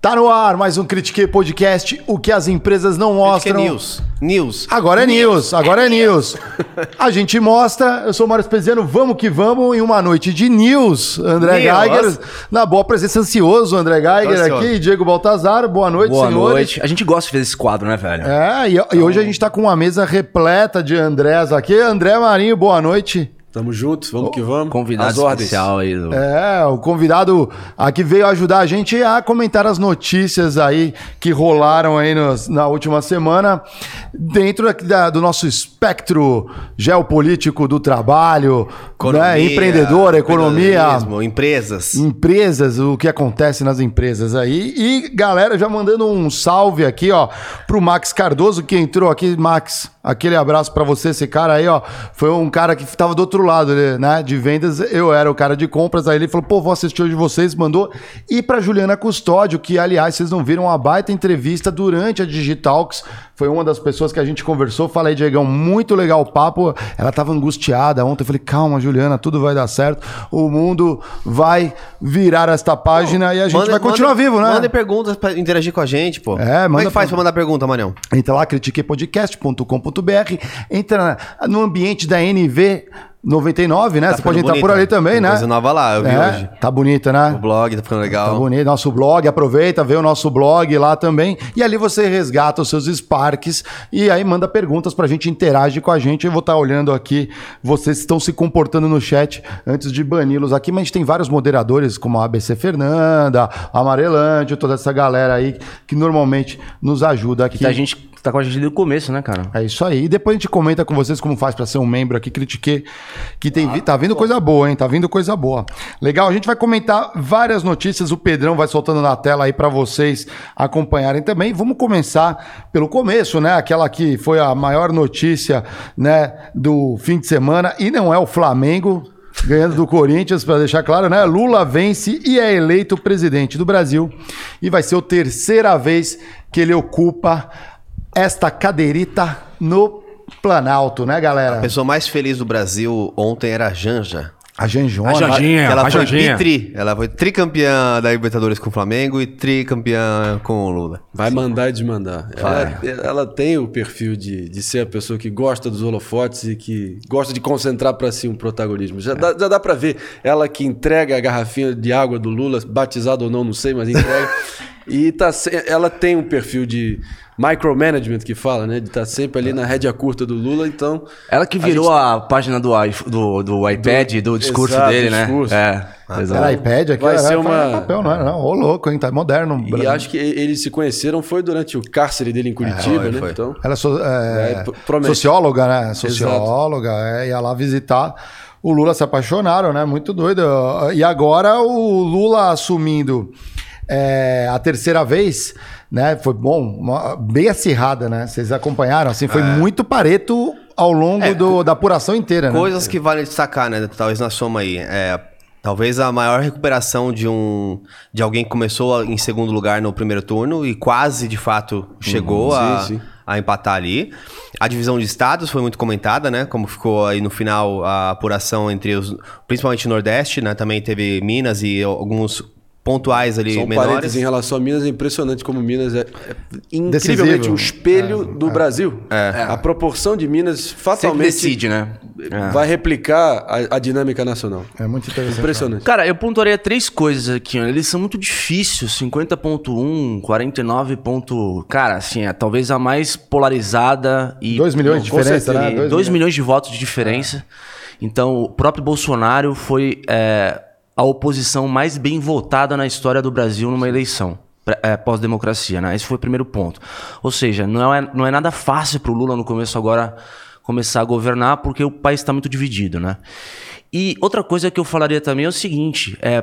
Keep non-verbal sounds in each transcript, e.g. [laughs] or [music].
Tá no ar mais um Critique Podcast, o que as empresas não mostram. Critique News. News. Agora é news, agora é news. A gente mostra, eu sou o Mário Speziano, vamos que vamos, em uma noite de news. André News. Geiger, na boa presença, ansioso, André Geiger aqui, Diego Baltazar, boa noite, Boa senhores. noite. A gente gosta de fazer esse quadro, né, velho? É, e, e hoje a gente tá com uma mesa repleta de Andrés aqui. André Marinho, boa noite. Tamo juntos, vamos que vamos. Convidado especial aí. Do... É, o convidado aqui veio ajudar a gente a comentar as notícias aí que rolaram aí nos- na última semana dentro aqui da- do nosso espectro geopolítico do trabalho, né, empreendedor, economia, Empresas. empresas, o que acontece nas empresas aí. E galera, já mandando um salve aqui, ó, pro Max Cardoso que entrou aqui, Max. Aquele abraço pra você, esse cara aí, ó, foi um cara que tava do outro lado, né, de vendas. Eu era o cara de compras, aí ele falou: "Pô, vou assistir hoje vocês", mandou. E pra Juliana Custódio, que aliás, vocês não viram uma baita entrevista durante a Digitalks. Foi uma das pessoas que a gente conversou. Falei, Diegão, muito legal o papo. Ela tava angustiada ontem. Eu falei, calma, Juliana, tudo vai dar certo. O mundo vai virar esta página e a gente Manda- vai continuar manda- vivo, né? Manda perguntas pra interagir com a gente, pô. É, Como é manda que faz pra- pra mandar pergunta, Marião? Entra lá, critiquepodcast.com.br, entra no ambiente da NV 99, né? Tá Você pode entrar por ali também, Tem né? coisa nova lá, eu vi É, hoje. Tá bonita, né? O blog tá ficando Tá legal. bonito. Nosso blog, aproveita, vê o nosso blog lá também. E ali você resgata os seus Sparks e aí manda perguntas pra gente, interage com a gente. Eu vou estar olhando aqui, vocês estão se comportando no chat antes de bani-los aqui, mas a gente tem vários moderadores, como a ABC Fernanda, a Amarelândia, toda essa galera aí que normalmente nos ajuda aqui. Que tá, a gente tá com a gente desde o começo, né, cara? É isso aí. E depois a gente comenta com vocês como faz pra ser um membro aqui, critiquei. Que tem, vi- tá vindo coisa boa, hein? Tá vindo coisa boa. Legal, a gente vai comentar várias notícias. O Pedrão vai soltando na tela aí pra vocês acompanharem também. Vamos começar pelo começo, né? Aquela que foi a maior notícia, né, do fim de semana. E não é o Flamengo. Ganhando do Corinthians, para deixar claro, né? Lula vence e é eleito presidente do Brasil. E vai ser a terceira vez que ele ocupa esta cadeirita no Planalto, né, galera? A pessoa mais feliz do Brasil ontem era a Janja. A Janjona. A Janjinha. ela a foi Janjinha. bitri. Ela foi tricampeã da Libertadores com o Flamengo e tricampeã com o Lula. Vai mandar e desmandar. Ela, ela tem o perfil de, de ser a pessoa que gosta dos holofotes e que gosta de concentrar pra si um protagonismo. Já dá, já dá pra ver. Ela que entrega a garrafinha de água do Lula, batizado ou não, não sei, mas entrega. [laughs] e tá, ela tem um perfil de micromanagement que fala, né? De estar sempre ali na rédea curta do Lula, então. Ela que virou a, página do, do, do iPad, do, discurso Exato, dele, né? discurso. É, exato. Era iPad aqui? Vai era, ser era uma- papel, não era? Não, ô louco, hein? Tá moderno. E acho que eles se conheceram foi durante o cárcere dele em Curitiba, foi, né? foi. Então. Ela é, so- é, É, socióloga, né? Socióloga, é, ia lá visitar. O Lula se apaixonaram, né? Muito doido. E agora o Lula assumindo é, a terceira vez, né? Foi bom, uma- bem acirrada, né? Vocês acompanharam, assim, foi muito pareto ao longo É, do- da apuração inteira, né? Coisas que vale destacar, né? Talvez na soma aí. É, talvez a maior recuperação de um de alguém que começou em segundo lugar no primeiro turno e quase de fato chegou Sim, a, sim. a empatar ali. A divisão de estados foi muito comentada, né? Como ficou aí no final a apuração entre os, principalmente o Nordeste, né? Também teve Minas e alguns pontuais ali Só um menores. parênteses em relação a Minas, é impressionante como Minas é, é incrivelmente Decisivo. um espelho do Brasil. É. A proporção de Minas Sempre fatalmente decide, né? É. vai replicar a, a dinâmica nacional. É muito interessante. Impressionante. Cara, eu pontuaria três coisas aqui, ó. Eles são muito difíceis. 50.1, 49. ponto- Cara, assim, é talvez a mais polarizada e. 2 milhões de diferença, né? certeza. Dois 2 milhões. milhões de votos de diferença. Então, o próprio Bolsonaro foi é, a oposição mais bem votada na história do Brasil numa eleição. é, Pós-democracia, né? Esse foi o primeiro ponto. Ou seja, não é, não é nada fácil para o Lula no começo agora começar a governar, porque o país está muito dividido, né? E outra coisa que eu falaria também é o seguinte: é,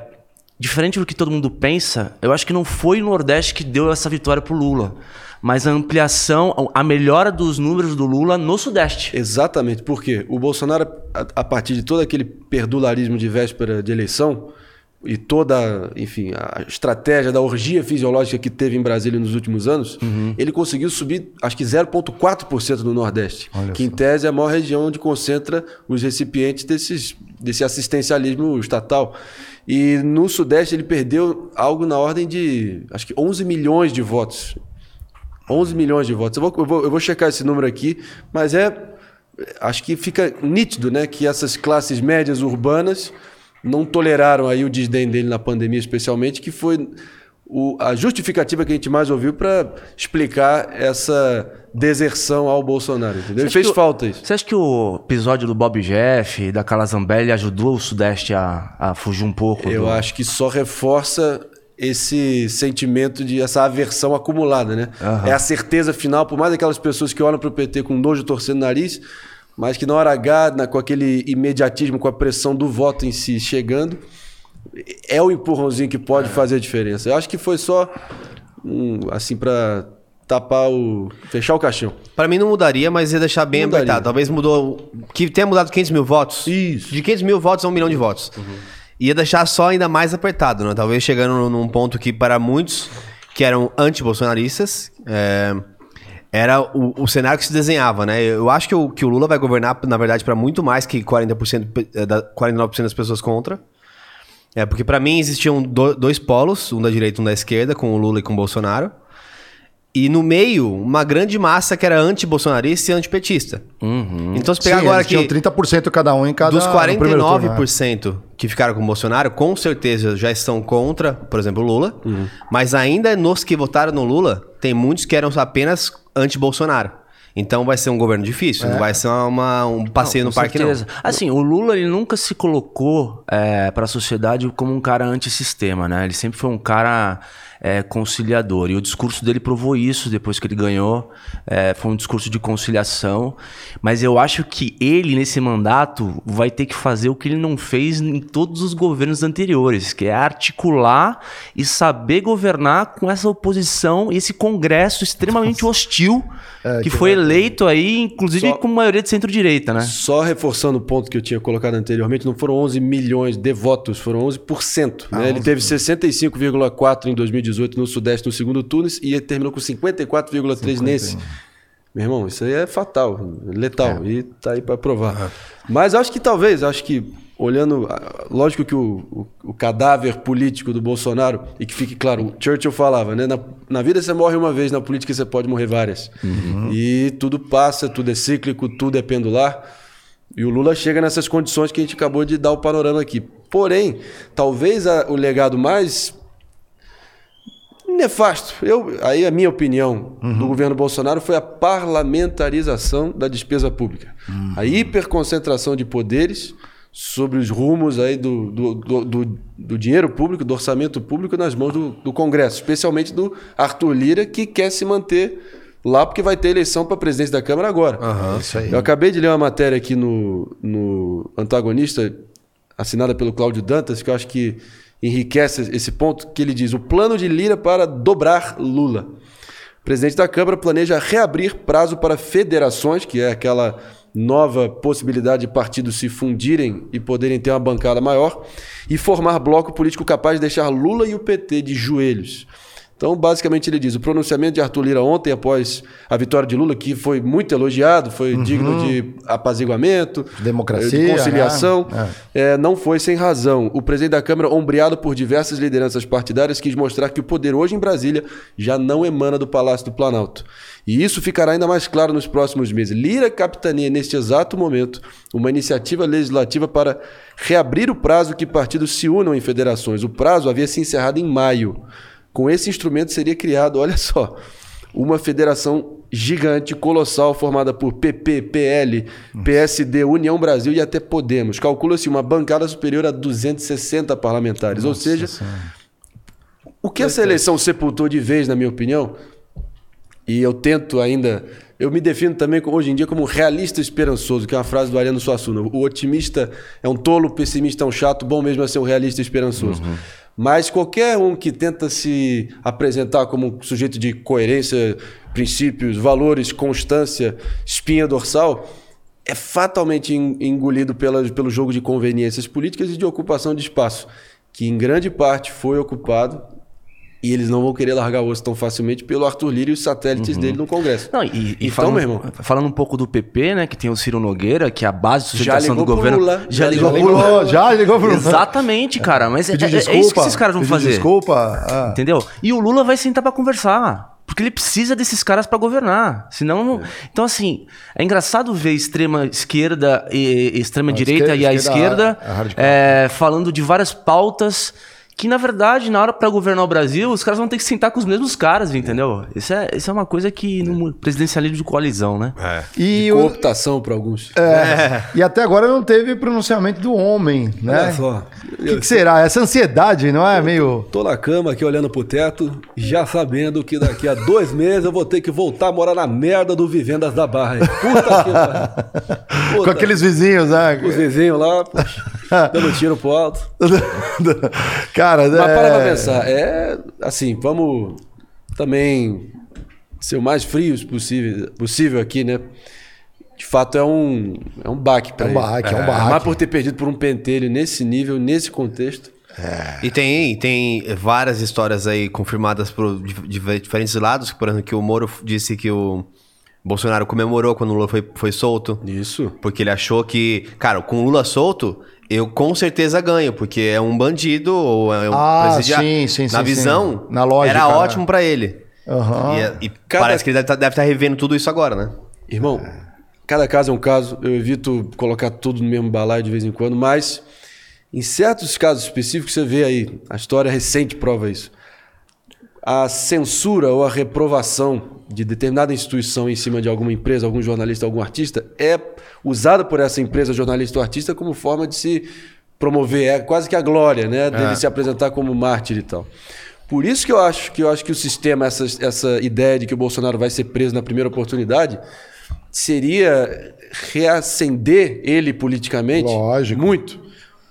diferente do que todo mundo pensa, eu acho que não foi o Nordeste que deu essa vitória pro Lula, mas a ampliação, a melhora dos números do Lula no Sudeste. Exatamente, porque o Bolsonaro, a, a partir de todo aquele perdularismo de véspera de eleição, e toda, enfim, a estratégia da orgia fisiológica que teve em Brasília nos últimos anos, ele conseguiu subir, acho que 0,4% no Nordeste, que em tese é a maior região onde concentra os recipientes desses, desse assistencialismo estatal. E no Sudeste ele perdeu algo na ordem de, acho que 11 milhões de votos. 11 milhões de votos. Eu vou, eu vou, eu vou checar esse número aqui, mas é. Acho que fica nítido né, que essas classes médias urbanas não toleraram aí o desdém dele na pandemia, especialmente, que foi o, a justificativa que a gente mais ouviu para explicar essa deserção ao Bolsonaro. Entendeu? Ele fez o- falta isso. Você acha que o episódio do Bob Jeff e da Carla Zambelli ajudou o Sudeste a, a fugir um pouco? Eu do... acho que só reforça esse sentimento de essa aversão acumulada, né? É a certeza final, por mais aquelas pessoas que olham para o PT com nojo torcendo o nariz, mas que na hora H, na- com aquele imediatismo, com a pressão do voto em si chegando, é o empurrãozinho que pode fazer a diferença. Eu acho que foi só um, assim para tapar o fechar o caixão. Pra mim não mudaria, mas ia deixar bem apertado. Talvez mudou. Que tenha mudado 500 mil votos. Isso. De 500 mil votos a um milhão de votos. Ia deixar só ainda mais apertado, né? Talvez chegando num- ponto que, para muitos que eram anti-bolsonaristas, é, era o, o cenário que se desenhava, né? Eu acho que o, que o Lula vai governar, na verdade, para muito mais que 40%, pe- eh, da, 49% das pessoas contra. É, porque para mim existiam do- dois polos, um da direita e um da esquerda, com o Lula e com o Bolsonaro. E no meio, uma grande massa que era anti-bolsonarista e antipetista. Então, se pegar Sim, agora eles tinham que 30% cada um em cada dos no primeiro turno, né? 49% que ficaram com o Bolsonaro, com certeza já estão contra, por exemplo, o Lula. Uhum. Mas ainda nos que votaram no Lula, tem muitos que eram apenas anti-Bolsonaro. Então vai ser um governo difícil, É. não vai ser uma- um passeio Não, no com parque, certeza. Assim, o Lula ele nunca se colocou é, para a sociedade como um cara antissistema, né? Ele sempre foi um cara é, conciliador. E o discurso dele provou isso depois que ele ganhou. É, foi um discurso de conciliação. Mas eu acho que ele, nesse mandato, vai ter que fazer o que ele não fez em todos os governos anteriores, que é articular e saber governar com essa oposição e esse congresso extremamente hostil É, que que foi eleito aí, inclusive Só- com maioria de centro-direita, né? Só reforçando o ponto que eu tinha colocado anteriormente, não foram 11 milhões de votos, foram 11%. né? Ele teve 65,4% em 2018 no Sudeste no segundo turno e ele terminou com 54,3% nesse. Meu irmão, isso aí é fatal, letal, e tá aí para provar. Mas acho que talvez, acho que olhando, ah, lógico que o, o, o cadáver político do Bolsonaro, e que fique claro, o Churchill falava, né? Na, na vida você morre uma vez, na política você pode morrer várias. E tudo passa, tudo é cíclico, tudo é pendular. E o Lula chega nessas condições que a gente acabou de dar o panorama aqui. Porém, talvez a- o legado mais nefasto, eu, aí a minha opinião do governo Bolsonaro foi a parlamentarização da despesa pública. A hiperconcentração de poderes sobre os rumos aí do, do, do, do- dinheiro público, do orçamento público nas mãos do, do Congresso, especialmente do Arthur Lira, que quer se manter lá porque vai ter eleição para presidente da Câmara agora. Isso aí. Eu acabei de ler uma matéria aqui no, no Antagonista, assinada pelo Cláudio Dantas, que eu acho que enriquece esse ponto, que ele diz: o plano de Lira para dobrar Lula. O presidente da Câmara planeja reabrir prazo para federações, que é aquela nova possibilidade de partidos se fundirem e poderem ter uma bancada maior, e formar bloco político capaz de deixar Lula e o PT de joelhos. Então, basicamente, ele diz: o pronunciamento de Arthur Lira ontem, após a vitória de Lula, que foi muito elogiado, foi digno de apaziguamento, Democracia, de conciliação, né? é, não foi sem razão. O presidente da Câmara, ombreado por diversas lideranças partidárias, quis mostrar que o poder hoje em Brasília já não emana do Palácio do Planalto. E isso ficará ainda mais claro nos próximos meses. Lira capitaneia, neste exato momento, uma iniciativa legislativa para reabrir o prazo que partidos se unam em federações. O prazo havia se encerrado em maio. Com esse instrumento seria criado, olha só, uma federação gigante, colossal, formada por PP, PL, PSD, União Brasil e até Podemos. Calcula-se uma bancada superior a 260 parlamentares. Ou seja, o que essa eleição sepultou de vez, na minha opinião, e eu tento ainda. Eu me defino também hoje em dia como realista esperançoso, que é uma frase do Ariano Suassuna. O otimista é um tolo, o pessimista é um chato, bom mesmo é ser um realista esperançoso. Mas qualquer um que tenta se apresentar como um sujeito de coerência, princípios, valores, constância, espinha dorsal, é fatalmente en- engolido pela, pelo jogo de conveniências políticas e de ocupação de espaço, que em grande parte foi ocupado E eles não vão querer largar o osso tão facilmente pelo Arthur Lira e os satélites dele no Congresso. Não, e, e Então, falando, meu irmão. falando um pouco do PP, né, que tem o Ciro Nogueira, que é a base de Já sustentação do governo. Lula, já já ligou pro Lula. Já ligou pro Exatamente, cara. Mas é, Pediu é- é desculpa. isso que esses caras vão fazer. Desculpa. ah. Entendeu? E o Lula vai sentar pra conversar. Porque ele precisa desses caras pra governar. Senão. não- Então, assim, é engraçado ver extrema esquerda e extrema direita esquerda- e a esquerda esquerda é radical. é, falando de várias pautas. Que na verdade, na hora pra governar o Brasil, os caras vão ter que sentar com os mesmos caras, entendeu? Isso é, isso é uma coisa que no presidencialismo de coalizão, né? E, De o- cooptação para alguns. é, e até agora não teve pronunciamento do homem, né? Olha só. O que, que será? Essa ansiedade, não é? Meio. Tô na cama aqui olhando pro teto, já sabendo que daqui a dois meses eu vou ter que voltar a morar na merda do Vivendas da Barra. Puta que pariu. [laughs] Com aqueles vizinhos, né? Os vizinhos lá, poxa, [laughs] dando tiro pro alto. [laughs] Cara, Mas é... para pra pensar, é assim, vamos também ser o mais frios possível, possível aqui, né? De fato, é um, é um baque pra É um ele. baque, é um baque. Mas por ter perdido por um pentelho nesse nível, nesse contexto. E tem, tem várias histórias aí confirmadas por dif- dif- diferentes lados. Por exemplo, que o Moro disse que o Bolsonaro comemorou quando o Lula foi, foi solto. Isso. Porque ele achou que, cara, com o Lula solto, eu com certeza ganho, porque é um bandido ou é um Ah, presidiário. sim, sim, Na sim, visão, sim. Na lógica, era né? ótimo pra ele. Aham. E, é- e Cada- parece que ele deve estar revendo tudo isso agora, né? Irmão, cada caso é um caso. Eu evito colocar tudo no mesmo balaio de vez em quando, mas em certos casos específicos você vê aí, a história recente prova isso. A censura ou a reprovação de determinada instituição em cima de alguma empresa, algum jornalista, algum artista é usada por essa empresa, jornalista ou artista como forma de se promover, é quase que a glória, né, dele se apresentar como mártir e tal. Por isso que eu acho que eu acho que o sistema, essa, essa ideia de que o Bolsonaro vai ser preso na primeira oportunidade, seria reacender ele politicamente Lógico. muito.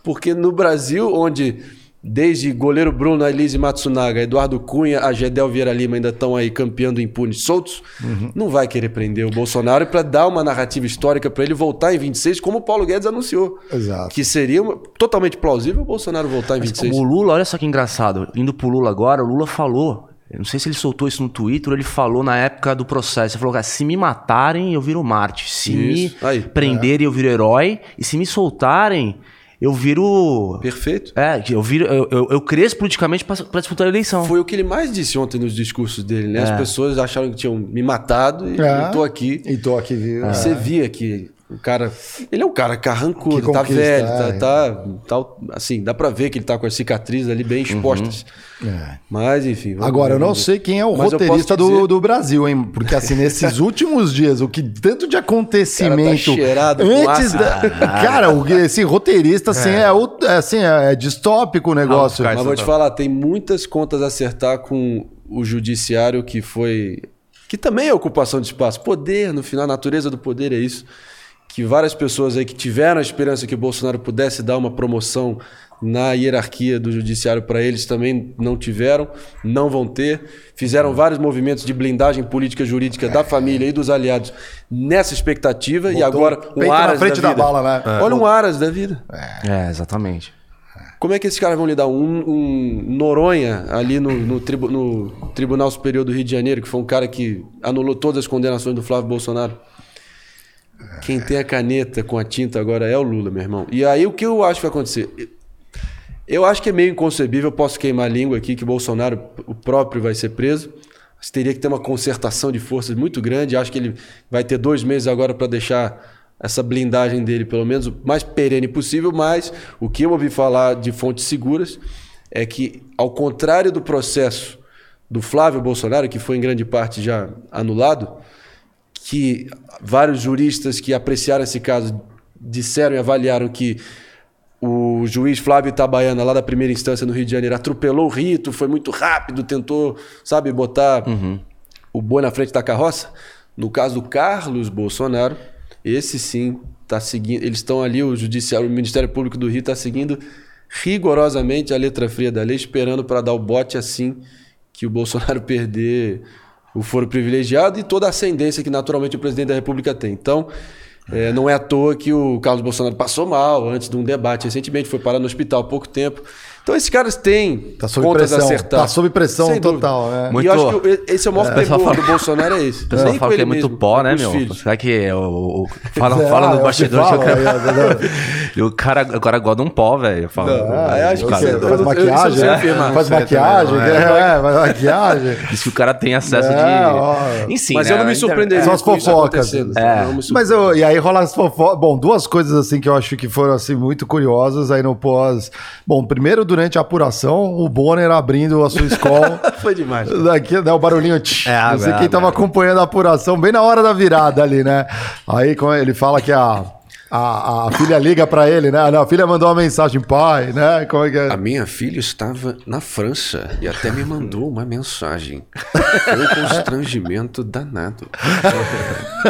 Porque no Brasil, onde desde goleiro Bruno, Elise Matsunaga, Eduardo Cunha, a Gedel Vieira Lima ainda estão aí campeando impunes soltos, Uhum. não vai querer prender o Bolsonaro para dar uma narrativa histórica para ele voltar em 26, como o Paulo Guedes anunciou. Exato. Que seria uma- totalmente plausível o Bolsonaro voltar em 26. O Lula, olha só que engraçado. Indo pro Lula agora, o Lula falou. Eu não sei se ele soltou isso no Twitter ele falou na época do processo. Ele falou: cara, se me matarem, eu viro Marte. Se Isso, me aí. prenderem, eu viro herói. E se me soltarem, eu viro. Perfeito. É, eu viro. Eu, eu, eu cresço politicamente pra, pra disputar a eleição. Foi o que ele mais disse ontem nos discursos dele, né? As pessoas acharam que tinham me matado e É. eu tô aqui. E tô aqui, viu? Você via que o cara. Ele é um cara carrancudo, Que tá velho, é. tá, tá, tá. Assim, dá pra ver que ele tá com as cicatrizes ali bem expostas. É. Mas, enfim. Agora, eu não sei quem é o Mas roteirista te do, dizer- do Brasil, hein? Porque, assim, nesses [laughs] últimos dias, o que tanto de acontecimento. O cara tá cheirado antes da. Cara, o, esse roteirista, assim, é, outro- é, assim, é distópico o negócio. cara, Mas vou te Tá. falar, tem muitas contas a acertar com o judiciário que foi. Que também é ocupação de espaço. Poder, no final, a natureza do poder é isso. Que várias pessoas aí que tiveram a esperança que o Bolsonaro pudesse dar uma promoção na hierarquia do judiciário para eles também não tiveram, não vão ter. Fizeram vários movimentos de blindagem política jurídica da família e dos aliados nessa expectativa. e Botou agora o peito um na aras frente da, da vida. bala, né? Olha um aras da vida. É, exatamente. Como é que esses caras vão lidar? Um, um Noronha ali no, no tribu- no Tribunal Superior do Rio de Janeiro, que foi um cara que anulou todas as condenações do Flávio Bolsonaro. Quem tem a caneta com a tinta agora é o Lula, meu irmão. E aí o que eu acho que vai acontecer? Eu acho que é meio inconcebível, posso queimar a língua aqui, que Bolsonaro, o próprio, vai ser preso. Mas teria que ter uma concertação de forças muito grande. Acho que ele vai ter dois meses agora para deixar essa blindagem dele, pelo menos, o mais perene possível. Mas o que eu ouvi falar de fontes seguras é que, ao contrário do processo do Flávio Bolsonaro, que foi em grande parte já anulado, que vários juristas que apreciaram esse caso disseram e avaliaram que o juiz Flávio Itabaiana, lá da primeira instância no Rio de Janeiro, atropelou o rito, foi muito rápido, tentou, sabe, botar o boi na frente da carroça. No caso do Carlos Bolsonaro, esse sim está seguindo. Eles estão ali, o Judiciário, o Ministério Público do Rio está seguindo rigorosamente a letra fria da lei, esperando para dar o bote assim que o Bolsonaro [laughs] perder o foro privilegiado e toda a ascendência que naturalmente o presidente da República tem. Então, é, não é à toa que o Carlos Bolsonaro passou mal antes de um debate recentemente, foi parar no hospital há pouco tempo. Então esses caras têm Tá sob contas a pressão. acertar. Tá sob pressão Sem total, é. E Muito- eu acho que esse é o maior pessoal temor fala- do Bolsonaro, é esse. O pessoal Nem fala que é muito mesmo, pó, né, meu? filhos. Será que é o, o- [laughs] fala, É, fala ah, no é bastidor fala, que o cara, é, e o cara agora gosta de um pó, velho. Fala, eu acho que eu Faz maquiagem? né? Faz maquiagem? É, faz maquiagem. [laughs] Diz que o cara tem acesso É, de. Enfim, Mas né, eu não me surpreenderia São as com isso fofocas. É. Mas eu, e aí rola as fofocas. Bom, duas coisas assim que eu acho que foram assim muito curiosas aí no pós. Bom, primeiro durante a apuração, o Bonner abrindo a sua escola. [laughs] Foi demais. Daqui, né, o barulhinho. tch, É, não sei água, quem tava água. acompanhando a apuração bem na hora da virada ali, né? Aí ele fala que a, a, a filha liga pra ele, né? Não, a filha mandou uma mensagem, pai, né? Como é que é? A minha filha estava na França e até me mandou uma mensagem. Foi um constrangimento danado.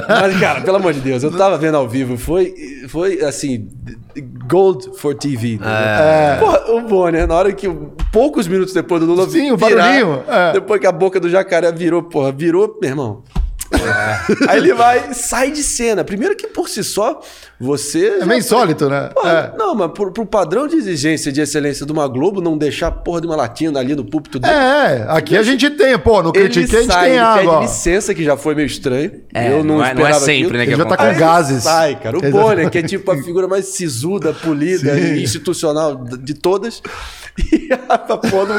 Mas, cara, pelo amor de Deus, eu tava vendo ao vivo, foi, foi assim, gold for TV. né? Porra, o Bonner, na hora que, poucos minutos depois do Lula Sim, o virar, barulhinho, é. depois que a boca do jacaré virou, porra, virou, meu irmão. Aí ele vai, sai de cena. Primeiro que por si só, você... É meio insólito, né? Porra, É. Não, mas pro, pro padrão de exigência de excelência de uma Globo, não deixar a porra de uma latina ali no púlpito dele. É, aqui a gente tem, pô, no Ele Critique a gente sai, tem água. pede licença, que já foi meio estranho. É, eu não, não é- não é esperava sempre, aquilo. né, que Ele já tá com gases. Sai, cara. O. Bonner, que é tipo a figura mais sisuda, polida Sim. e institucional de todas. [laughs] E a pô, no-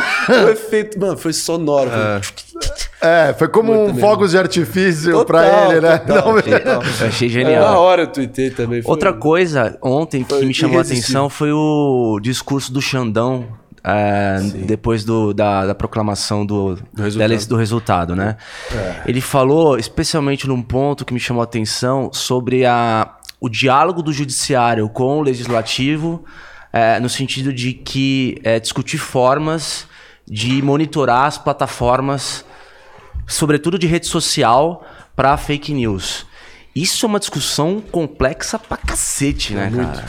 o efeito, mano, foi sonoro. Foi- É, foi como um fogos de artifício Total, pra ele, né? total. Não, Eu achei Na genial. hora eu tuitei também. foi- Outra coisa, ontem, que Foi me chamou a atenção foi o discurso do Xandão. é, depois do- da, da proclamação do, resultado. da eleição- do resultado, né? Ele falou, especialmente num ponto que me chamou a atenção, sobre a, o diálogo do judiciário com o legislativo, é, no sentido de que é, discutir formas de monitorar as plataformas sobretudo de rede social, para fake news. Isso é uma discussão complexa pra cacete, né, cara?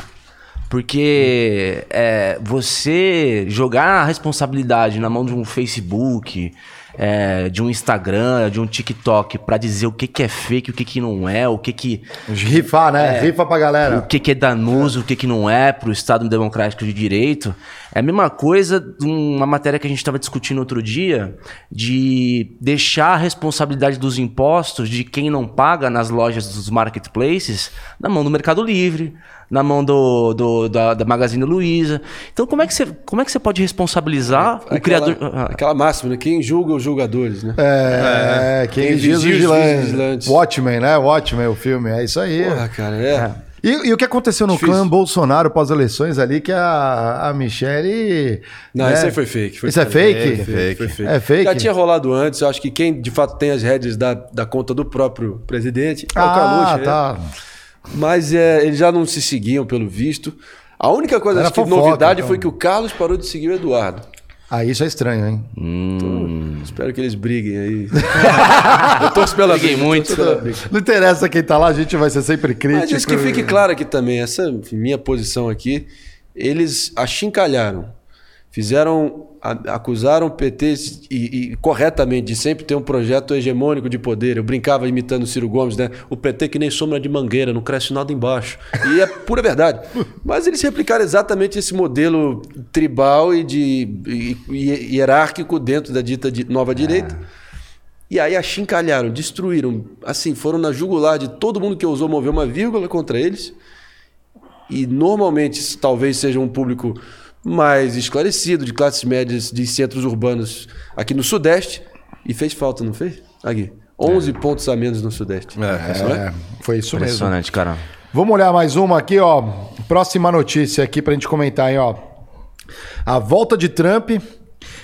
Porque é, você jogar a responsabilidade na mão de um Facebook, é, de um Instagram, de um TikTok, pra dizer o que, que é fake, o que, que não é, o que, que Rifar, né? Rifa pra o galera. que, que é danoso, o que, que não é para o Estado Democrático de Direito. É a mesma coisa de uma matéria que a gente estava discutindo outro dia, de deixar a responsabilidade dos impostos de quem não paga nas lojas dos marketplaces na mão do Mercado Livre, na mão do, do- da, da Magazine Luiza. Então, como é que você, como é que você pode responsabilizar o aquela, criador. Ah, Aquela máxima, né? Quem julga os julgadores, né? É, quem Quem vigia os vigilantes. vigilantes. Watchmen, né? Watchmen, o filme. É isso aí. Porra, cara, é. E, e o que aconteceu no Difícil. clã Bolsonaro pós-eleições ali, que a, a Michelle... Não, né? isso aí foi fake. Foi Isso é fake? fake, foi fake. É fake? Já tinha rolado antes, eu acho que quem de fato tem as rédeas da, da conta do próprio presidente é o Ah, Carluxo, né? Mas é, eles já não se seguiam, pelo visto. A única coisa Era que fofoca, novidade então. foi que o Carlos parou de seguir o Eduardo. Ah, isso é estranho, hein? Espero que eles briguem aí. [laughs] eu torço pela Briguem briga, muito. pela briga. Não interessa quem tá lá, a gente vai ser sempre crítico. Mas isso que fique claro aqui também, essa minha posição aqui, eles achincalharam, fizeram, acusaram o PT e, e corretamente de sempre ter um projeto hegemônico de poder. Eu brincava imitando o Ciro Gomes, né? O PT que nem sombra de mangueira, não cresce nada embaixo. E é pura verdade. Mas eles replicaram exatamente esse modelo tribal e de e- e- hierárquico dentro da dita di- nova direita. E aí achincalharam, destruíram, assim, foram na jugular de todo mundo que ousou mover uma vírgula contra eles. E normalmente talvez seja um público mais esclarecido, de classes médias, de centros urbanos aqui no Sudeste. E fez falta, não fez? Aqui. 11 pontos a menos no Sudeste. Não É, foi isso mesmo. Impressionante, cara. Vamos olhar mais uma aqui, ó. Próxima notícia aqui pra gente comentar aí, ó. A volta de Trump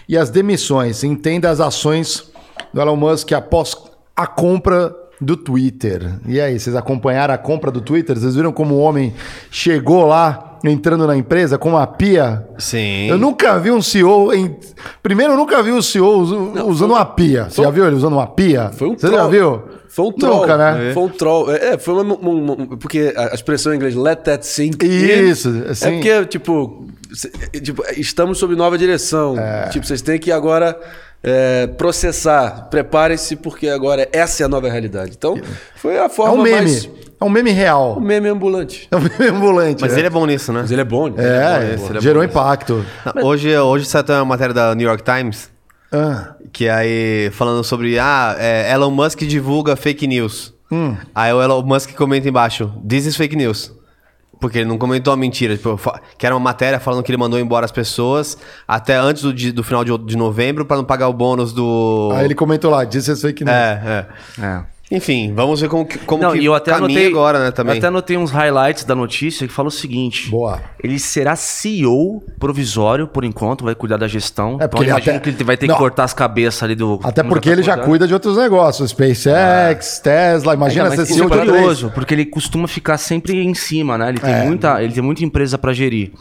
e as demissões. Entenda as ações do Elon Musk após a compra do Twitter. E aí, vocês acompanharam a compra do Twitter? Vocês viram como o homem chegou lá, entrando na empresa com uma pia? Sim. Eu nunca vi um CEO em... Primeiro, eu nunca vi um CEO usa- usando uma pia. Você já viu ele usando uma pia? Foi um Você troll. já viu? Foi um troll. Nunca, né? Foi um troll. É, foi uma, uma- uma- Porque a expressão em inglês, let that sink. in", Isso, assim. É porque, tipo, cê- tipo, estamos sob nova direção. É. Tipo, vocês têm que agora é, processar. Preparem-se, porque agora essa é a nova realidade. Então, foi a É forma um meme. mais. É um meme real. O meme ambulante. É um meme [laughs] ambulante. Mas né? ele é bom nisso, né? Mas ele é bom? É, ele é gerou bom. impacto. Não, Hoje, hoje saiu uma matéria da New York Times Ah, que aí falando sobre ah, é, Elon Musk divulga fake news. Hum. Aí o Elon Musk comenta embaixo, this is fake news. Porque ele não comentou a mentira. Tipo, que era uma matéria falando que ele mandou embora as pessoas até antes do, do final de, de novembro pra não pagar o bônus do. Aí ele comentou lá, disse isso fake news. É, é. É. Enfim, vamos ver como, que- como Não, que eu até caminha anotei, agora, né, também. eu até anotei uns highlights da notícia que fala o seguinte. Boa. Ele será CEO provisório, por enquanto, vai cuidar da gestão. É, porque então ele imagino até- que ele vai ter Não. que cortar as cabeças ali do... Até porque tá ele já cuida de outros negócios. SpaceX, Tesla. Imagina Então, ser isso é CEO de curioso, porque ele costuma ficar sempre em cima, né? Ele tem, É. muita, ele tem muita empresa pra gerir.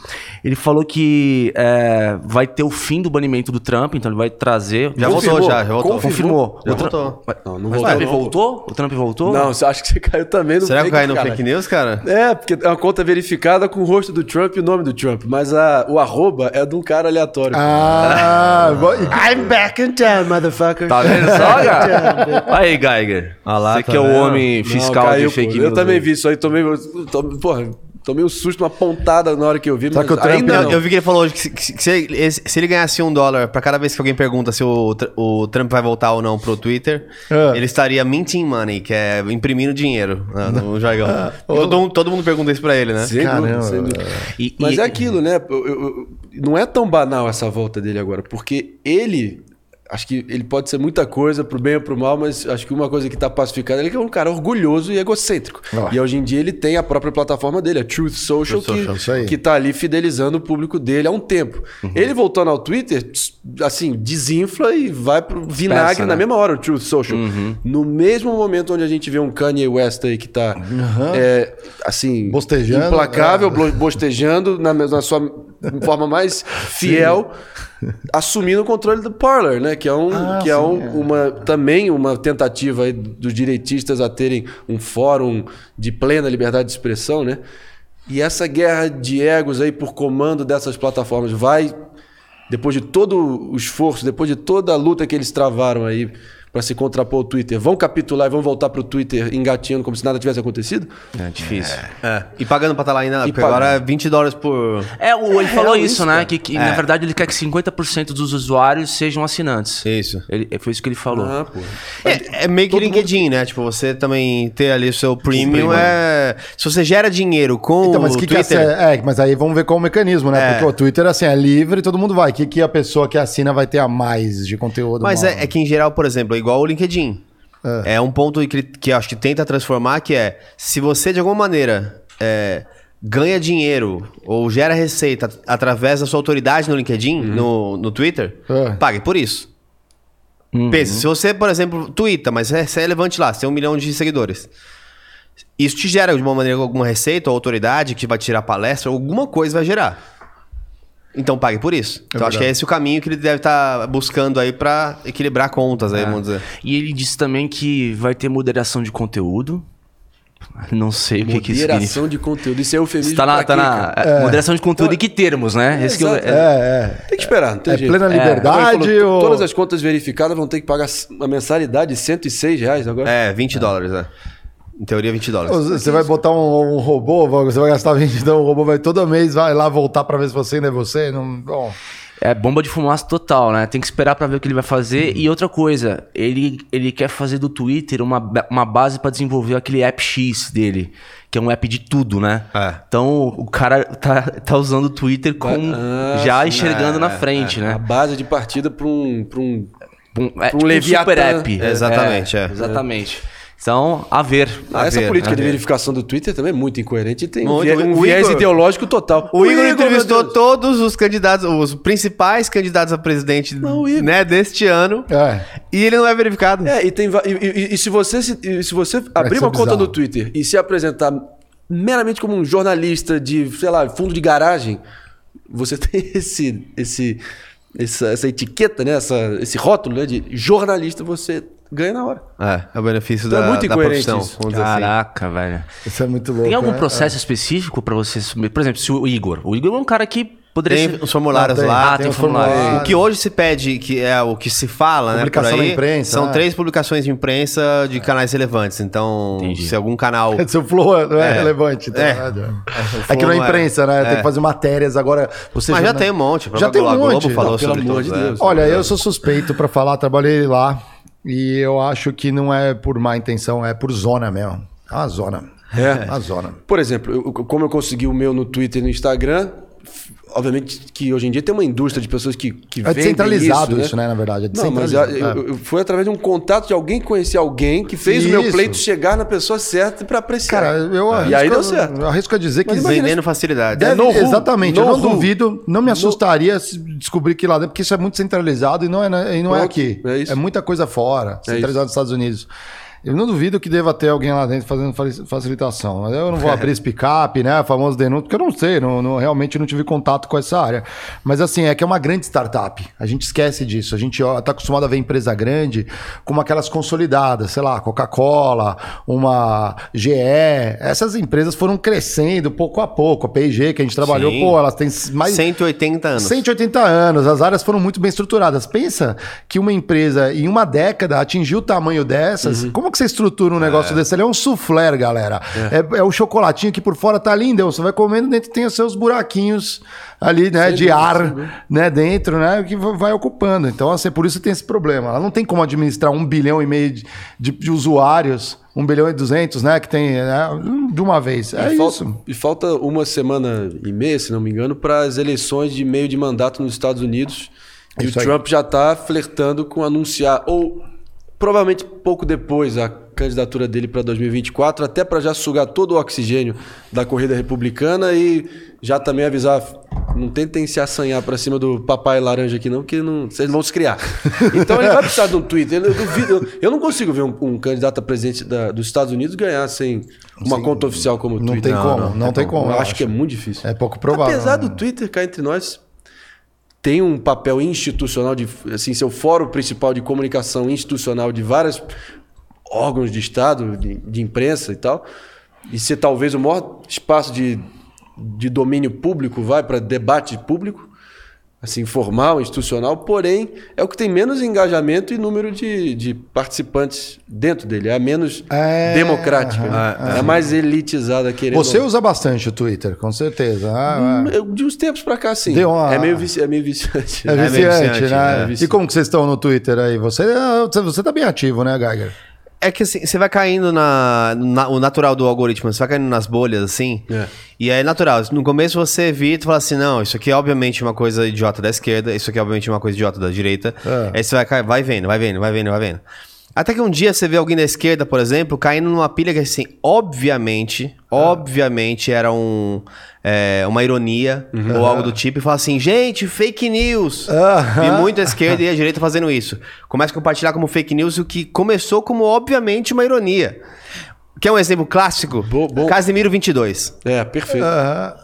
Ele falou que é, vai ter o fim do banimento do Trump, então ele vai trazer... Já Confirmou. voltou, já, já voltou. Confirmou. Já voltou. Não, não Mas o voltou. Voltou? O Trump voltou? Não, você acha que você caiu também no Será que fake, cai no cara? fake news, cara? É, porque é uma conta verificada com o rosto do Trump e o nome do Trump. Mas a, o arroba é de um cara aleatório. Ah, [laughs] I'm back in town, motherfucker. Tá vendo só, cara? Aí, Geiger. Ah lá, Você tá que é o homem Não, fiscal caiu, de fake pô. news. Eu também vi isso aí, tomei, tomei, porra, tomei um susto, uma pontada na hora que eu vi. Só mas que o Trump ainda Não, eu vi que ele falou hoje que, se, que se ele, se ele ganhasse um dólar pra cada vez que alguém pergunta se o, o Trump vai voltar ou não pro Twitter, Ah. ele estaria minting money, que é imprimindo dinheiro né, no [laughs] jargão. Todo, mundo- todo mundo pergunta isso pra ele, né? Sem Caramba. dúvida, sem dúvida. E- Mas e- é aquilo, né? Eu- eu- eu- não é tão banal essa volta dele agora, porque ele. Acho que ele pode ser muita coisa, pro bem ou pro mal, mas acho que uma coisa que tá pacificada é que é um cara orgulhoso e egocêntrico. Ah. E hoje em dia ele tem a própria plataforma dele, a Truth Social, Truth Social, isso aí. que, que tá ali fidelizando o público dele há um tempo. Ele voltando ao Twitter, assim, desinfla e vai pro vinagre na né? mesma hora, o Truth Social. No mesmo momento onde a gente vê um Kanye West aí que tá, é, assim, Bostejando, implacável, é. bostejando na, na sua forma mais [laughs] fiel, [laughs] assumindo o controle do Parler, né? Que é, um, Ah, que é, sim, um- é. uma também uma tentativa dos direitistas a terem um fórum de plena liberdade de expressão, né? E essa guerra de egos aí por comando dessas plataformas vai depois de todo o esforço, depois de toda a luta que eles travaram aí para se contrapor ao Twitter, vão capitular e vão voltar pro Twitter engatinhando como se nada tivesse acontecido? É difícil. É. E pagando pra estar lá ainda, porque pagando. agora é 20 dólares por... É, o, ele falou real isso, isso, né? cara. Que, que, É. na verdade ele quer que 50% dos usuários sejam assinantes. Isso. Ele, foi isso que ele falou. Ah, pô. É, é meio que LinkedIn, né? Tipo, você também ter ali o seu premium premium. é... Se você gera dinheiro com Então, mas o que que Twitter... é, é, mas aí vamos ver qual o mecanismo, né? É. Porque o Twitter, assim, é livre, todo mundo vai. O que, que a pessoa que assina vai ter a mais de conteúdo? Mas é, é que em geral, por exemplo, é igual o LinkedIn. É, um ponto que, que acho que tenta transformar, que é se você de alguma maneira é, ganha dinheiro ou gera receita através da sua autoridade no LinkedIn, no, no Twitter, É. pague por isso. Pensa, se você, por exemplo, twitta, mas é, você é relevante lá, você tem um milhão de seguidores. Isso te gera de uma maneira alguma receita ou autoridade que vai te tirar palestra, alguma coisa vai gerar. Então pague por isso. então acho que é esse o caminho que ele deve estar buscando aí pra equilibrar contas aí, vamos dizer. E ele disse também que vai ter moderação de conteúdo. Não sei o que, que isso significa. Moderação de conteúdo. Isso é eufemismo Está na, tá na cara? é, moderação de conteúdo e que termos, né? Esse que eu- é- É, é. Tem que esperar, não tem É jeito. plena liberdade ou... Todas as contas verificadas vão ter que pagar uma mensalidade de 106 reais agora. É, 20 dólares, é. Em teoria, 20 dólares. Você vai botar um, um robô, você vai gastar 20, então o robô vai todo mês, vai lá voltar pra ver se você ainda é você. Não, bom, É bomba de fumaça total, né? Tem que esperar pra ver o que ele vai fazer. E outra coisa, ele, ele quer fazer do Twitter uma, uma base pra desenvolver aquele app X dele, que é um app de tudo, né? É. Então o cara tá, tá usando o Twitter como Ah, já sim. enxergando na frente, A né? base de partida para um, pra um. Um, é, Pra um tipo um Leviatã. super app. Exatamente, é. Exatamente. Então, a ver. Ah, a essa ver, política a de ver. verificação do Twitter também é muito incoerente e tem um Muito. viés, um O viés Igor- ideológico total. O Igor entrevistou meu Deus. todos os candidatos, os principais candidatos a presidente Não, o Igor- né, deste ano. é. E ele não é verificado. É, e, tem, e, e- e se você, se, e se você abrir uma conta bizarro. no Twitter e se apresentar meramente como um jornalista de, sei lá, fundo de garagem, você [laughs] tem esse, esse, essa, essa etiqueta, né? Essa, esse rótulo né, de jornalista, você ganha na hora. É, é o benefício Então é da, muito da incoerente profissão. isso. Assim. Caraca, velho. Isso é muito louco. Tem algum né? processo específico pra você submeter? Por exemplo, se o Igor. O Igor é um cara que Poderia Tem ser- os formulários Ah, tem. lá. Ah, tem formulários. formulários. O que hoje se pede, que é o que se fala, né? Publicação por na aí, imprensa, São né? três publicações de imprensa de canais relevantes. Então, Entendi. se algum canal. [laughs] Seu flow não é, É. relevante. Tá? É. É. o É que não é não é. imprensa, né? Tem É. que fazer matérias agora. Você Mas já jornal- tem um monte. Já tem um a Globo monte. falou Não, pelo sobre amor todos, de é. Deus. Olha, eu sou suspeito pra falar, trabalhei lá e eu acho que não é por má intenção, é por zona mesmo. É uma zona. É. Uma zona. Por exemplo, eu- como eu consegui o meu no Twitter e no Instagram, obviamente que hoje em dia tem uma indústria de pessoas que, que É vendem descentralizado isso, né? Na verdade. É Não, mas descentralizado. eu- eu- foi através de um contato de alguém que conhecia alguém que fez o meu Isso. pleito chegar na pessoa certa para apreciar. Cara, eu E arrisco, aí deu certo. eu arrisco a dizer que Mas imagina Vendendo facilidade. Deve- no Who. exatamente, No eu não Who. duvido, não me assustaria se descobrir que lá dentro, porque isso é muito centralizado e não é, na- e não é aqui. é isso. muita coisa fora, centralizado nos Estados Unidos. Eu não duvido que deva ter alguém lá dentro fazendo fa- facilitação. Mas eu não vou [laughs] abrir esse picape, né? Famoso denúncio, porque eu não sei, não, não- realmente não tive contato com essa área. Mas assim, é que é uma grande startup. A gente esquece disso. A gente ó, tá acostumado a ver empresa grande como aquelas consolidadas, sei lá, Coca-Cola, uma GE. Essas empresas foram crescendo pouco a pouco. A P&G, que a gente trabalhou, Sim. pô, elas têm mais 180 anos. 180 anos, as áreas foram muito bem estruturadas. Pensa que uma empresa em uma década atingiu o tamanho dessas. Como que você estrutura um negócio desse? Ele é um soufflé, galera. É, é o chocolatinho que por fora tá lindo. Você vai comendo, dentro tem os seus buraquinhos ali, né, de ar, né, dentro, né, que va- vai ocupando. Então, assim, por isso tem esse problema. Ela não tem como administrar um bilhão e meio de, de- de usuários, um bilhão e duzentos, né, que tem né, de uma vez. É e, falta, isso. e falta uma semana e meia, se não me engano, para as eleições de meio de mandato nos Estados Unidos. E Isso o aí. Trump já está flertando com anunciar, ou provavelmente pouco depois, a candidatura dele para 2024, até para já sugar todo o oxigênio da corrida republicana e já também avisar. Não tentem se assanhar para cima do papai laranja aqui, não, porque não, vocês vão se criar. [laughs] Então ele vai precisar de um Twitter. Eu, duvido, eu, não consigo ver um, um candidato a presidente da- dos Estados Unidos ganhar sem uma conta oficial como o Não Twitter. tem como, não, tem como. Eu eu acho que é muito difícil. É pouco provável. Apesar do né? Twitter cá entre nós tem um papel institucional de assim seu fórum principal de comunicação institucional de vários órgãos de estado, de, de imprensa e tal, e ser talvez o maior espaço de, de domínio público vai para debate público, assim formal, institucional, porém é o que tem menos engajamento e número de, de participantes dentro dele, é a menos É, democrática, né? aham, é a mais elitizada querendo. Você usa bastante o Twitter, com certeza. Ah, Eu, de uns tempos pra cá, sim. Deu uma- É meio, vici... é meio viciante. é, meio viciante, viciante, né? é E como que vocês estão no Twitter aí? Você, você tá bem ativo, né, Geiger? É que assim, você vai caindo na, na- O natural do algoritmo, você vai caindo nas bolhas, assim. É. E é natural. No começo você evita e fala assim: não, isso aqui é obviamente uma coisa idiota da esquerda, isso aqui é obviamente uma coisa idiota da direita. É. Aí você vai, vai vendo, vai vendo, vai vendo, vai vendo. Até que um dia você vê alguém da esquerda, por exemplo, caindo numa pilha que, assim, obviamente, obviamente era um, é, uma ironia ou algo do tipo, e fala assim, gente, fake news. Aham. E muito a esquerda e a direita fazendo isso. Começa a compartilhar como fake news o que começou como, obviamente, uma ironia. Quer um exemplo clássico? Bo- bom. Casimiro 22. É, perfeito. Aham.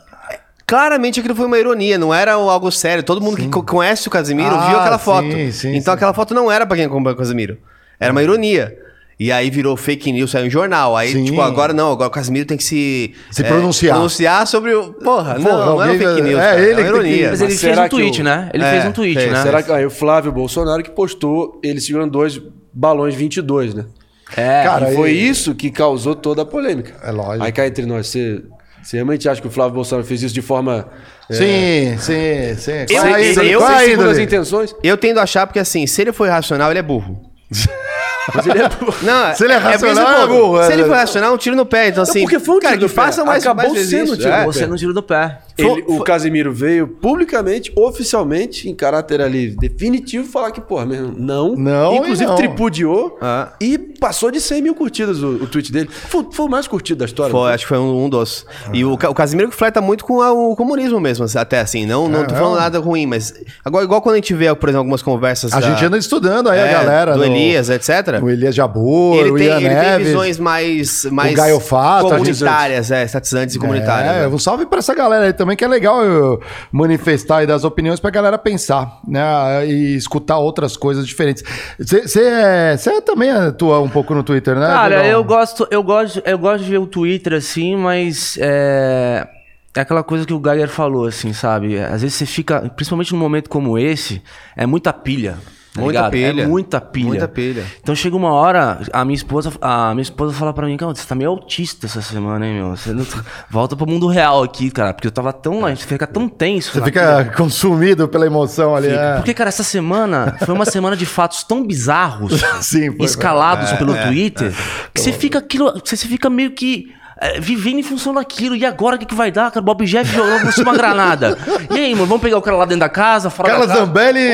Claramente aquilo foi uma ironia, não era algo sério. Todo mundo que co- conhece o Casimiro Ah, viu aquela sim, foto. sim, então sim. aquela foto não era pra quem acompanha o Casimiro. Era uma ironia. E aí virou fake news, saiu em jornal. Aí, Sim. tipo, agora não, agora o Casimiro tem que se... Se pronunciar. Pronunciar sobre o... Porra, Porra, não, não era alguém- fake news, é, cara, ele tem ironia. que- Mas ele Mas fez será um que tweet, o- né? Ele É, fez um tweet, fez. né? Será que aí o Flávio Bolsonaro que postou ele segurando dois balões 22, né? É, Cara, e foi e- isso que causou toda a polêmica. É lógico. Aí cá entre nós, você, você realmente acha que o Flávio Bolsonaro fez isso de forma Sim, sim, sim. Eu- Qual é a eu- eu- Qual é a sem segundas índole? intenções? Eu tendo a achar porque, assim, se ele foi racional, ele é burro. Mas ele é... Não, [laughs] Se ele é porque racional, esse é burro, Se é. ele foi racional, é um tiro no pé. Então, assim, porque foi um cara, tiro que no pé. faça mais, Acabou mais sendo um tiro É. no você não tira do pé. Ele- o Casimiro veio publicamente, oficialmente, em caráter ali definitivo, falar que, porra, mesmo, não. Não Inclusive não. tripudiou Ah. e passou de 100 mil curtidas o, o tweet dele. Foi, foi o mais curtido da história. Foi, acho que foi um, um dos. E o, o Casimiro que flerta muito com a- o comunismo mesmo, assim, até assim. Não, não tô É, falando é. nada ruim, mas. Agora, igual quando a gente vê, por exemplo, algumas conversas. A da- gente anda estudando aí é, a galera. Do no- Elias, etc. O Elias Jabur, Ele o tem, Ian ele tem Neves. visões mais, mais Gaio Fato, comunitárias, é, estatizantes e comunitárias. É, né? um salve pra essa galera aí também, que é legal eu manifestar e dar as opiniões pra galera pensar, né? E escutar outras coisas diferentes. Você também atua um pouco no Twitter, né? Cara, eu gosto, eu gosto, eu gosto de ver o Twitter assim, mas é, é aquela coisa que o Geiger falou, assim, sabe? Às vezes você fica, principalmente num momento como esse, é muita pilha. Tá Muita ligado? pilha. É muita pilha. Muita pilha. Então chega uma hora, a minha esposa, a minha esposa fala pra mim, cara, você tá meio autista essa semana, hein, meu? Você não tá- [laughs] volta pro mundo real aqui, cara, porque eu tava tão, a gente fica tão tenso. Você fica consumido pela emoção ali. é. Porque, cara, essa semana foi uma semana de fatos tão bizarros, [laughs] Sim, foi. escalados pelo Twitter, que você fica aquilo. Você fica meio que. É, vivendo em função daquilo. E agora o que, que vai dar? Cara, Bob Jeff jogou por cima uma granada. E aí, mano, vamos pegar o cara lá dentro da casa, fora Carla da casa. Zambelli.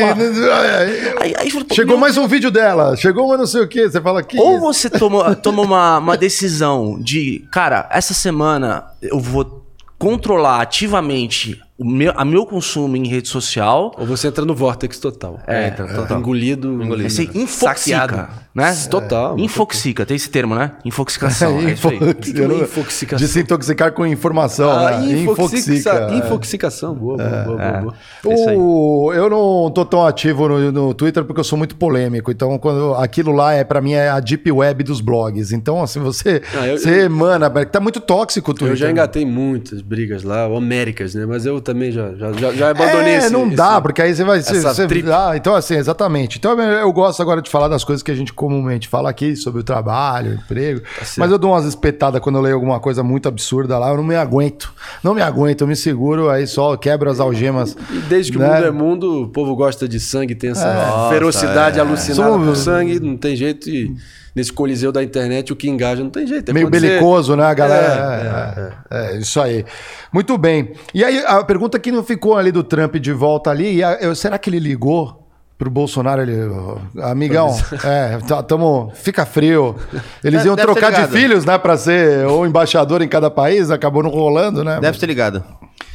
Aí, aí, pô, Chegou meu, mais um vídeo dela. Chegou mais não sei o quê. Você fala que. Ou você toma, toma uma, uma decisão de, cara, essa semana eu vou controlar ativamente o meu, a meu consumo em rede social. Ou você entra no vórtex total. É, entra, total. Engolido. Aí Você infoxica, né? Total. Infoxica, tem esse termo, né? Infoxicação. [laughs] é isso aí. Info- é infoxicação? Desintoxicar com informação. Ah, né? infoxica, é. infoxicação. Boa, boa, boa, boa, boa. É. O- eu não tô tão ativo no, no Twitter porque eu sou muito polêmico. Então, quando aquilo lá é para mim é a deep web dos blogs. Então, assim, você, Ah, eu- você emana, tá muito tóxico o Twitter. Eu já engatei muitas brigas lá, homéricas, né? Mas eu também já, já, já, já abandonei é, esse... não esse- dá, porque aí você vai. Você, essa você- ah, então, assim, exatamente. Então, eu eu gosto agora de falar das coisas que a gente comumente fala aqui sobre o trabalho, o emprego. Tá mas eu dou umas espetadas quando eu leio alguma coisa muito absurda lá. Eu não me aguento. Não me aguento, eu me seguro, aí só quebro as algemas. E desde que né? o mundo é mundo, o povo gosta de sangue, tem essa Nossa, ferocidade é. alucinada Somos- sangue, não tem jeito. E nesse coliseu da internet, o que engaja não tem jeito. É Meio você- belicoso, né, a galera? É, é, é, isso aí. Muito bem. E aí, a pergunta que não ficou ali do Trump de volta ali, e a- eu- será que ele ligou pro Bolsonaro? Ele, "Ô, amigão, é, tá- tamo, fica frio. Eles Deve- iam deve trocar de filhos, né, pra ser ou embaixador em cada país, acabou não rolando, né? Deve ter ligado.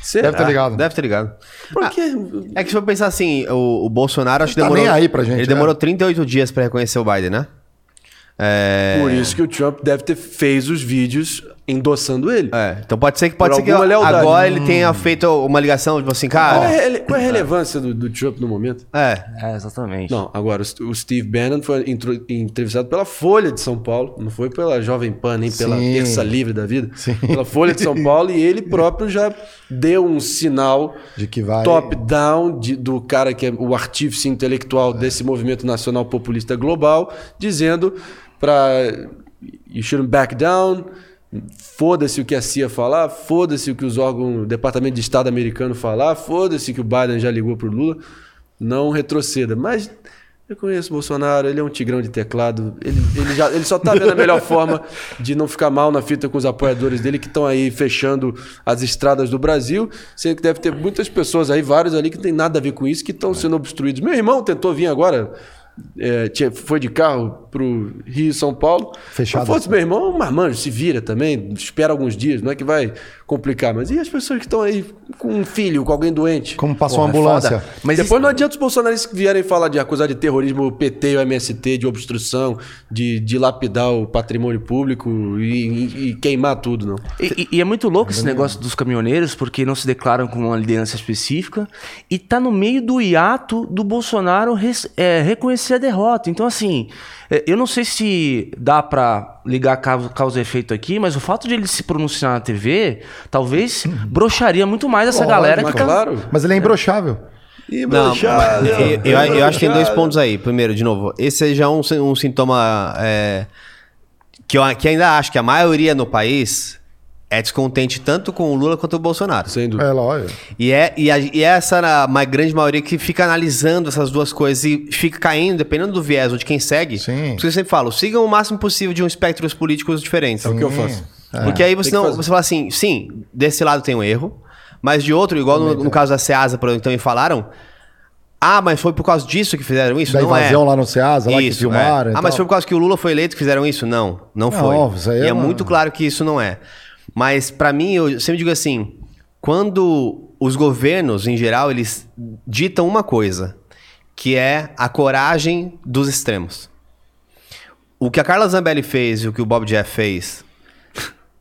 Será? Deve ter ligado. Deve ter ligado. Por quê? É que se for pensar assim, o, o Bolsonaro acho que Tá demorou. nem aí pra gente, Ele né? demorou 38 dias pra reconhecer o Biden, né? É. Por isso que o Trump deve ter fez os vídeos endossando ele. É, então pode ser que pode Por ser que lealdade. agora ele tenha feito uma ligação, tipo assim, Qual, cara. é, a rele- qual é a relevância do, do Trump no momento? É. É, exatamente. Não, agora o, Steve Bannon foi entrevistado pela Folha de São Paulo, não foi pela Jovem Pan, nem pela Sim. Terça Livre da Vida, Sim. pela Folha de São [laughs] Paulo, e ele próprio já deu um sinal De que vai- top-down do cara que é o artífice intelectual desse movimento nacional populista global, dizendo para you shouldn't back down, foda-se o que a CIA falar, foda-se o que os órgãos, o Departamento de Estado americano falar, foda-se que o Biden já ligou pro Lula, não retroceda. Mas eu conheço o Bolsonaro, ele é um tigrão de teclado, ele, ele, já, ele só tá vendo a melhor forma de não ficar mal na fita com os apoiadores dele que estão aí fechando as estradas do Brasil, sendo que deve ter muitas pessoas aí, vários ali que não tem nada a ver com isso, que estão sendo obstruídos. Meu irmão tentou vir agora, é, tinha- foi de carro pro Rio e São Paulo. Fechado. Se fosse meu irmão, marmanjo, se vira também, espera alguns dias, não é que vai complicar. Mas e as pessoas que estão aí com um filho, com alguém doente? Como passou uma Porra, é ambulância. foda. Mas depois não adianta os bolsonaristas que vierem falar de acusar de terrorismo o PT e o MST, de obstrução, de, de lapidar o patrimônio público e, e- e queimar tudo, não. E, e- e é muito louco esse negócio dos caminhoneiros, porque não se declaram com uma liderança específica e tá no meio do hiato do Bolsonaro res- é, reconhecer a derrota. Então, assim, é, eu não sei se dá pra ligar causa, causa e efeito aqui, mas o fato de ele se pronunciar na TV talvez broxaria muito mais essa galera Mas que tá. claro. Mas ele é imbrochável. Não, eu, eu- eu acho que tem dois pontos aí. Primeiro, de novo, esse já é um, um sintoma é, que eu que ainda acho que a maioria no país é descontente tanto com o Lula quanto o Bolsonaro. Sem dúvida. É lógico. E é, e, a- e é essa a grande maioria que fica analisando essas duas coisas e fica caindo, dependendo do viés ou de quem segue. Sim. Porque eu sempre falo, sigam o máximo possível de um espectros políticos diferentes. É o que eu faço. Porque aí você não. Você fala assim, sim, desse lado tem um erro, mas de outro, igual no, no caso da Ceasa, por exemplo, também falaram. Ah, mas foi por causa disso que fizeram isso? Da não invasão é. lá no Ceasa, lá que Isso, filmaram é. Ah, mas foi por causa que o Lula foi eleito que fizeram isso? Não, não, Não, foi. isso aí e é é uma- muito claro que isso não é. Mas pra mim, eu sempre digo assim, quando os governos, em geral, eles ditam uma coisa, que é a coragem dos extremos. O que a Carla Zambelli fez e o que o Bob Jeff fez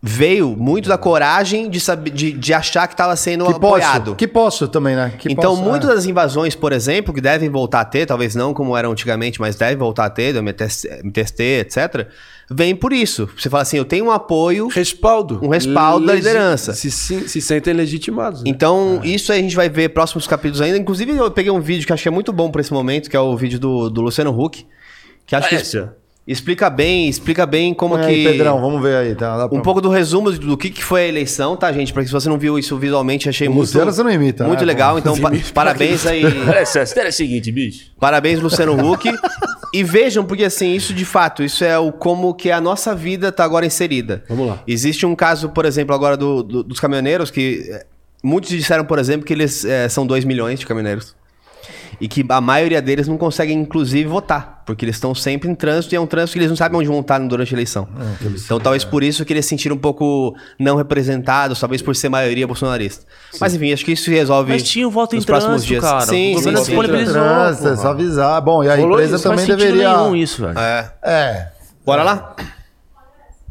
veio muito da coragem de, saber, de, de achar que estava sendo Que apoiado. posso, que posso também, né? Que então, posso, muitas é. das invasões, por exemplo, que devem voltar a ter, talvez não como eram antigamente, mas devem voltar a ter, do MTST, MTST, etc., vem por isso. Você fala assim, eu tenho um apoio. Respaldo. Um respaldo da liderança. Se, se, se sentem legitimados. né? Então, isso aí a gente vai ver próximos capítulos ainda. Inclusive, eu peguei um vídeo que achei muito bom para esse momento, que é o vídeo do, do Luciano Huck, que acho que Parece, ó. Explica bem, explica bem como Põe que aí, Pedrão, vamos ver aí. Tá? Pra- um pouco do resumo do que, que foi a eleição, tá, gente? Porque se você não viu isso visualmente, achei O muito Luciano você não imita, muito né? legal. Então, pa- parabéns aí. [laughs] É a seguinte, bicho. Parabéns, Luciano Huck. e vejam, porque assim, isso de fato, isso é o como que a nossa vida tá agora inserida. Vamos lá. Existe um caso, por exemplo, agora do- do- dos caminhoneiros, que eh, muitos disseram, por exemplo, que eles eh, são 2 milhões de caminhoneiros. E que a maioria deles não conseguem, inclusive, votar. Porque eles estão sempre em trânsito e é um trânsito que eles não sabem onde vão estar durante a eleição. então, talvez por isso que eles se sentiram um pouco não representados, talvez por ser maioria bolsonarista. Mas enfim, acho que isso se resolve. Mas tinha o voto em nos próximos trânsito, dias. cara. Sim, o sim, governo sim. disponibilizou. Trânsito, é só avisar. Bom, e a Rolou empresa isso, também deveria. nenhum isso, velho. É. É. Bora lá?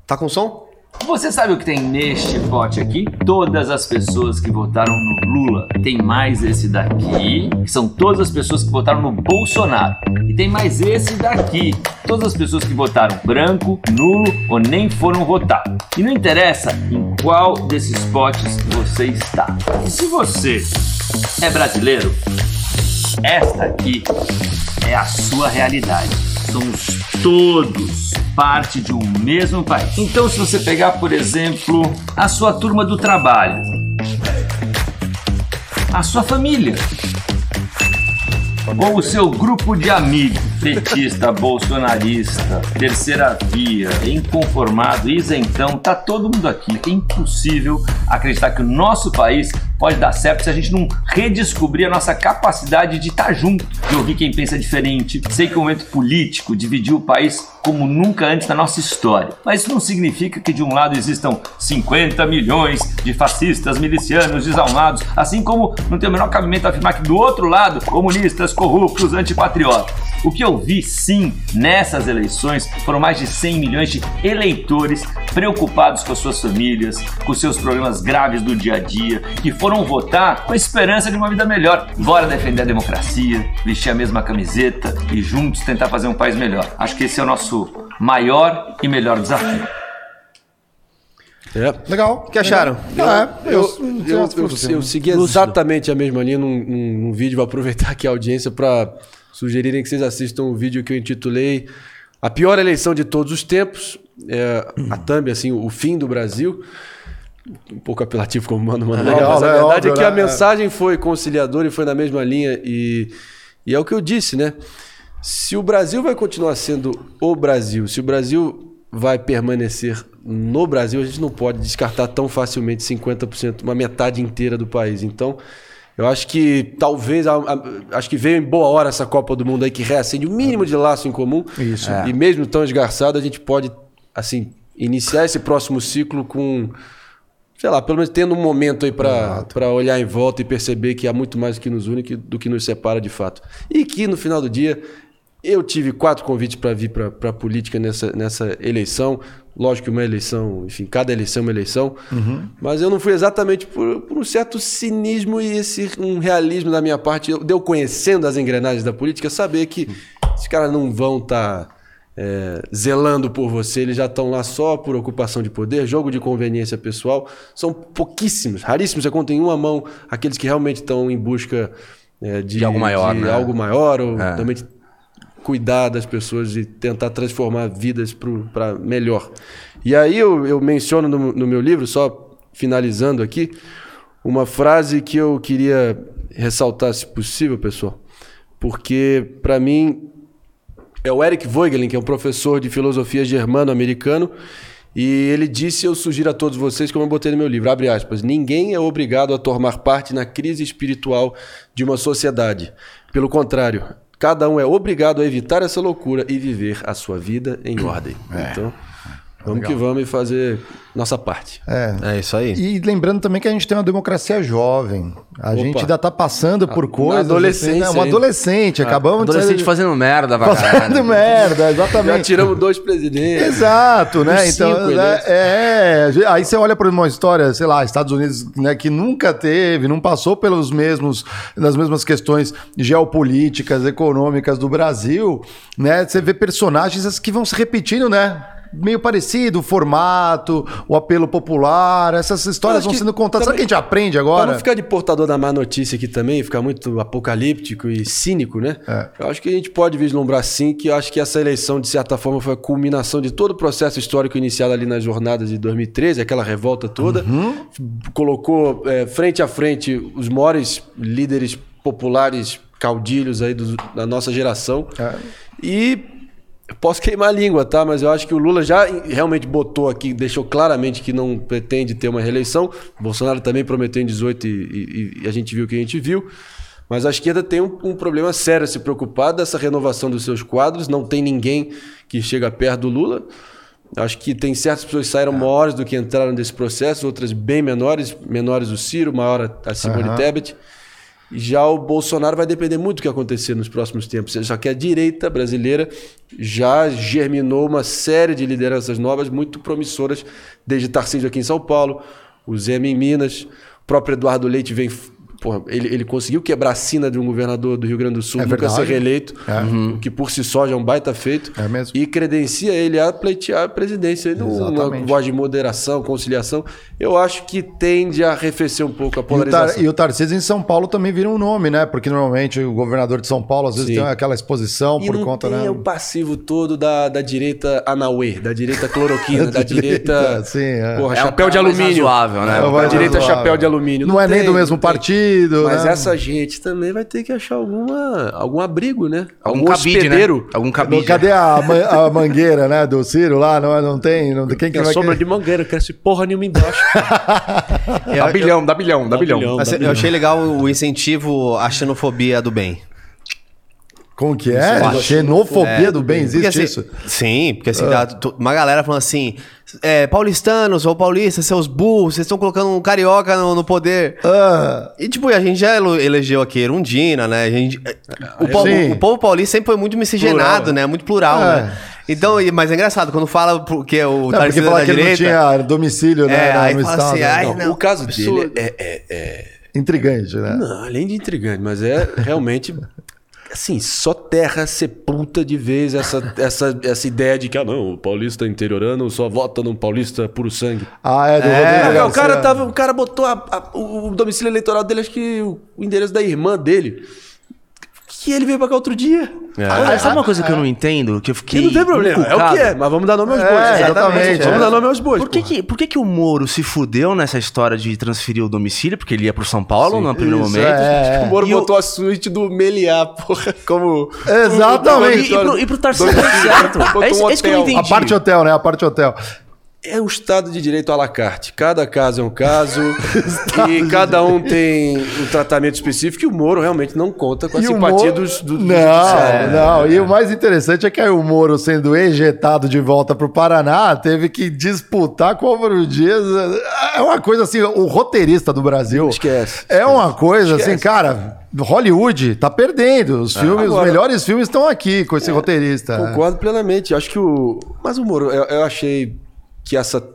Tá com som? Você sabe o que tem neste pote aqui? Todas as pessoas que votaram no Lula. Tem mais esse daqui, que são todas as pessoas que votaram no Bolsonaro. E tem mais esse daqui, todas as pessoas que votaram branco, nulo ou nem foram votar. E não interessa em qual desses potes você está. E se você é brasileiro, esta aqui é a sua realidade. Somos todos parte de um mesmo país. Então, se você pegar, por exemplo, a sua turma do trabalho, a sua família, ou o seu grupo de amigos, petista, bolsonarista, terceira via, inconformado, isentão, tá todo mundo aqui. É impossível acreditar que o nosso país pode dar certo se a gente não redescobrir a nossa capacidade de estar junto, de ouvir quem pensa diferente. Sei que o momento político dividiu o país como nunca antes na nossa história. Mas isso não significa que de um lado existam 50 milhões de fascistas, milicianos, desalmados, assim como não tem o menor cabimento afirmar que do outro lado, comunistas, corruptos, antipatriotas. O que eu vi sim nessas eleições foram mais de 100 milhões de eleitores preocupados com as suas famílias, com seus problemas graves do dia a dia, que foram votar com a esperança de uma vida melhor. Bora defender a democracia, vestir a mesma camiseta e juntos tentar fazer um país melhor. Acho que esse é o nosso maior e melhor desafio. É. Legal. O que acharam? É, Eu, eu, eu, eu, eu segui exatamente a mesma linha num, num, num vídeo. Vou aproveitar aqui a audiência para sugerirem que vocês assistam o vídeo que eu intitulei A Pior Eleição de Todos os Tempos. É, a thumb, assim, o fim do Brasil. Um pouco apelativo como mano, mano. Legal, mas a é verdade óbvio, é que né? a mensagem foi conciliadora e foi na mesma linha. E, e é o que eu disse, né? Se o Brasil vai continuar sendo o Brasil, se o Brasil vai permanecer no Brasil, a gente não pode descartar tão facilmente 50%, uma metade inteira do país. Então, eu acho que talvez, a- a- acho que veio em boa hora essa Copa do Mundo aí que reacende o mínimo de laço em comum. Isso. E mesmo tão esgarçado, a gente pode, assim, iniciar esse próximo ciclo com, sei lá, pelo menos tendo um momento aí para olhar em volta e perceber que há muito mais que nos une do que nos separa de fato. E que no final do dia eu tive quatro convites para vir para a política nessa, nessa eleição. Lógico que uma eleição, enfim, cada eleição é uma eleição. Mas eu não fui exatamente por, por um certo cinismo e esse um realismo da minha parte. Eu, de eu conhecendo as engrenagens da política, saber que esses caras não vão estar zelando por você, eles já estão lá só por ocupação de poder, jogo de conveniência pessoal. São pouquíssimos, raríssimos. Você conta em uma mão aqueles que realmente estão em busca é, de, De algo maior, de né? algo maior ou É. realmente cuidar das pessoas e tentar transformar vidas para melhor. E aí eu, eu menciono no, no meu livro, só finalizando aqui, uma frase que eu queria ressaltar, se possível, pessoal, porque para mim é o Eric Voegelin, que é um professor de filosofia germano-americano, e ele disse: Eu sugiro a todos vocês, como eu botei no meu livro, abre aspas, ninguém é obrigado a tomar parte na crise espiritual de uma sociedade. Pelo contrário, cada um é obrigado a evitar essa loucura e viver a sua vida em ordem. Então, Vamos que vamos e fazer nossa parte. É. É isso aí. E lembrando também que a gente tem uma democracia jovem. A gente ainda tá passando por coisas. adolescência Assim, né? Uma ainda. adolescente. Acabamos Adolescente de fazendo merda, pra Fazendo caralho. merda, Já exatamente. tiramos dois presidentes. Exato, né? Então, cinco né, é, é. Aí você olha para uma história, sei lá, Estados Unidos, né, que nunca teve, não passou pelos mesmos, nas mesmas questões geopolíticas, econômicas do Brasil, né? Você vê personagens que vão se repetindo, né? Meio parecido, o formato, o apelo popular, essas histórias vão sendo contadas. Sabe o que também- a gente aprende Pra agora? não ficar de portador da má notícia aqui também, ficar muito apocalíptico e cínico, né? É. Eu acho que a gente pode vislumbrar sim que eu acho que essa eleição, de certa forma, foi a culminação de todo o processo histórico iniciado ali nas jornadas de 2013, aquela revolta toda. Uhum. Colocou é, frente a frente os maiores líderes populares, caudilhos aí do- da nossa geração. É. E eu posso queimar a língua, tá? Mas eu acho que o Lula já realmente botou aqui, deixou claramente que não pretende ter uma reeleição. O Bolsonaro também prometeu em 18 e, e- e a gente viu o que a gente viu. Mas a esquerda tem um, um problema sério a se preocupar dessa renovação dos seus quadros. Não tem ninguém que chega perto do Lula. Acho que tem certas pessoas que saíram maiores do que entraram nesse processo, outras bem menores, menores o Ciro, maior a Simone Tebet. Já o Bolsonaro vai depender muito do que acontecer nos próximos tempos. Já que a direita brasileira já germinou uma série de lideranças novas muito promissoras, desde Tarcísio aqui em São Paulo, o Zema em Minas, o próprio Eduardo Leite vem. Porra, ele, ele conseguiu quebrar a sina de um governador do Rio Grande do Sul, É nunca verdade. ser reeleito, o que por si só já é um baita feito. É mesmo. E credencia ele a pleitear a presidência. Ele Uma voz de moderação, conciliação. Eu acho que tende a arrefecer um pouco a E o, polarização. Tar, e o Tarcísio em São Paulo também vira um nome, né? Porque normalmente o governador de São Paulo às vezes Sim. tem aquela exposição E por não conta, tem né? o passivo todo da, da direita Anauê, da direita cloroquina, [laughs] da direita. sim, é. Porra, É um chapéu de alumínio. razoável, né? É, Da direita, razoável. chapéu de alumínio. Não, é nem do mesmo não Mas né? essa gente também vai ter que achar alguma, algum abrigo, né? Algum Algum cabide, hospedeiro. né? Algum cabide. Cadê a, a mangueira, né, do Ciro lá? Não, não tem? Não, quem que a vai sombra querer? de mangueira, cresce porra nenhuma embaixo. [laughs] Dá bilhão, dá bilhão, dá bilhão. Mas eu achei legal o incentivo à xenofobia do bem. Como que é? Xenofobia do bem, Porque, existe assim, isso? Sim, porque assim, dá tu- uma galera falando assim: é, paulistanos ou paulistas, seus burros, vocês estão colocando um carioca no, no poder. Ah, E tipo, a gente já elegeu aqui Erundina, né? A gente, o, povo, o povo paulista sempre foi muito miscigenado, Plural, né? Muito plural, É. né? Então, e- mas é engraçado, quando fala que o não, porque Tarcísio é da que ele não direita... tinha domicílio né, É, aí no fala estado. assim, ai, Não, não, o caso absurdo. dele é, é- é- Intrigante, né? Não, além de intrigante, mas é realmente. Assim, só terra sepulta de vez essa, [laughs] essa, essa ideia de que, ah, não, o paulista interiorano só vota num paulista puro sangue. Ah, é do É, Rodrigo o, cara tava, o cara botou a- a- o, domicílio eleitoral dele, acho que o endereço da irmã dele. Que ele veio pra cá outro dia. Ah, sabe uma coisa que eu não entendo? Que eu Que fiquei. não tem problema, é o encucado? que é, mas vamos dar nome aos É, bois. exatamente, Vamos é. dar nome aos bois. Por que, que, por que, que o Moro se fudeu nessa história de transferir o domicílio? Porque ele ia pro São Paulo no primeiro Isso, momento. é, O Moro E o- botou a suíte do Meliá, porra, como. Exatamente. E, e pro, e pro Tarcísio certo. É isso, um é isso que eu não entendi. A parte hotel, né? A parte hotel. É o Estado de Direito à la carte. Cada caso é um caso. [laughs] e cada um tem um tratamento específico. E o Moro realmente não conta com a E o simpatia Moro- dos, do, do Não, judiciário. não. E o mais interessante é que aí o Moro, sendo ejetado de volta pro Paraná, teve que disputar com o Álvaro Dias. É uma coisa assim, o roteirista do Brasil. Esquece, É uma coisa assim, Esquece. cara. Hollywood tá perdendo. Os filmes, os Agora- melhores filmes estão aqui com esse roteirista. Concordo plenamente. Acho que o. Mas o Moro, eu, eu achei que essa,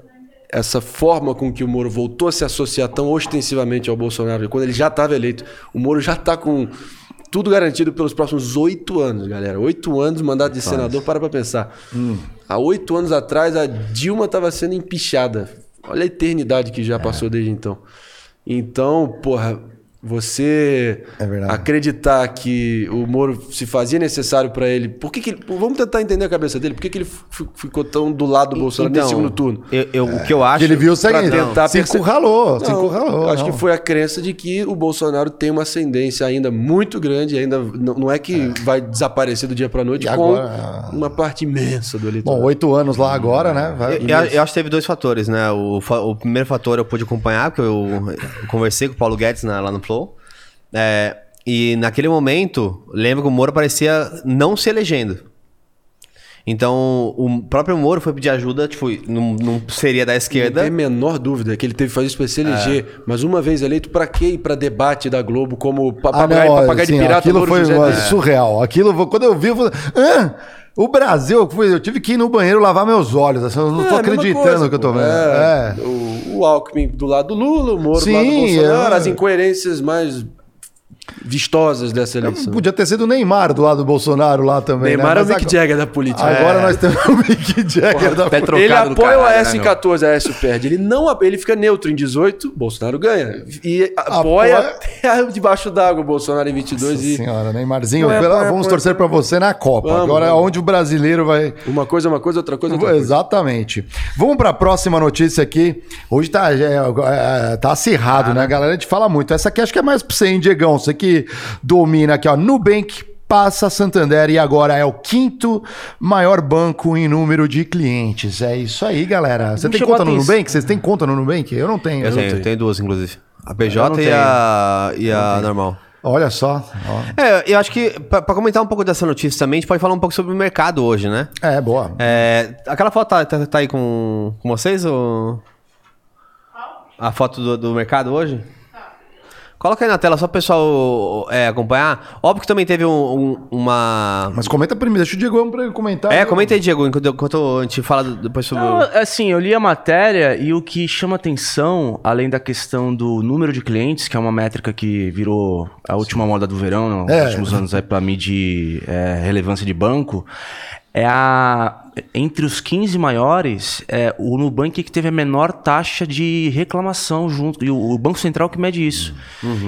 essa forma com que o Moro voltou a se associar tão ostensivamente ao Bolsonaro, quando ele já estava eleito, o Moro já está com tudo garantido pelos próximos oito anos, galera. Oito anos, mandato de senador, para pra pensar. Há oito anos atrás, a Dilma estava sendo empichada. Olha a eternidade que já passou desde então. Então, porra, você É acreditar que o Moro se fazia necessário para ele. Por que, que ele- Vamos tentar entender a cabeça dele. Por que, que ele f- ficou tão do lado do Bolsonaro nesse segundo turno? eu- eu- o que eu acho... Que ele viu o seguinte: tentar se perce- encurralou, se Não, encurralou. Acho não. que foi a crença de que o Bolsonaro tem uma ascendência ainda muito grande, ainda não, não é que vai desaparecer do dia para noite E com agora- uma parte imensa do Bom, eleitorado. oito anos lá agora, né? Vai- Eu, eu- eu acho que teve dois fatores, né? O, o primeiro fator eu pude acompanhar, porque eu, eu conversei com o Paulo Guedes na- lá no Flow. É, e naquele momento, lembro que o Moro parecia não se elegendo. Então, o próprio Moro foi pedir ajuda, tipo, não, não seria da Não esquerda. tem a menor dúvida que ele teve que fazer isso pra se eleger. É. Mas uma vez eleito, pra quê ir pra debate da Globo como Ah, papagaio, não, papagaio de assim, pirata? aquilo Moro foi José surreal. Aquilo, quando eu vi, eu falei, Hã? O Brasil, eu, tive que ir no banheiro lavar meus olhos. assim, eu não É, mesma acreditando coisa, que eu tô pô. vendo. É, É. O, o Alckmin do lado do Lula, o Moro do lado do Sim, Bolsonaro, é. as incoerências mais vistosas dessa eleição. Podia ter sido o Neymar do lado do Bolsonaro lá também. Neymar né? é o Mick agora- Jagger da política. Agora É. nós temos o Mick Jagger da Pé trocado Ele apoia o né, Aécio em meu? 14, Aécio perde. Ele não ele fica neutro em 18, Bolsonaro ganha. E apoia, Apoia- até debaixo d'água o Bolsonaro em 22 Nossa e senhora, Neymarzinho, é, pela- é, vamos é, torcer é. você na Copa. Vamos, Agora, vamos. onde o brasileiro vai. uma coisa é uma coisa, outra coisa é outra coisa. Exatamente. Vamos para a próxima notícia aqui. Hoje tá, é, é, tá acirrado, né, galera? A gente fala muito. Essa aqui acho que é mais pra você, hein, Diegão? Você que domina aqui, ó. Nubank passa Santander e agora é o quinto maior banco em número de clientes. É isso aí, galera. Você tem conta no. Nubank? Vocês têm conta no Nubank? Eu não tenho. Eu Eu tenho, não tenho duas, inclusive. A PJ e tenho. a, e a normal. Olha só. ó. É, eu acho que, pra, pra comentar um pouco dessa notícia também, a gente pode falar um pouco sobre o mercado hoje, né? É, boa. É, aquela foto tá, tá- tá aí com, com vocês? Ou... A foto do, do mercado hoje? Coloca aí na tela só pro pessoal é, acompanhar. Óbvio que também teve um- um- uma. Mas comenta primeiro, deixa o ele comentar. É, comenta aí, Diego, enquanto, enquanto a gente fala depois sobre. Não, o... assim, eu li a matéria e o que chama atenção, além da questão do número de clientes, que é uma métrica que virou a última moda do verão nos É. últimos anos aí para medir é, relevância de banco, é a entre os 15 maiores, é, o Nubank que teve a menor taxa de reclamação junto e o, o Banco Central que mede isso.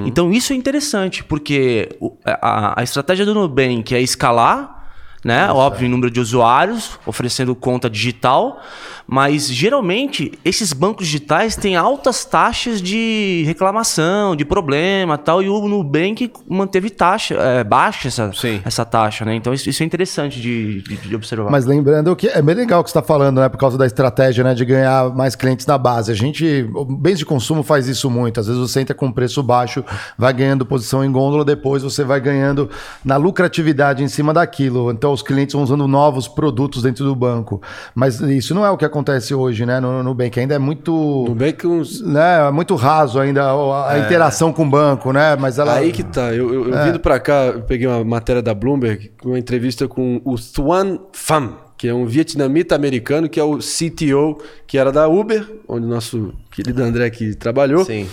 Então isso é interessante porque a, a estratégia do Nubank é escalar né? Óbvio, em número de usuários, oferecendo conta digital, mas geralmente esses bancos digitais têm altas taxas de reclamação, de problema tal, e o Nubank manteve taxa, é, baixa essa, Sim. essa taxa, né? Então isso, isso é interessante de, de- de observar. Mas lembrando que é bem legal o que você está falando, né? Por causa da estratégia, né? De ganhar mais clientes na base. A gente, o bens de consumo faz isso muito. Às vezes você entra com preço baixo, vai ganhando posição em gôndola, depois você vai ganhando na lucratividade em cima daquilo. Então os clientes vão usando novos produtos dentro do banco. Mas isso não é o que acontece hoje, né? No Nubank ainda é muito... Nubank uns... Né, é muito raso ainda a, a interação com o banco, né? Mas ela... Aí que tá. Eu, eu, eu vindo pra cá, eu peguei uma matéria da Bloomberg, uma entrevista com o Thuan Pham, que é um vietnamita americano, que é o CTO, que era da Uber, onde o nosso querido André aqui trabalhou. Sim.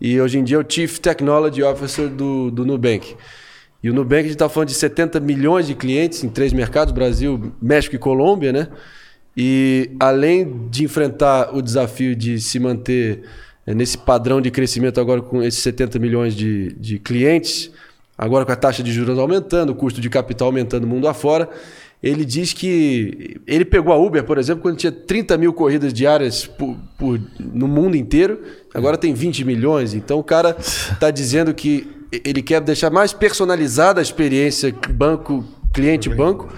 E hoje em dia é o Chief Technology Officer do, do Nubank. E o Nubank, a gente está falando de 70 milhões de clientes em três mercados, Brasil, México e Colômbia, né? E além de enfrentar o desafio de se manter eh, nesse padrão de crescimento agora com esses 70 milhões de, de clientes, agora com a taxa de juros aumentando, o custo de capital aumentando mundo afora, ele diz que ele pegou a Uber, por exemplo, quando tinha 30 mil corridas diárias por- por- no mundo inteiro, agora tem 20 milhões. Então o cara está dizendo que ele quer deixar mais personalizada a experiência banco cliente banco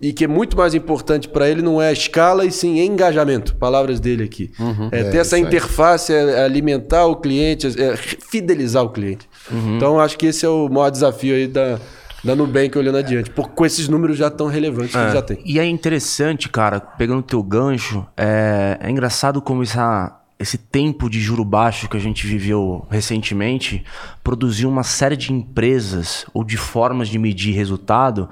e que é muito mais importante para ele não é a escala e sim engajamento. Palavras dele aqui. É, ter essa interface, é alimentar o cliente, é fidelizar o cliente. Então acho que esse é o maior desafio aí da, da Nubank olhando adiante, por, com esses números já tão relevantes que ele já tem. E é interessante, cara, pegando o teu gancho, é, é engraçado como essa, esse tempo de juro baixo que a gente viveu recentemente produziu uma série de empresas ou de formas de medir resultado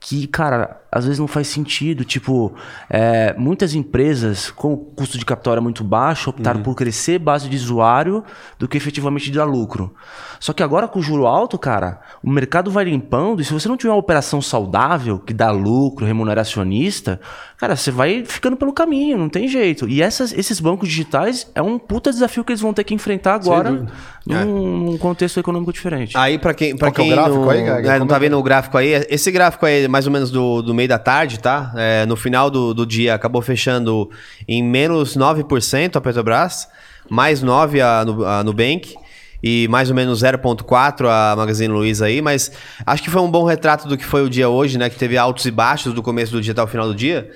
que, cara, às vezes não faz sentido. Tipo, é, muitas empresas com o custo de capital era muito baixo optaram por crescer base de usuário do que efetivamente dar lucro. Só que agora com o juro alto, cara, o mercado vai limpando e se você não tiver uma operação saudável que dá lucro, remuneracionista, cara, você vai ficando pelo caminho, não tem jeito. E essas, esses bancos digitais é um puta desafio que eles vão ter que enfrentar agora num, num contexto econômico diferente. Aí, pra quem, pra Qual que é o quem gráfico não, aí, Gaga? é, não tá é vendo o gráfico aí, esse gráfico aí é mais ou menos do, do meio da tarde, tá? É, no final do, do dia acabou fechando em menos 9% a Petrobras, mais 9% a, a Nubank e mais ou menos 0,4% a Magazine Luiza aí, mas acho que foi um bom retrato do que foi o dia hoje, né? Que teve altos e baixos do começo do dia até o final do dia.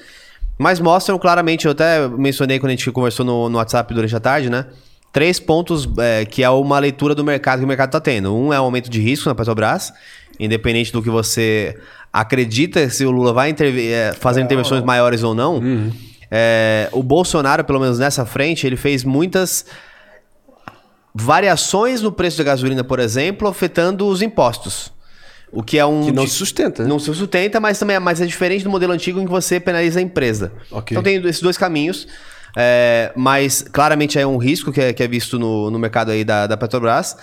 Mas mostram claramente, eu até mencionei quando a gente conversou no, no WhatsApp durante a tarde, né? Três pontos é, que é uma leitura do mercado que o mercado está tendo. Um é o aumento de risco na Petrobras, independente do que você acredita se o Lula vai intervi- é, fazer intervenções maiores ou não, é, o Bolsonaro, pelo menos nessa frente, ele fez muitas variações no preço da gasolina, por exemplo, afetando os impostos. O que é um. Que não se sustenta, né? Não se sustenta, mas também é, mas é diferente do modelo antigo em que você penaliza a empresa. Ok. Então tem esses dois caminhos. é, mas claramente é um risco que é, que é visto no, no mercado aí da, da Petrobras.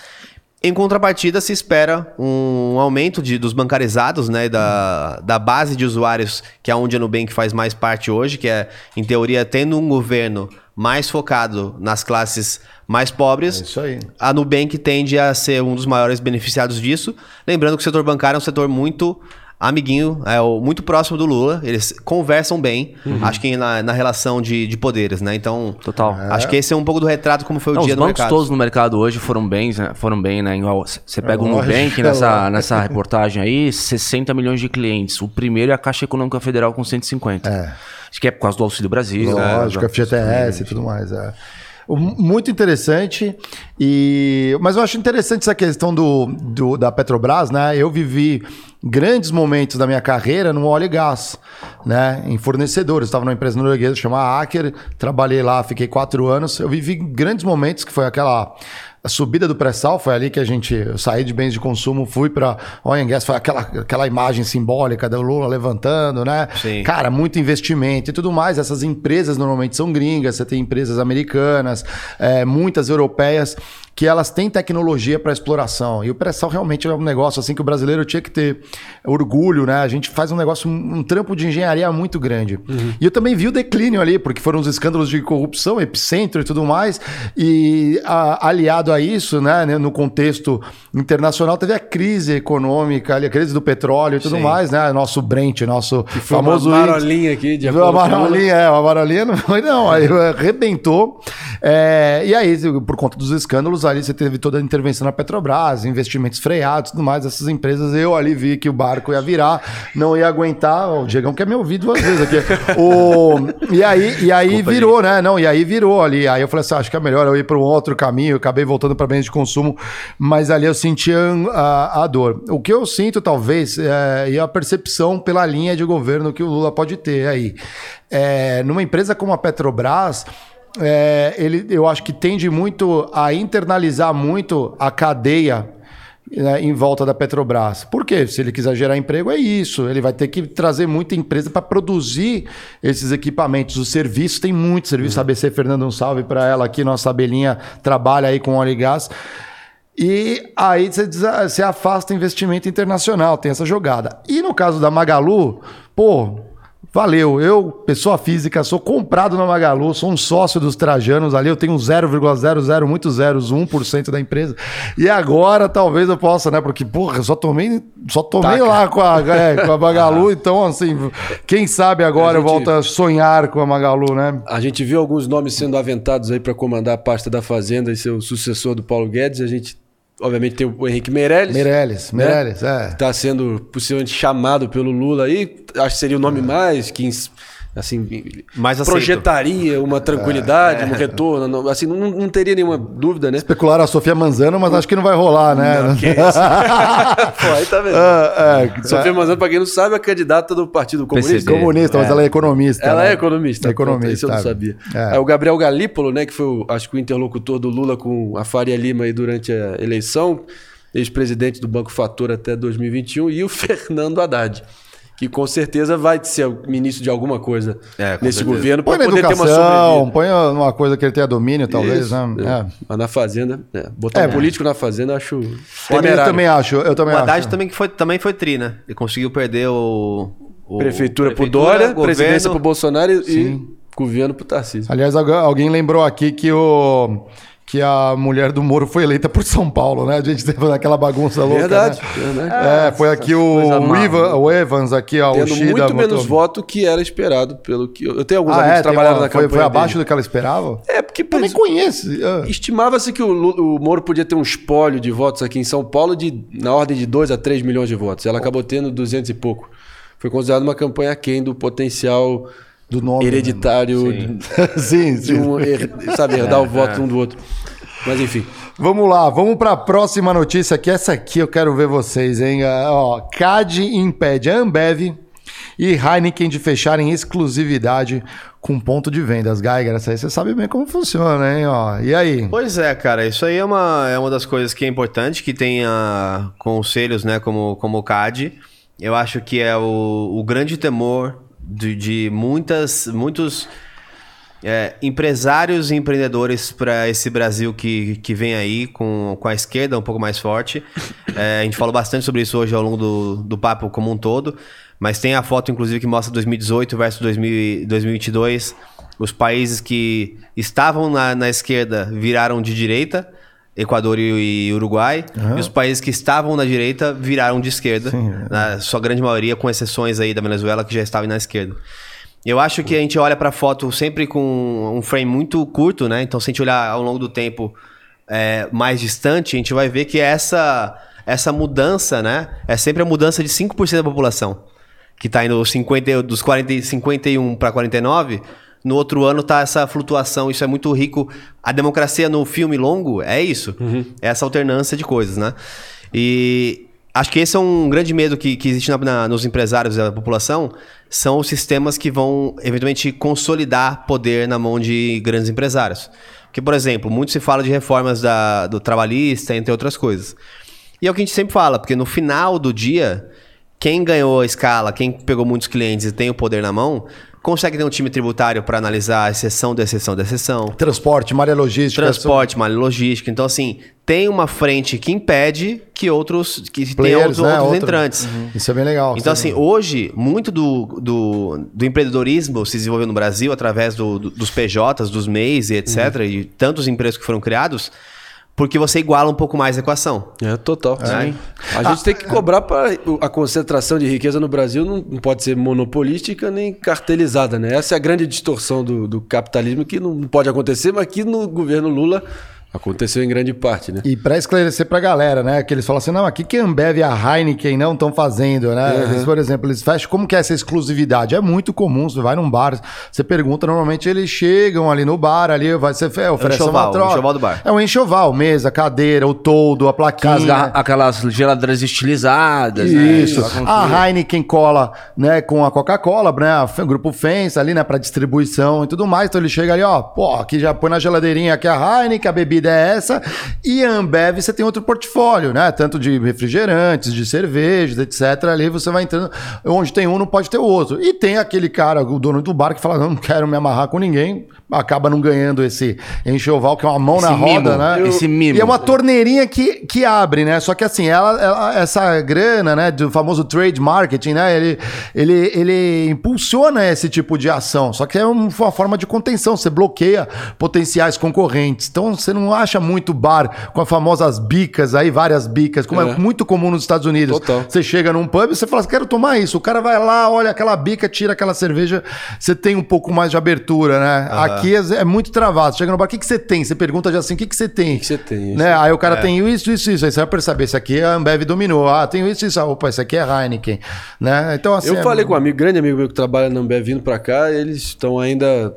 Em contrapartida, se espera um aumento de, dos bancarizados, né? Da, da base de usuários, que é onde a Nubank faz mais parte hoje, que é, em teoria, tendo um governo mais focado nas classes mais pobres. É isso aí. A Nubank tende a ser um dos maiores beneficiados disso. Lembrando que o setor bancário é um setor muito amiguinho, é o- muito próximo do Lula. Eles conversam bem, acho que na, na relação de, de poderes, né? Então, Total. acho que esse é um pouco do retrato como foi o Não, dia os do bancos mercado. todos no mercado hoje foram bem, né? foram bem, né? Você pega o lógico, Nubank é nessa, [laughs] nessa reportagem aí, 60 milhões de clientes. O primeiro é a Caixa Econômica Federal com 150. É. Acho que é por causa do Auxílio Brasil. né? Lógico, FGTS e tudo mais. É. Muito interessante. E... Mas eu acho interessante essa questão do, do- da Petrobras, né? Eu vivi grandes momentos da minha carreira no óleo e gás, né? Em fornecedores. Estava numa empresa norueguesa chamada Aker, trabalhei lá, fiquei quatro anos. Eu vivi grandes momentos, que foi aquela. A subida do pré-sal foi ali que a gente eu saí de bens de consumo, fui para oil and gas, foi aquela, aquela imagem simbólica do Lula levantando, né? Sim. Cara, muito investimento e tudo mais. Essas empresas normalmente são gringas, você tem empresas americanas, é, muitas europeias, que elas têm tecnologia para exploração. E o pré-sal realmente é um negócio assim que o brasileiro tinha que ter orgulho, né? A gente faz um negócio, um, trampo de engenharia muito grande. E eu também vi o declínio ali, porque foram os escândalos de corrupção, epicentro e tudo mais. E a- aliado a isso, né, né, no contexto internacional, teve a crise econômica, ali, a crise do petróleo e tudo mais, né? Nosso Brent, nosso Foi famoso uma índice- marolinha aqui, de acordo Lula. marolinha, é, uma marolinha não foi, não. Aí [laughs] arrebentou. É, e aí, por conta dos escândalos, ali você teve toda a intervenção na Petrobras, investimentos freados tudo mais. Essas empresas, eu ali vi que o barco ia virar, não ia aguentar. O Diegão quer me ouvir duas vezes aqui. O, e aí, e aí virou, né? Não, e aí virou ali. Aí eu falei assim: ah, acho que é melhor eu ir para um outro caminho. Eu acabei voltando para bens de consumo, mas ali eu sentia a, a dor. O que eu sinto, talvez, é, e a percepção pela linha de governo que o Lula pode ter aí. É, numa empresa como a Petrobras. É, ele, eu acho que tende muito a internalizar muito a cadeia né, em volta da Petrobras. Por quê? Se ele quiser gerar emprego, é isso. Ele vai ter que trazer muita empresa para produzir esses equipamentos. Os serviços, tem muito serviço. A ABC Fernando, um salve para ela aqui. Nossa abelhinha trabalha aí com óleo e gás. E aí você, você afasta investimento internacional, tem essa jogada. E no caso da Magalu, pô, valeu. Eu, pessoa física, sou comprado na Magalu, sou um sócio dos trajanos ali, eu tenho 0,00, muito zeros, 1% da empresa. E agora talvez eu possa, né? Porque, porra, eu só tomei, só tomei lá com a, é, com a Magalu, [laughs] então assim, quem sabe agora gente- eu volto a sonhar com a Magalu, né? A gente viu alguns nomes sendo aventados aí para comandar a pasta da Fazenda e ser o sucessor do Paulo Guedes. A gente, obviamente, tem o Henrique Meirelles. Meirelles, né? Meirelles, é. Está sendo possivelmente chamado pelo Lula aí. Acho que seria o nome mais que assim Mais aceito. projetaria uma tranquilidade, um retorno. não- assim, não, não teria nenhuma dúvida, né? Especularam a Sofia Manzano, mas acho que não vai rolar, né? [laughs] Pô, aí tá vendo? Ah, é, Sofia Manzano, para quem não sabe, é candidata do Partido Comunista. PCB. comunista, mas ela é economista. Ela né? é economista. É economista. Isso eu não sabia. É. Aí o Gabriel Galípolo, né, que foi, o, acho que o interlocutor do Lula com a Faria Lima aí durante a eleição, ex-presidente do Banco Fator até 2021, e o [laughs] Fernando Haddad, que com certeza vai ser ministro de alguma coisa É, nesse certeza. governo Põe para poder ter uma educação, sobrevida. põe uma coisa que ele tenha domínio, talvez, Isso, né? é. Mas na Fazenda, é, botar É, um político na Fazenda eu acho É. Eu temerário. também acho, eu também O Haddad acho. também, que foi, também foi tri, né? Ele conseguiu perder o. o Prefeitura, pro prefeitura, Dória, governo. presidência pro Bolsonaro e, e governo pro Tarcísio. Aliás, algu- alguém lembrou aqui que o que a mulher do Moro foi eleita por São Paulo, né? A gente teve aquela bagunça louca. Verdade, né? verdade. É, foi aqui o. Ivan- o Evans, aqui, ó, o Tendo Shida. muito menos botou- voto que era esperado pelo que. Eu tenho alguns Ah, amigos é? que trabalharam uma- na foi, campanha. foi abaixo dele. do que ela esperava? É, porque Eu nem conheço. Ah. estimava-se que o, o Moro podia ter um espólio de votos aqui em São Paulo de, na ordem de 2 a 3 milhões de votos. Ela acabou tendo 200 e pouco. Foi considerado uma campanha aquém do potencial Do nome. hereditário Sim. de, [laughs] sim, de sim. um, her- sabe, herdar o voto um do outro. Mas enfim. Vamos lá, vamos para a próxima notícia aqui. Essa aqui eu quero ver vocês, hein? Ah, Ó, CAD impede a Ambev e Heineken de fecharem exclusividade com ponto de vendas. Geiger, essa aí você sabe bem como funciona, hein? Ó, e aí? Pois é, cara, isso aí é uma, é uma das coisas que é importante, que tenha conselhos, né, como, como o CAD. Eu acho que é o, o grande temor de, de muitas, muitos é, empresários e empreendedores para esse Brasil que, que vem aí com, com a esquerda um pouco mais forte. [laughs] É, a gente falou bastante sobre isso hoje ao longo do, do papo como um todo, mas tem a foto, inclusive, que mostra 2018 versus 2000, 2022. Os países que estavam na, na esquerda viraram de direita. Equador e Uruguai, e os países que estavam na direita viraram de esquerda, na sua grande maioria, com exceções aí da Venezuela que já estavam na esquerda. Eu acho que a gente olha pra foto sempre com um frame muito curto, né? Então, se a gente olhar ao longo do tempo é, mais distante, a gente vai ver que essa, essa mudança, né? É sempre a mudança de 5% da população. Que tá indo 50, dos 40, 51 para 49. No outro ano tá essa flutuação, isso é muito rico. A democracia no filme longo é isso. É essa alternância de coisas, né? E acho que esse é um grande medo que, que existe na- na- nos empresários e da população. São os sistemas que vão, eventualmente, consolidar poder na mão de grandes empresários. Porque, por exemplo, muito se fala de reformas da- do trabalhista, entre outras coisas. E é o que a gente sempre fala, porque no final do dia, quem ganhou a escala, quem pegou muitos clientes e tem o poder na mão, consegue ter um time tributário para analisar a exceção da exceção da exceção. Transporte, malha logística. Transporte, malha logística. Então, assim, tem uma frente que impede que outros, que tenha Players, outros, né? outros Outro- entrantes. Isso é bem legal. Então, assim, hoje, muito do, do, do empreendedorismo se desenvolveu no Brasil através do- do- dos PJs, dos MEIs e etc., e tantos empregos que foram criados, porque você iguala um pouco mais a equação. É total. Sim. A gente tem que cobrar para a concentração de riqueza no Brasil não, não pode ser monopolística nem cartelizada, né? Essa é a grande distorção do, do capitalismo que não pode acontecer, mas que no governo Lula aconteceu em grande parte, né? E para esclarecer pra galera, né? Que eles falam assim, não, aqui que a Ambev e a Heineken não estão fazendo, né? Eles, por exemplo, eles fecham. Como que é essa exclusividade? É muito comum. Você vai num bar, você pergunta, normalmente eles chegam ali no bar, ali vai ser é, oferece enxoval, uma troca. o enxoval do bar. É um enxoval, mesa, cadeira, o toldo, a plaquinha. Aquelas, geladeiras estilizadas, né? Isso. Tudo. A Heineken cola, né, com a Coca-Cola, né, a grupo Fens ali, né, para distribuição e tudo mais. Então ele chega ali, ó, pô, aqui já põe na geladeirinha aqui a Heineken, a bebida é essa. E a Ambev você tem outro portfólio, né, tanto de refrigerantes, de cervejas, etc. Ali você vai entrando, onde tem um não pode ter o outro. E tem aquele cara, o dono do bar que fala, não, não quero me amarrar com ninguém. Acaba não ganhando esse enxoval, que é uma mão Esse na roda, mimo, né? esse mimo. E é uma torneirinha que, que abre, né? Só que assim, ela, ela- essa grana, né, do famoso trade marketing, né? Ele, ele, ele impulsiona esse tipo de ação. Só que é um- uma forma de contenção. Você bloqueia potenciais concorrentes. Então você não acha muito bar com as famosas bicas aí, várias bicas, como é, É. muito comum nos Estados Unidos. Total. Você chega num pub e você fala, quero tomar isso. O cara vai lá, olha aquela bica, tira aquela cerveja, você tem um pouco mais de abertura, né? Aqui é, é muito travado. Chega no bar, o que, que você tem? Você pergunta já assim, o que, que você tem? O que você tem, Né? Aí o cara tem isso, isso, isso. Aí você vai perceber, esse aqui a Ambev dominou. Ah, tem isso, isso. Ah, opa, esse aqui é Heineken. Né? Então, assim. Eu é- falei com um amigo, grande amigo meu que trabalha na Ambev vindo pra cá, eles estão ainda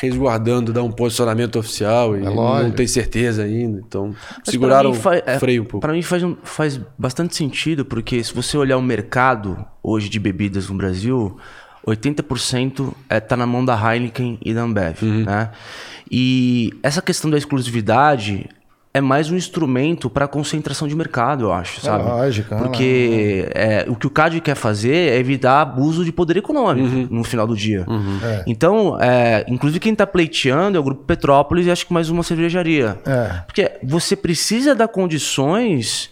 resguardando, dar um posicionamento oficial e não É lógico. tem certeza ainda. Então, Mas seguraram o é, freio um pouco. Pra mim faz, um- faz bastante sentido, porque se você olhar o mercado hoje de bebidas no Brasil, 80% é, tá na mão da Heineken e da Ambev, Uhum. né? E essa questão da exclusividade é mais um instrumento para concentração de mercado, eu acho, sabe? lógico, é Porque é, o que o CAD quer fazer é evitar abuso de poder econômico Uhum. no final do dia. Então, é, inclusive quem está pleiteando é o Grupo Petrópolis e acho que mais uma cervejaria. É. Porque você precisa dar condições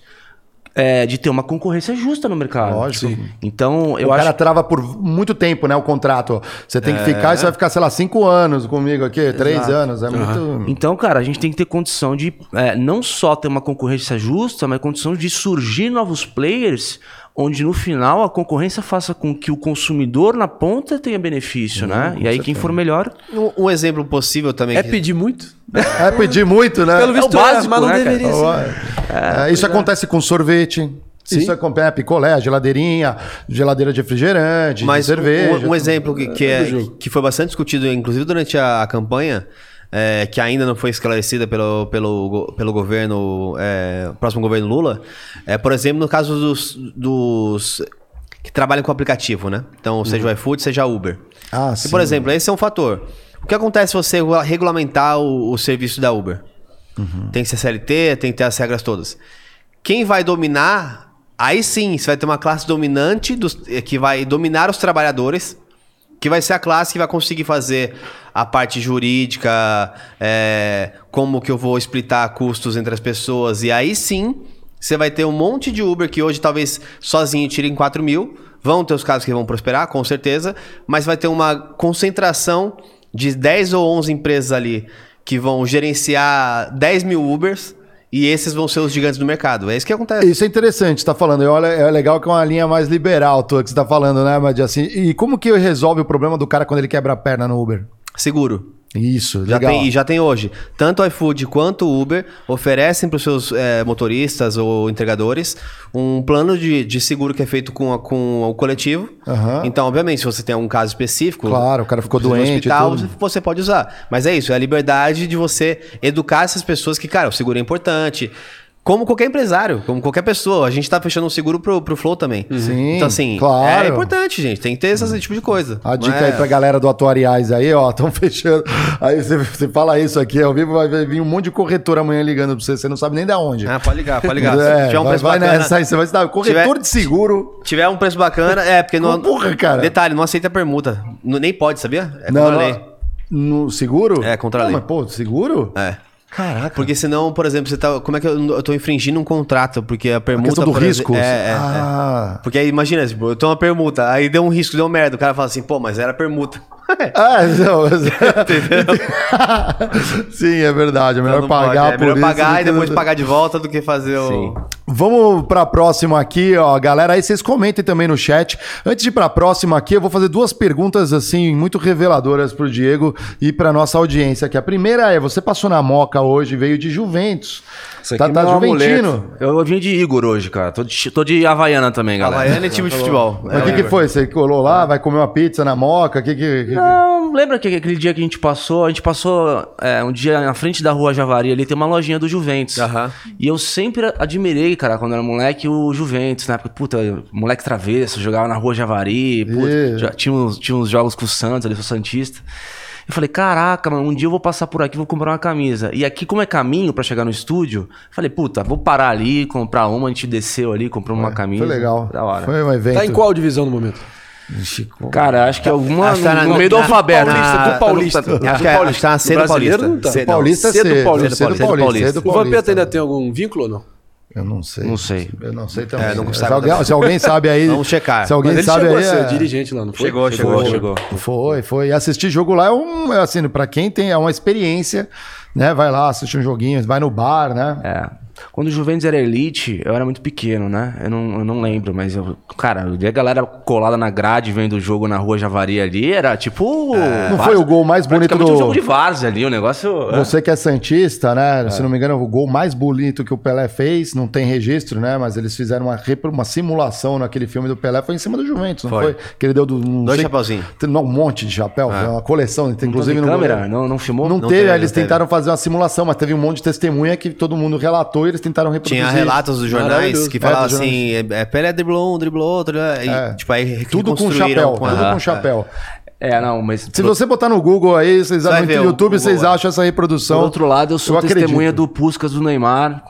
é, de ter uma concorrência justa no mercado. Lógico. Então, eu o acho cara trava por muito tempo, né? O contrato. Você tem que ficar e você vai ficar, sei lá, cinco anos comigo aqui, três anos. É muito. Então, cara, a gente tem que ter condição de é, não só ter uma concorrência justa, mas condição de surgir novos players, onde no final a concorrência faça com que o consumidor na ponta tenha benefício, né? E aí quem for melhor. Um, um exemplo possível também. É que- pedir muito? É pedir muito, né? Pelo visto, o básico, mas não né, deveria ser. É, isso acontece com sorvete. Isso acontece picolé, a geladeirinha, geladeira de refrigerante, Mas de cerveja. um, um exemplo que, que, é, que foi bastante discutido, inclusive durante a, a campanha, é, que ainda não foi esclarecida pelo, pelo, pelo governo, é, próximo governo Lula, é, por exemplo, no caso dos, dos que trabalham com aplicativo, né? Então, seja o iFood, seja a Uber. Ah, E, por exemplo, esse é um fator. O que acontece se você regula- regulamentar o, o serviço da Uber? Tem que ser CLT, tem que ter as regras todas. Quem vai dominar, aí sim, você vai ter uma classe dominante dos- eh, que vai dominar os trabalhadores, que vai ser a classe que vai conseguir fazer a parte jurídica, é, como que eu vou splitar custos entre as pessoas. E aí sim, você vai ter um monte de Uber que hoje talvez sozinho tirem 4 mil. Vão ter os casos que vão prosperar, com certeza, mas vai ter uma concentração de 10 ou 11 empresas ali que vão gerenciar 10 mil Ubers e esses vão ser os gigantes do mercado. É isso que acontece. Isso é interessante, você tá falando. E olha, é legal que é uma linha mais liberal tua que você tá falando, né, Madi? Assim, e como que resolve o problema do cara quando ele quebra a perna no Uber? Seguro. Isso, Já legal. tem, e já tem hoje. Tanto o iFood quanto o Uber oferecem para os seus eh, motoristas ou entregadores um plano de, de seguro que é feito com, a- com o coletivo. Aham. Então, obviamente, se você tem um caso específico. Claro, o cara ficou no doente e hospital, você pode usar. Mas é isso, é a liberdade de você educar essas pessoas que, cara, o seguro é importante. Como qualquer empresário, como qualquer pessoa. A gente tá fechando um seguro pro, pro Flow também. Sim, Então, assim, claro. é importante, gente. Tem que ter esse tipo de coisa. A dica Não é- aí pra galera do Atuariais aí, ó, [laughs] estão fechando. Aí você, você fala isso aqui ao vivo, vai vir um monte de corretor amanhã ligando pra você, você não sabe nem da onde. Ah, pode ligar, pode ligar. [laughs] É, Se tiver um vai, preço vai bacana, nessa aí, você vai estar. Corretor Tiver- de seguro. tiver um preço bacana, é, porque não. Porra, cara. Detalhe, não aceita permuta. Nem pode, sabia? É não, contra a não, lei. No seguro? É, contra a Não, lei. Mas, pô, seguro? É. Caraca. Porque senão, por exemplo, você tá. Como é que eu, eu tô infringindo um contrato? Porque a A permuta. questão do risco. exemplo- É, é, é. ah. Porque aí, imagina, tipo, eu tô uma permuta, aí deu um risco, deu merda. O cara fala assim, pô, mas era permuta. [laughs] Ah, não. [laughs] [laughs] Sim, é verdade. É melhor pagar pode, é por melhor isso. pagar e que- depois pagar de volta do que fazer o. Vamos pra próxima aqui, ó. Galera, aí vocês comentem também no chat. Antes de ir pra próxima aqui, eu vou fazer duas perguntas, assim, muito reveladoras pro Diego e pra nossa audiência aqui. A primeira é: você passou na Moca hoje, veio de Juventus. Isso aqui Tá, tá é um Juventino? Eu vim de Igor hoje, cara. Tô de, tô de Havaiana também, galera. Havaiana é time de futebol. Mas o que, que foi? Você colou lá, vai comer uma pizza na Moca? Que, que, que- Não, lembra que aquele dia que a gente passou? A gente passou é, um dia na frente da rua Javari, ali tem uma lojinha do Juventus. Aham. E eu sempre admirei, cara, quando era moleque, o Juventus, né? Porque, puta, moleque travesso, jogava na rua Javari, puta, É. já tinha, uns, tinha uns jogos com o Santos, ali, sou Santista. Eu falei, caraca, mano, um dia eu vou passar por aqui e vou comprar uma camisa. E aqui, como é caminho pra chegar no estúdio, falei, puta, vou parar ali, comprar uma, a gente desceu ali, comprou uma camisa. Foi legal. Da hora. Foi um evento. Tá em qual divisão no momento? Cara, acho que alguma Acho que tá no, na- no meio do na- alfabeto. Paulista, do Paulista. Acho que, Do é- acho Paulista. que tá na C Do do Paulista. tá. C- O Paulista é Cedo cedo, Paulista, Paulista, Paulista. O Vampeta Paulista. ainda tem algum vínculo ou não? Eu não sei. Não sei. Eu não sei também. É, não se, sabe alguém, se alguém sabe aí. Vamos checar. Se alguém Mas ele sabe chegou aí. a ser é- dirigente lá, não foi? Chegou, chegou, chegou. Foi, foi. E assistir jogo lá é um, é assim, pra quem tem é uma experiência, né? Vai lá, assistir um joguinho, vai no bar, né? É. Quando o Juventus era elite, eu era muito pequeno, né? Eu não, eu não lembro, mas eu. Cara, eu vi a galera colada na grade vendo o jogo na rua Javari ali, era tipo. Não foi o gol mais bonito do- um jogo de várzea ali, o negócio. é. Você que é Santista, né? Se não me engano, o gol mais bonito que o Pelé fez, não tem registro, né? Mas eles fizeram uma, uma simulação naquele filme do Pelé, foi em cima do Juventus, não foi? Foi. Que ele deu do, não Dois sei- chapeuzinhos. Não, um monte de chapéu, foi uma coleção, tem, inclusive no câmera, não, não filmou? Não, Não teve, teve, eles não teve. tentaram fazer uma simulação, mas teve um monte de testemunha que todo mundo relatou eles tentaram reproduzir. Tinha relatos dos jornais que É, falavam dos assim, é, é, Pelé driblou um, driblou outro, né? e, É. tipo, aí Tudo com chapéu, com a- tudo com é. chapéu. É, não, mas. Se você botar no Google aí, vocês no YouTube, Google, vocês é. acham essa reprodução. Por outro lado, eu sou Eu testemunha acredito. do Puscas do Neymar.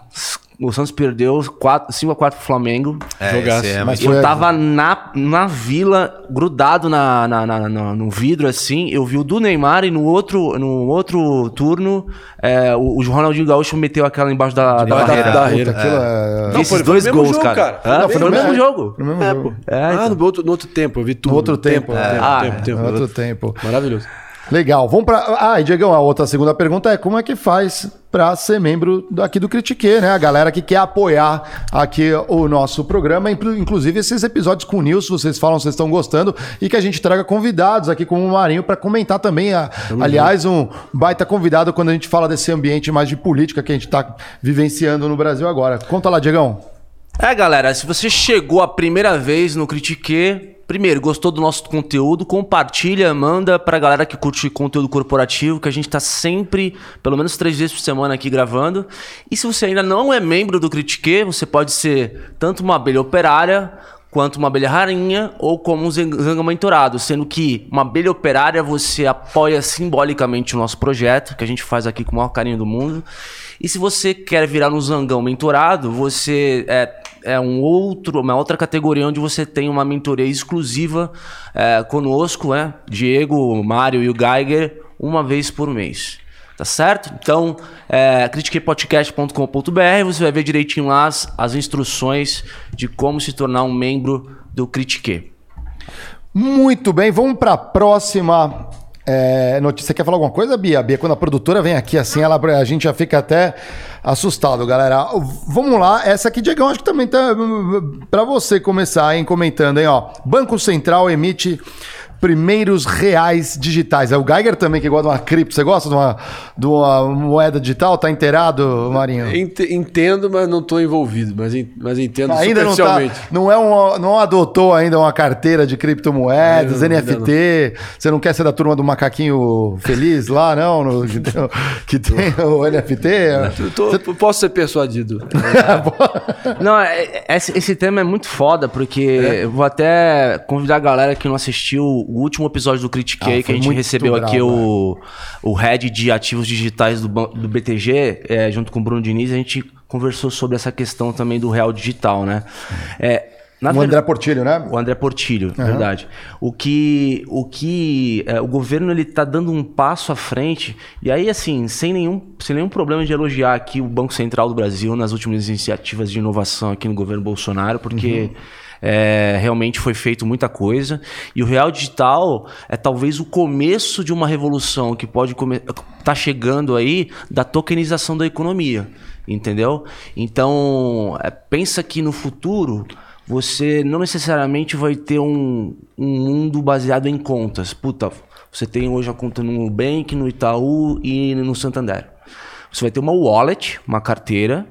O Santos perdeu 5x4 pro Flamengo. É, Jogaço. esse é, Mas Eu foi- tava na, na vila, grudado na, na, na- na- no vidro, assim. Eu vi o do Neymar e no outro, no outro turno, é, o, o Ronaldinho Gaúcho meteu aquela embaixo da, da barreira. da- barreira. é- Vi Não, esses foi- foi dois mesmo gols, jogo, cara. cara. Hã? Foi foi no mesmo jogo. no mesmo É, jogo. É, ah, no outro, no outro tempo, eu vi tudo. No outro tempo, Tempo, é. tempo, Ah, tempo, é. tempo. No outro tempo. Maravilhoso. Legal. Vamos para. Ah, e Diegão, a outra segunda pergunta é como é que faz para ser membro aqui do Critique, né? A galera que quer apoiar aqui o nosso programa, inclu- inclusive esses episódios com o Nilson, vocês falam, vocês estão gostando, e que a gente traga convidados aqui como o Marinho para comentar também. a- aliás, um baita convidado quando a gente fala desse ambiente mais de política que a gente está vivenciando no Brasil agora. Conta lá, Diegão. É, galera, se você chegou a primeira vez no Critique, primeiro, gostou do nosso conteúdo, compartilha, manda pra galera que curte conteúdo corporativo, que a gente tá sempre, pelo menos três vezes por semana aqui gravando. E se você ainda não é membro do Critique, você pode ser tanto uma abelha operária quanto uma abelha rainha ou como um zang- zanga mentorado, sendo que uma abelha operária você apoia simbolicamente o nosso projeto, que a gente faz aqui com o maior carinho do mundo. E se você quer virar um zangão mentorado, você é, é um outro, uma outra categoria onde você tem uma mentoria exclusiva é, conosco, né? Diego, Mário e o Geiger, uma vez por mês. Tá certo? Então, é, critiquepodcast.com.br, você vai ver direitinho lá as, as instruções de como se tornar um membro do Critique. Muito bem, vamos para a próxima é, notícia. Quer falar alguma coisa, Bia? Bia, quando a produtora vem aqui assim, ela, a gente já fica até assustado, galera. Vamos lá, essa aqui, Diegão, acho que também tá para você começar, hein, comentando, hein, ó. Banco Central emite primeiros reais digitais. É o Geiger também que gosta de uma cripto. Você gosta de uma, de uma moeda digital? Tá inteirado, Marinho? Ent- Entendo, mas não estou envolvido. Mas, mas entendo Ainda não tá, não é um, não adotou ainda uma carteira de criptomoedas, não, NFT. Você não quer ser da turma do macaquinho feliz lá, não? No- que, tem, o- que tem o NFT? Eu tô- posso ser persuadido. [laughs] Não, é- é- esse, esse tema é muito foda, porque eu vou até convidar a galera que não assistiu o último episódio do Critiquei, Ah, que a gente recebeu brabo, aqui o, o head de ativos digitais do, do BTG, é, junto com o Bruno Diniz, a gente conversou sobre essa questão também do real digital, né? É, na O André Portilho, né? o André Portilho, verdade. O que o que é, o governo ele tá dando um passo à frente e aí assim sem nenhum sem nenhum problema de elogiar aqui o Banco Central do Brasil nas últimas iniciativas de inovação aqui no governo Bolsonaro, porque é, realmente foi feito muita coisa e o real digital é talvez o começo de uma revolução que pode come tá chegando aí da tokenização da economia, entendeu? Então é, pensa que no futuro você não necessariamente vai ter um, um mundo baseado em contas. Puta, você tem hoje a conta no Nubank, no Itaú e no Santander. Você vai ter uma wallet, uma carteira,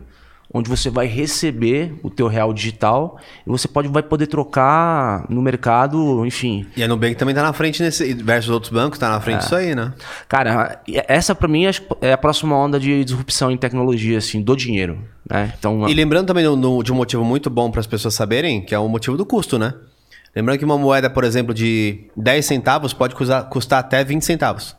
onde você vai receber o teu real digital e você pode, vai poder trocar no mercado, enfim. E a Nubank também tá na frente nesse. Versus outros bancos, tá na frente disso aí, né? Cara, essa pra mim é a próxima onda de disrupção em tecnologia, assim, do dinheiro. Né? Então, E lembrando também de um motivo muito bom para as pessoas saberem, que é o motivo do custo, né? Lembrando que uma moeda, por exemplo, de 10 centavos pode custar, custar até 20 centavos.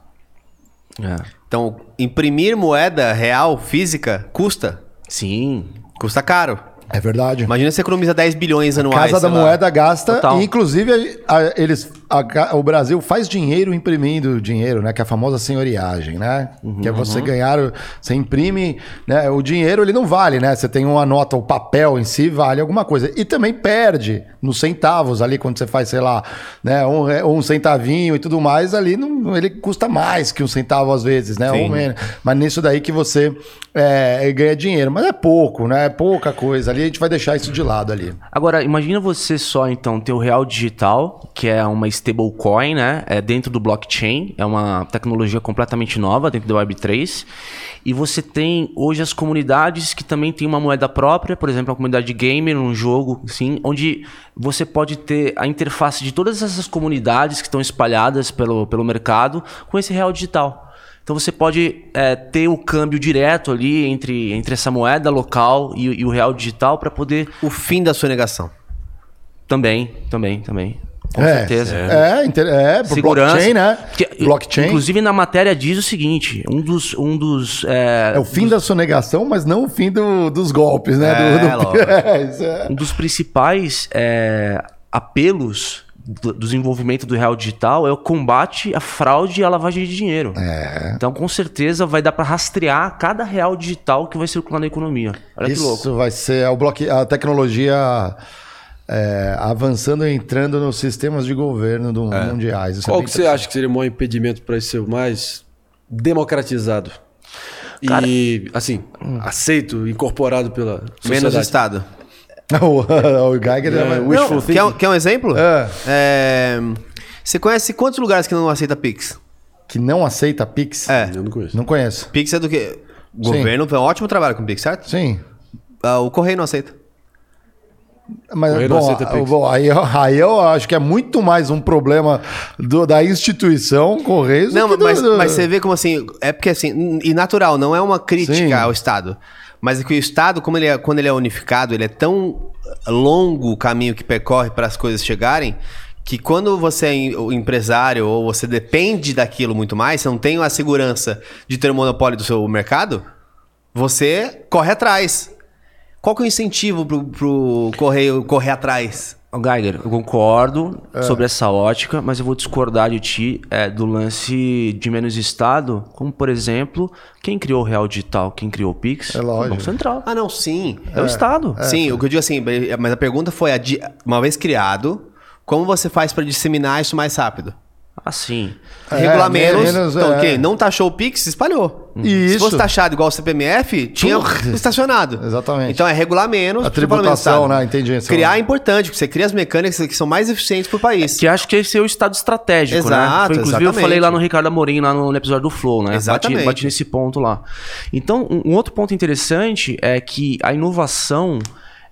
é. Então, imprimir moeda real, física, custa. Sim, Custa caro. É verdade. Imagina você economiza 10 bilhões anuais. Casa da. Moeda gasta, Total. e inclusive a- a- eles, a o Brasil faz dinheiro imprimindo dinheiro, né? Que é a famosa senhoriagem, né? que é você ganhar, o- você imprime, né? O dinheiro ele não vale, né? Você tem uma nota, o papel em si vale alguma coisa. E também perde nos centavos ali, quando você faz, sei lá, né? Um, re- um centavinho e tudo mais, ali não, ele custa mais que um centavo às vezes, né? Sim. Ou menos. Mas nisso daí que você é, ganha dinheiro. Mas é pouco, né? É pouca coisa. Ali a gente vai deixar isso de lado ali. Agora, imagina você só, então, ter o real digital, que é uma stablecoin, né? É dentro do blockchain, é uma tecnologia completamente nova dentro da Web3. E você tem hoje as comunidades que também tem uma moeda própria, por exemplo, a comunidade gamer, um jogo, sim, onde você pode ter a interface de todas essas comunidades que estão espalhadas pelo, pelo mercado com esse real digital. Então você pode é, ter o câmbio direto ali entre, entre essa moeda local e, e o real digital para poder O fim da sonegação. também, também, também. Com é, certeza. É, inter- é, por Segurança. blockchain, né? Que- blockchain Inclusive na matéria diz o seguinte: um dos. Um dos é, é o fim da sonegação, mas não o fim do- dos golpes, né? É, do, do-. [laughs] É, isso é. um dos principais é, apelos do do desenvolvimento do real digital é o combate à fraude e à lavagem de dinheiro. É. Então, com certeza, vai dar para rastrear cada real digital que vai circular na economia. Olha que louco. Isso vai ser o bloque, a tecnologia é, avançando e entrando nos sistemas de governo do, mundiais. Isso é Qual que você acha que seria o maior impedimento para isso ser mais democratizado? E, assim, aceito, incorporado pela Menos sociedade. Estado. [laughs] o, o Geiger vai- Não, quer, um- quer um exemplo? É. É, Você conhece quantos lugares que não aceita Pix? que não aceita Pix? É. Eu não conheço. Não conheço. Pix é do quê? O governo faz um ótimo trabalho com Pix, certo? Sim. Ah, o Correio não aceita. Mas, bom, Pix. bom, aí, eu- [laughs] aí eu acho que é muito mais um problema do- da instituição Correios do Não, mas, do- mas você vê como assim. É porque assim, e natural, não é uma crítica Sim. ao Estado. Mas é que o Estado, como ele é, quando ele é unificado, ele é tão longo o caminho que percorre para as coisas chegarem. Que quando você é empresário ou você depende daquilo muito mais, você não tem a segurança de ter o monopólio do seu mercado, você corre atrás. Qual que é o incentivo pro, pro correio correr atrás? Ô, Geiger, eu concordo É. sobre essa ótica, mas eu vou discordar de ti é, do lance de menos Estado, como por exemplo, quem criou o Real Digital, quem criou o Pix? É lógico. O Banco Central. Ah, não, sim. É, o Estado. Sim, o que eu digo assim, mas a pergunta foi: uma vez criado, como você faz para disseminar isso mais rápido? Assim. É, Regular menos. menos, então, é. ok, não taxou o Pix, se espalhou. Isso. Se fosse taxado igual o CPMF, tinha Porra. estacionado. Exatamente. Então é regular menos. A tributação, né? Entendi. Criar é importante, porque você cria as mecânicas que são mais eficientes pro país. Que acho que esse é o Estado estratégico, né? Exato, Foi, inclusive eu exatamente. falei lá no Ricardo Amorim, lá no, no episódio do Flow, né? Exatamente. Bati, bati nesse ponto lá. Então, um, um outro ponto interessante é que a inovação,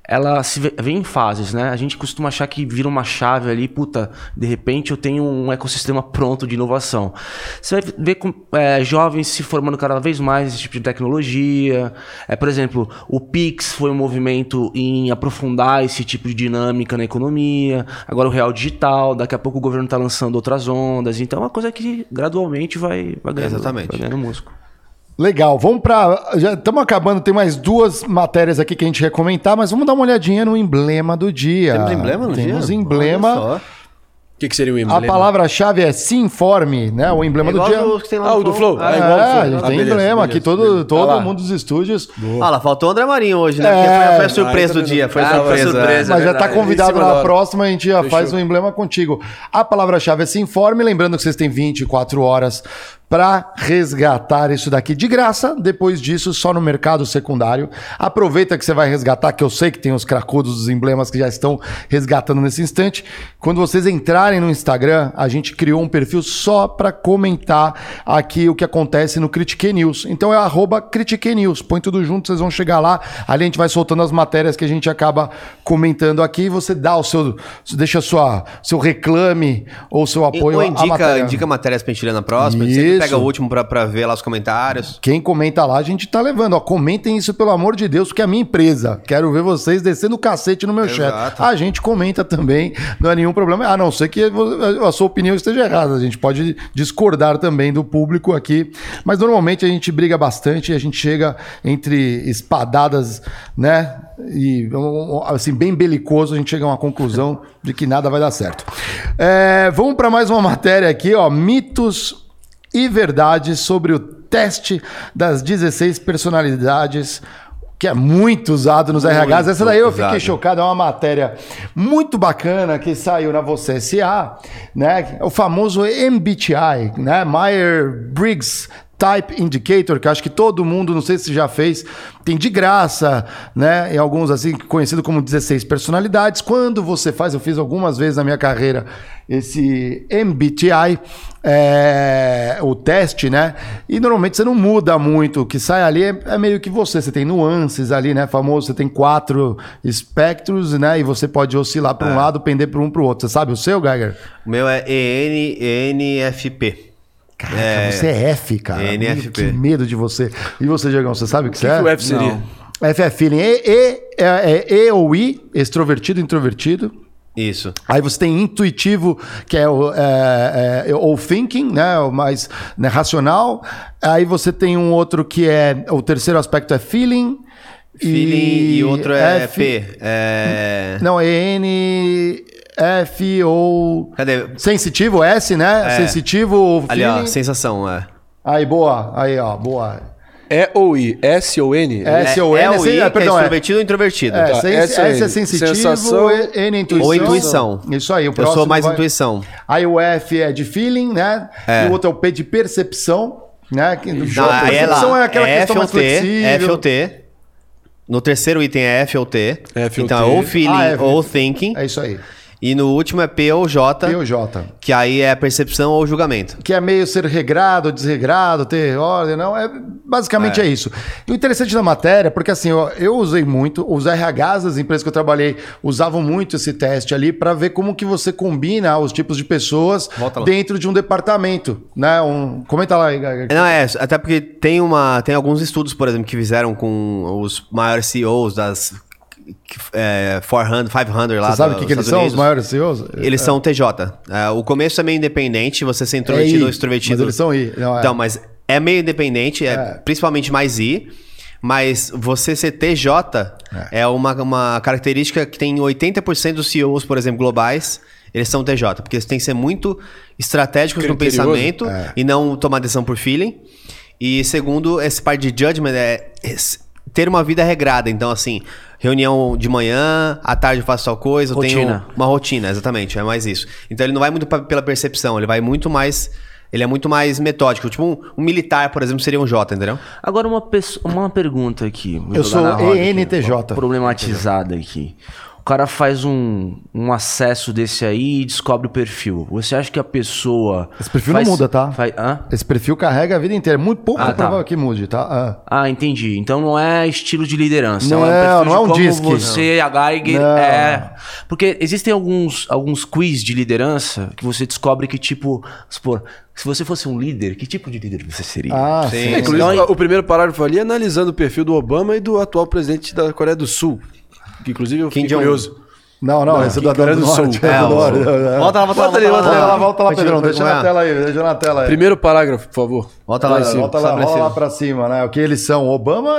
ela se vem em fases, né? A gente costuma achar que vira uma chave ali, puta, de repente eu tenho um ecossistema pronto de inovação. Você vai ver com, é, jovens se formando cada vez mais nesse tipo de tecnologia. É, por exemplo, o Pix foi um movimento em aprofundar esse tipo de dinâmica na economia. Agora o Real Digital, daqui a pouco o governo está lançando outras ondas. Então é uma coisa que gradualmente vai, vai ganhando, Exatamente. vai ganhando músculo. Legal, vamos para. Já estamos acabando, tem mais duas matérias aqui que a gente quer comentar, mas vamos dar uma olhadinha no emblema do dia. Temos emblema no dia? Temos emblema. O que, que seria o A emblema? palavra-chave é se informe, né? O emblema É do dia. os que tem lá Ah, o do Flow. Ah, Ah, É, igual do Flow. a gente Ah, tem beleza, emblema beleza, aqui, todo, beleza. todo Ah mundo dos estúdios. Ah lá, faltou o André Marinho hoje, né? É. Porque foi, foi a Ah, surpresa do dia. Foi a Ah, foi surpresa. surpresa. Mas já está verdade. convidado na próxima, a gente já Fechou. faz o emblema contigo. A palavra-chave é se informe, lembrando que vocês têm 24 horas para resgatar isso daqui de graça. Depois disso, só no mercado secundário. Aproveita que você vai resgatar, que eu sei que tem os cracudos dos emblemas que já estão resgatando nesse instante. Quando vocês entrarem no Instagram, a gente criou um perfil só para comentar aqui o que acontece no Critique News. Então é arroba Critique News. Põe tudo junto, vocês vão chegar lá. Ali a gente vai soltando as matérias que a gente acaba comentando aqui. Você dá o seu. Deixa sua, seu reclame ou seu apoio Ou à indica, matéria. indica matérias pra gente ler na próxima. A gente sempre pega o último pra, pra ver lá os comentários. Quem comenta lá, a gente tá levando. Ó, comentem isso, pelo amor de Deus, que é a minha empresa. Quero ver vocês descendo o cacete no meu chat. Exato. A gente comenta também, não é nenhum problema. A não ser que a sua opinião esteja errada. A gente pode discordar também do público aqui. Mas normalmente a gente briga bastante e a gente chega entre espadadas, né? E assim, bem belicoso, a gente chega a uma conclusão de que nada vai dar certo. É, vamos para mais uma matéria aqui, ó. Mitos e verdades sobre o teste das 16 personalidades que é muito usado nos RHs. Essa daí eu fiquei usado. chocado, é uma matéria muito bacana que saiu na Você SA, né? O famoso MBTI, né? Myers-Briggs Type Indicator, que acho que todo mundo, não sei se já fez, tem de graça, né? Em alguns assim, conhecido como 16 personalidades. Quando você faz, eu fiz algumas vezes na minha carreira esse MBTI, é, o teste, né? E normalmente você não muda muito. O que sai ali é, é meio que você. Você tem nuances ali, né? Famoso, você tem quatro espectros, né? E você pode oscilar para um lado, pender para um para o outro. Você sabe o seu, Geiger? O meu é ENFP. Caraca, você é F, cara. NFP. Que medo de você. E você, Diegão, você sabe o que, O você que, é? que o F seria? F é feeling. E, e, é, é E ou I, extrovertido, introvertido. Isso. Aí você tem intuitivo, que é o é, é, ou thinking, né, o mais né, racional. Aí você tem um outro que é o terceiro aspecto é feeling. Feeling e, outro é F- P. É... Não, é N F ou Cadê? sensitivo S, né? É. Sensitivo ou Ali, feeling. ó, sensação, é. Aí boa, aí ó, boa. E ou I? S ou N? S ou é, N, é é, perdão, é é. extrovertido ou introvertido. É, Tá, S S, é é sensitivo, sensação N é intuição. ou intuição. Isso aí, o Eu próximo sou mais vai- intuição. Aí o F é de feeling, né? É. E o outro é o P de percepção, né? Que- Não, é percepção lá. é aquela F questão mais T, flexível. F ou T. No terceiro item é F ou T. F ou então T. é ou feeling Ah, é, ou thinking. É isso aí. E no último é P ou J, P ou J. que aí é percepção ou julgamento. Que é meio ser regrado, desregrado, ter ordem, não. É, basicamente é. isso. E o interessante da matéria, porque assim, eu, eu usei muito, os RHs das empresas que eu trabalhei usavam muito esse teste ali para ver como que você combina os tipos de pessoas dentro de um departamento. Né? Um, comenta lá. Não, é, até porque tem, uma, tem alguns estudos, por exemplo, que fizeram com os maiores CEOs das é, 400, 500 lá Você sabe o que, que eles Estados são, os Unidos. maiores CEOs? Eles são TJ. É, o começo é meio independente, você ser É introvertido I, ou extrovertido. Mas eles são I. Não, é. Então, mas é meio independente, é, É. principalmente mais I. Mas você ser TJ é, uma, uma característica que tem 80% dos CEOs, por exemplo, globais, eles são TJ. Porque eles têm que ser muito estratégicos no pensamento É. e não tomar decisão por feeling. E segundo, esse parte de judgment é ter uma vida regrada. Então, assim, reunião de manhã, à tarde eu faço tal coisa, eu tenho Rotina. uma rotina, exatamente, é mais isso. Então ele não vai muito pa- pela percepção, ele vai muito mais. Ele é muito mais metódico. Tipo, um, um militar, por exemplo, seria um J, entendeu? Agora uma, uma pergunta aqui. Eu sou roda aqui, ENTJ. Problematizada aqui. O cara faz um, um acesso desse aí e descobre o perfil. Você acha que a pessoa. Esse perfil faz- não muda, tá? faz- hã? Esse perfil carrega a vida inteira. Muito pouco Ah, é tá. provável que mude, tá? Ah. Ah, entendi. Então não é estilo de liderança. Não é um perfil não de é um como disque. você, a Geiger, Não. é. Porque existem alguns, alguns quiz de liderança que você descobre que, tipo, supor, se você fosse um líder, que tipo de líder você seria? Ah, Sim. sim. Inclusive, Então, o primeiro parágrafo ali é analisando o perfil do Obama e do atual presidente da Coreia do Sul. Que inclusive eu Kim fiquei Jong-un. curioso. Não, não, esse é do cara do. Sul. é É, do o- Norte. Volta lá, volta lá, Volta ali, volta volta lá. lá, volta lá, Pedrão. Deixa na tela aí, deixa na tela aí. Primeiro parágrafo, por favor. Volta lá, Lá em cima. Volta lá, lá rola lá pra cima, né? O que eles são? Obama,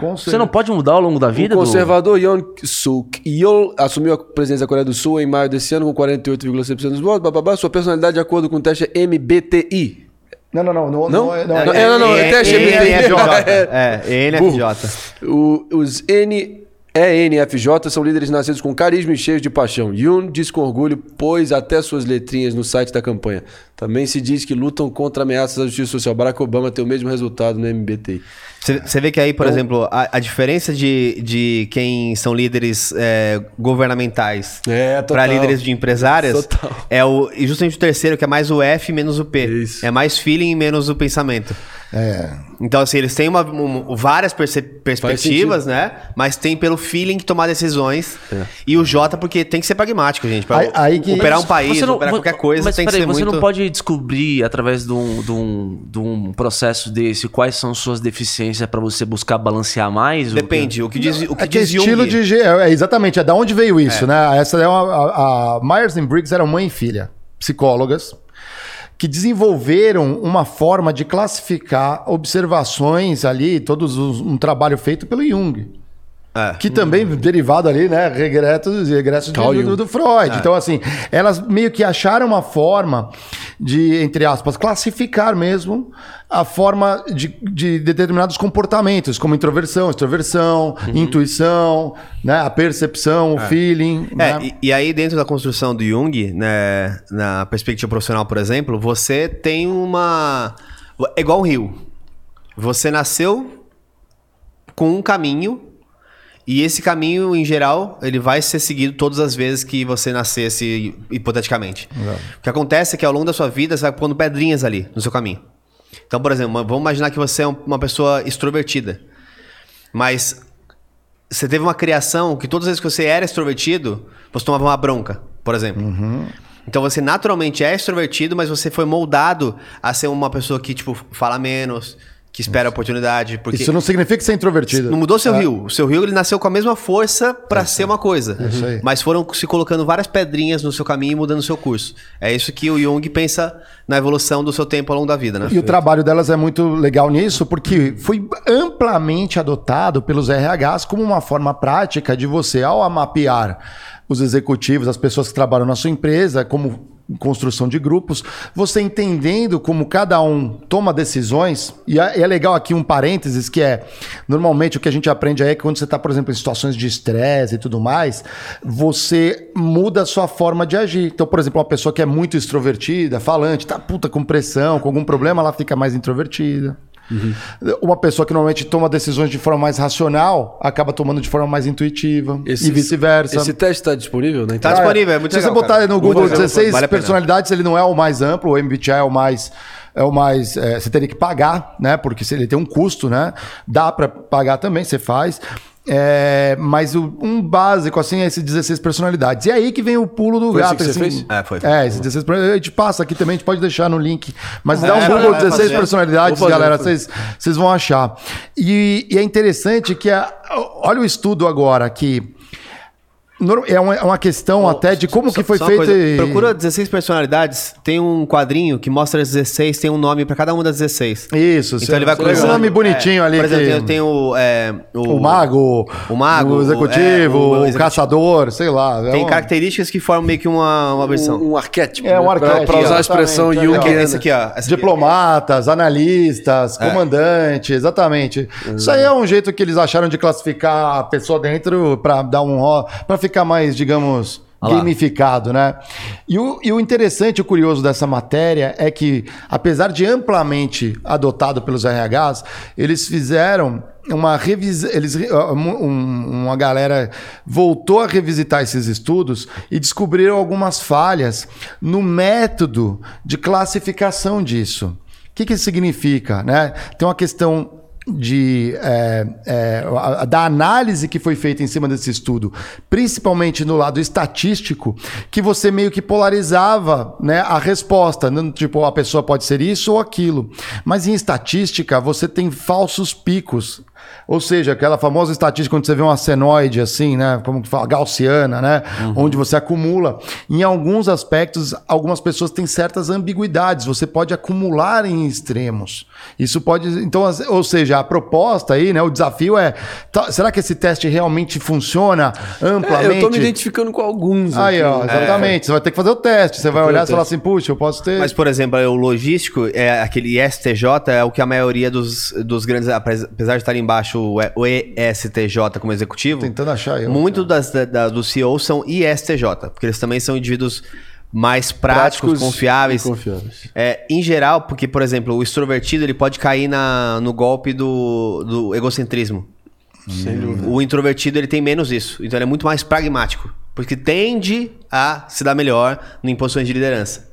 com Você não pode mudar ao longo da vida? o do- conservador Yoon Suk Yeol assumiu a presidência da Coreia do Sul em maio desse ano com 48,6% dos votos. Bababá. Sua personalidade, de acordo com o teste, é MBTI. Não, não, não. Não, Não? não, é- não, Não, é- é, não, não, E- teste ENFJ. É. É, ENFJ. [laughs] O- os N, ENFJ são líderes nascidos com carisma e cheios de paixão. Yoon diz com orgulho, pôs até suas letrinhas no site da campanha. Também se diz que lutam contra ameaças à justiça social. Barack Obama tem o mesmo resultado no MBTI. Você vê que aí, por exemplo, a, a diferença de, de quem são líderes é, governamentais É, para líderes de empresárias Total. é o e justamente o terceiro, que é mais o F menos o P. Isso. É mais feeling menos o pensamento. É. Então, assim, eles têm uma, um- várias perspectivas, né? Mas tem pelo feeling que tomar decisões. E o J, porque tem que ser pragmático, gente. Pra Aí- aí que- operar um país, não- operar qualquer coisa, mas tem que peraí, ser você muito... não pode descobrir através de um, de, um, de um processo desse quais são suas deficiências pra você buscar balancear mais? Depende. O que diz, o que É que é diz estilo Jung... de. ge- É, exatamente, é da onde veio isso, né? Essa é uma, a, a Myers and Briggs eram mãe e filha, psicólogas, que desenvolveram uma forma de classificar observações ali, todos os- um trabalho feito pelo Jung. É. Que também derivado ali, né? Regretos e regressos de- do, do Freud. Então, assim, elas meio que acharam uma forma de, entre aspas, classificar mesmo a forma de, de determinados comportamentos, como introversão, extroversão, intuição, né? A percepção, o feeling. É, né? e, e aí dentro da construção do Jung, né, na perspectiva profissional, por exemplo, você tem uma... É igual um rio. Você nasceu com um caminho e esse caminho, em geral, ele vai ser seguido todas as vezes que você nascesse, hipoteticamente. O que acontece é que ao longo da sua vida, você vai pondo pedrinhas ali no seu caminho. Então, por exemplo, vamos imaginar que você é um- uma pessoa extrovertida. Mas você teve uma criação que todas as vezes que você era extrovertido, você tomava uma bronca, por exemplo. Então você naturalmente é extrovertido, mas você foi moldado a ser uma pessoa que, tipo, fala menos, que espera a oportunidade. Porque Isso não significa que você é introvertido. não mudou seu É. rio. O seu rio ele nasceu com a mesma força pra ser uma coisa. isso aí. Mas foram se colocando várias pedrinhas no seu caminho e mudando o seu curso. É isso que o Jung pensa na evolução do seu tempo ao longo da vida, né? E o trabalho delas é muito legal nisso, porque foi amplamente adotado pelos RHs como uma forma prática de você, ao mapear os executivos, as pessoas que trabalham na sua empresa, como construção de grupos, você entendendo como cada um toma decisões, e é, é legal aqui um parênteses que é, normalmente o que a gente aprende aí é que quando você está, por exemplo, em situações de estresse e tudo mais, você muda a sua forma de agir. Então, por exemplo, uma pessoa que é muito extrovertida, falante, tá puta com pressão, com algum problema, ela fica mais introvertida. Uma pessoa que normalmente toma decisões de forma mais racional acaba tomando de forma mais intuitiva Esse- e vice-versa. Esse teste está disponível na Tá internet? disponível, é muito Se legal, você botar cara. no Muito Google legal, 16 vale personalidades, ele não é o mais amplo, o MBTI é o mais. É o mais. é, você teria que pagar, né? Porque ele tem um custo, né? Dá para pagar também, você faz. É, mas o- um básico, assim, é esses 16 personalidades. E é aí que vem o pulo do Foi assim gato. assim. fez? É, foi. É, esses 16 personalidades. A gente passa aqui também, a gente pode deixar no link. Mas dá um É, Google vai 16 fazer. personalidades, fazer, galera, vocês vão achar. E, e é interessante que, a- olha o estudo agora, que é uma, é uma questão até de como que foi Só feito. e- Procura 16 personalidades, tem um quadrinho que mostra as 16, tem um nome pra cada uma das 16. Isso, Então ele vai esse cruzando. nome bonitinho É, ali. Por exemplo, que- tem, o, é, o mago, o mago, o executivo, é, o o, executivo. caçador, sei lá. é Tem um- características que formam meio que uma, uma versão. Um, um arquétipo. É, um né? Pra- arquétipo, Pra usar a expressão é Jungiana. legal. Esse aqui, ó. essa. Diplomatas, analistas, É. comandante, exatamente. Isso aí é um jeito que eles acharam de classificar a pessoa dentro para dar um para ficar mais, digamos, Olha lá. gamificado, né? E o, e o interessante e o curioso dessa matéria é que, apesar de amplamente adotado pelos RHs, eles fizeram uma revisão. Eles, um- um- uma galera voltou a revisitar esses estudos e descobriram algumas falhas no método de classificação disso. O que, que isso significa? Né? Tem uma questão de, é, é, da análise que foi feita em cima desse estudo, principalmente no lado estatístico, que você meio que polarizava né, a resposta. Não, Tipo, a pessoa pode ser isso ou aquilo. Mas em estatística, você tem falsos picos. Ou seja, aquela famosa estatística quando você vê uma senoide assim, né? Como que fala? Gaussiana, né? Onde você acumula. Em alguns aspectos, algumas pessoas têm certas ambiguidades. Você pode acumular em extremos. Isso pode. Então, ou seja, a proposta aí, né? O desafio é: tá- será que esse teste realmente funciona É, amplamente? eu tô me identificando com alguns. Aí, aqui. ó, exatamente. Você vai ter que fazer o teste. Você vai olhar e falar assim, puxa, eu posso ter. Mas, por exemplo, o logístico, é aquele ISTJ, é o que a maioria dos, dos grandes, apesar de estar embaixo o E- o ESTJ como executivo, Tentando achar eu. muito das, da, da- dos CEOs são ISTJ, porque eles também são indivíduos mais práticos, Práticos confiáveis. confiáveis. É, em geral, porque, por exemplo, o extrovertido ele pode cair na, no golpe do, do egocentrismo. Sem dúvida. O introvertido ele tem menos isso. Então ele é muito mais pragmático. Porque tende a se dar melhor em posições de liderança.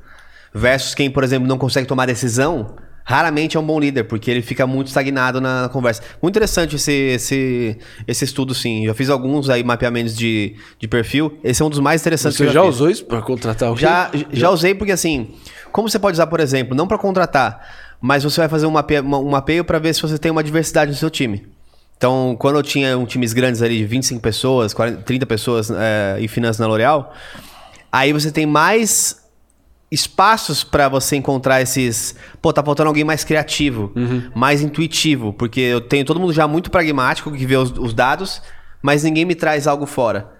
Versus quem, por exemplo, não consegue tomar decisão, raramente é um bom líder, porque ele fica muito estagnado na, na conversa. Muito interessante esse, esse, esse estudo, sim. Já fiz alguns aí mapeamentos de, de perfil. Esse é um dos mais interessantes Você que eu já fiz. usou isso pra contratar alguém? Já, já usei porque assim, como você pode usar, por exemplo, não para contratar, mas você vai fazer um mapeio, um mapeio para ver se você tem uma diversidade no seu time. Então, quando eu tinha um times grandes ali de 25 pessoas, 40, 30 pessoas é, em finanças na L'Oréal, aí você tem mais espaços para você encontrar esses. Pô, tá faltando alguém mais criativo, mais intuitivo, porque eu tenho todo mundo já muito pragmático que vê os, os dados, mas ninguém me traz algo fora.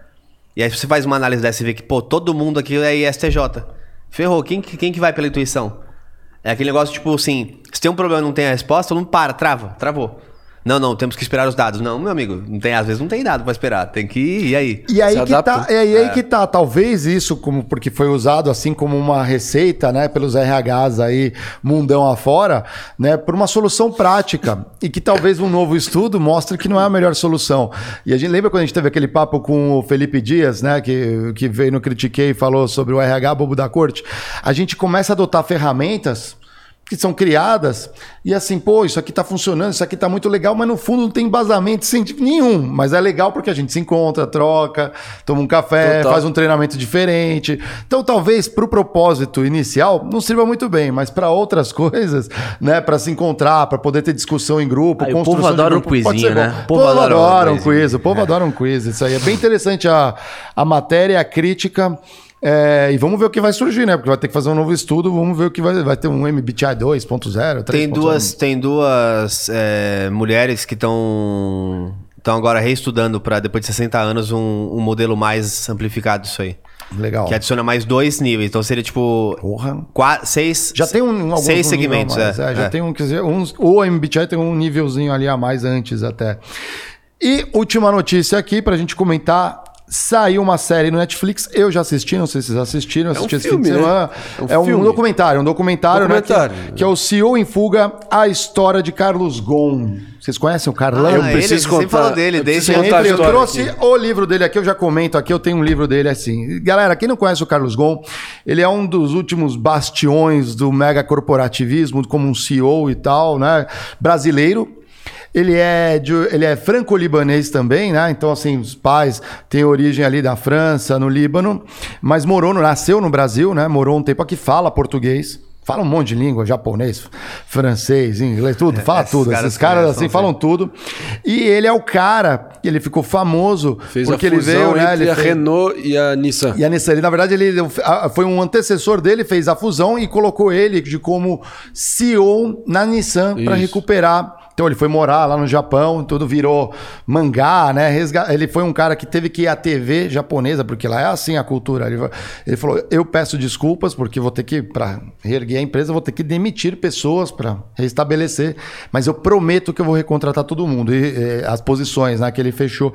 E aí você faz uma análise dessa e vê que, pô, todo mundo aqui é ISTJ. Ferrou, quem, que- quem que vai pela intuição? É aquele negócio, tipo assim, se tem um problema e não tem a resposta, não para, trava, travou. Não, não, temos que esperar os dados. Não, meu amigo, não tem, às vezes não tem dado pra esperar, tem que ir, e aí? E aí Se que adapta. tá, é aí que tá, talvez isso como porque foi usado assim como uma receita, né, pelos RHs aí mundão afora, né, por uma solução prática e que talvez um novo estudo mostre que não é a melhor solução. E a gente lembra quando a gente teve aquele papo com o Felipe Dias, né, que, que veio no Critiquei e falou sobre o RH bobo da corte. A gente começa a adotar ferramentas que são criadas e assim, pô, isso aqui tá funcionando, isso aqui tá muito legal, mas no fundo não tem embasamento científico nenhum. Mas é legal porque a gente se encontra, troca, toma um café, Total. faz um treinamento diferente. Então, talvez pro propósito inicial não sirva muito bem, mas para outras [laughs] coisas, né, para se encontrar, para poder ter discussão em grupo, o construção povo de adora um grupo, pode quizinho, bom. né? O povo adora um quiz, o povo adora um quiz. Isso aí é bem interessante a, a matéria, a crítica. É, e vamos ver o que vai surgir, né? Porque vai ter que fazer um novo estudo, vamos ver o que vai, vai ter um MBTI 2.0, 3.0. Tem duas, tem duas é, mulheres que estão estão agora reestudando para depois de 60 anos um, um modelo mais amplificado disso aí. Legal. Que adiciona mais dois níveis. Então seria tipo Porra. qua- seis Já tem um, alguns seis um segmentos, a mais, é, já é. tem um, quer dizer, uns, o MBTI tem um nívelzinho ali a mais antes até. E última notícia aqui pra gente comentar Saiu uma série no Netflix, eu já assisti, não sei se vocês assistiram, assisti esse fim filme, de né? semana. É um É um, documentário, um documentário, Documentário. Né, que, que é o CEO em Fuga, a história de Carlos Gon. Vocês conhecem o Carlão? Ah, Eu preciso ele, contar- falou dele, eu desde contar eu trouxe aqui. o livro dele aqui, eu já comento aqui, eu tenho um livro dele assim. Galera, quem não conhece o Carlos Gon, ele é um dos últimos bastiões do mega corporativismo, como um CEO e tal, né? Brasileiro. Ele é, de- ele é franco-libanês também, né? Então, assim, os pais têm origem ali da França, no Líbano, mas morou, nasceu no Brasil, né? Morou um tempo aqui, fala português. Fala um monte de língua, japonês, francês, inglês, tudo, fala esses tudo. caras Esses caras assim falam tudo. E ele é o cara, ele ficou famoso Fez porque ele veio, né? Ele a fez- Renault e a Nissan. e a Nissan, ele, na verdade, ele foi um antecessor dele, fez a fusão e colocou ele de como CEO na Nissan para recuperar. Então ele foi morar lá no Japão, tudo virou mangá, né? Ele foi um cara que teve que ir à TV japonesa, porque lá é assim a cultura. Ele, falou: eu peço desculpas, porque vou ter que, para reerguer a empresa, vou ter que demitir pessoas para restabelecer, mas eu prometo que eu vou recontratar todo mundo. E eh, as posições né, que ele fechou.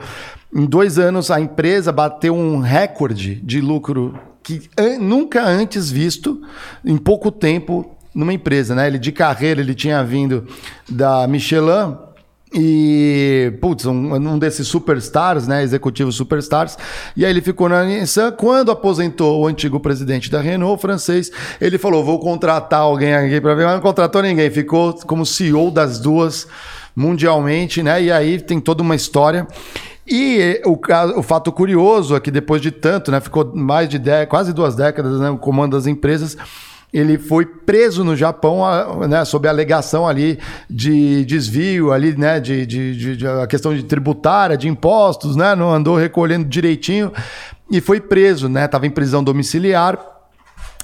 Em dois anos, a empresa bateu um recorde de lucro que nunca antes visto em pouco tempo numa empresa, né? Ele de carreira, ele tinha vindo da Michelin e, putz, um, um desses superstars, né? Executivos superstars. E aí ele ficou na Nissan. Quando aposentou o antigo presidente da Renault, francês, ele falou: vou contratar alguém aqui para ver, mas não contratou ninguém. Ficou como CEO das duas mundialmente, né? E aí tem toda uma história. E o, ca- o fato curioso é que depois de tanto, né? Ficou mais de dé- quase duas décadas né, no comando das empresas. Ele foi preso no Japão, né, sob a alegação ali de desvio, ali, né, de, de, de- de- a questão de tributária, de impostos, né, não andou recolhendo direitinho e foi preso, né, estava em prisão domiciliar.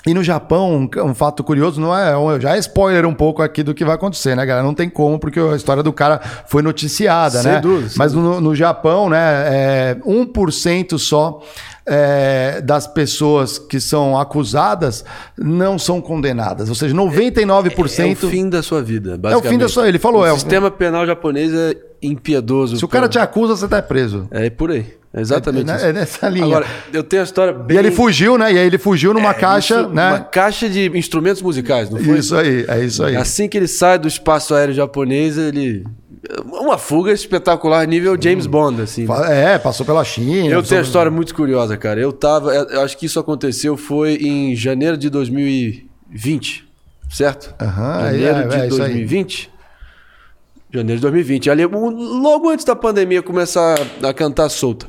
E no Japão, um, um fato curioso, não é, um- já é spoiler um pouco aqui do que vai acontecer, né, galera? Não tem como, porque a história do cara foi noticiada, Sem né? dúvida, Mas no, no Japão, né, é 1% só é, das pessoas que são acusadas não são condenadas. Ou seja, 99%. É o fim da sua vida, É o basicamente. fim da sua. Ele falou, o é o- sistema penal japonês é impiedoso. Se o cara pô. te acusa, você tá preso. É por aí. É exatamente é, é nessa linha. Agora, eu tenho a história e bem... ele fugiu, né? E aí ele fugiu numa caixa, É, Isso, né? Uma caixa de instrumentos musicais, não foi? Isso aí, é isso aí. Assim que ele sai do espaço aéreo japonês, ele... Uma fuga espetacular, nível James Bond, assim. né? É, passou pela China. Eu tenho uma história muito curiosa, cara. Eu tava... Eu acho que isso aconteceu foi em janeiro de 2020, certo? Aham, janeiro é, de é, isso aí. 2020. Janeiro de 2020. Ali, logo antes da pandemia começar a cantar solta.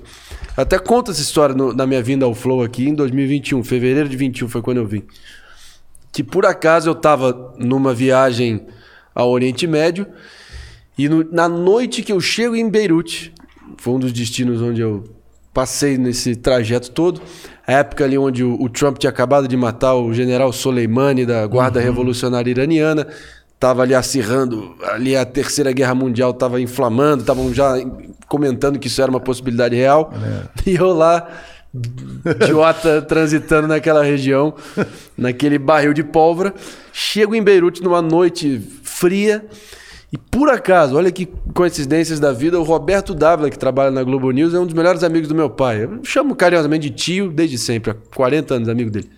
Até conta essa história no- na minha vinda ao Flow aqui em 2021. Fevereiro de 21 foi quando eu vim. Que por acaso eu tava numa viagem ao Oriente Médio e no- na noite que eu chego em Beirute, foi um dos destinos onde eu passei nesse trajeto todo. A época ali onde o, o Trump tinha acabado de matar o general Soleimani da Guarda Revolucionária Iraniana. Tava ali acirrando, ali a Terceira Guerra Mundial tava inflamando, estavam já comentando que isso era uma possibilidade real. E eu lá, idiota, [laughs] transitando naquela região, naquele barril de pólvora. Chego em Beirute numa noite fria. E por acaso, olha que coincidências da vida, o Roberto Dávila, que trabalha na Globo News, é um dos melhores amigos do meu pai. Eu chamo carinhosamente de tio desde sempre, há 40 anos, amigo dele.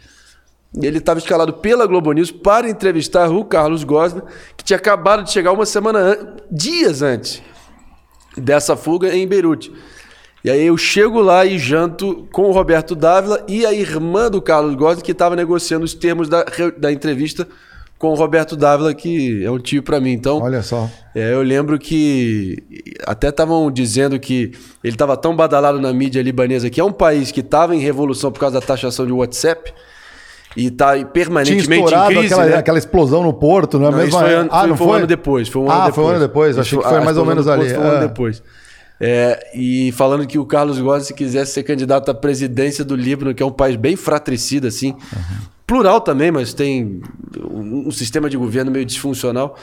Ele estava escalado pela Globo News para entrevistar o Carlos Gosma, que tinha acabado de chegar uma semana an dias antes dessa fuga em Beirute. E aí eu chego lá e janto com o Roberto Dávila e a irmã do Carlos Gosma, que estava negociando os termos da, da entrevista com o Roberto Dávila, que é um tio para mim. Então, Olha só. é, eu lembro que até estavam dizendo que ele estava tão badalado na mídia libanesa, que é um país que estava em revolução por causa da taxação de WhatsApp e está permanentemente em crise. aquela, né? aquela explosão no porto, não é Não, mesmo? foi, ano, ah, foi- não foi um ano depois. Foi um ah, ano depois. foi um ano depois. Isso Achei que foi- mais ou menos ali. Foi um ano Ah. depois. É, e falando que o Carlos Góes, se quisesse ser candidato à presidência do Líbano, que é um país bem fratricida, assim, plural também, mas tem um, um sistema de governo meio disfuncional.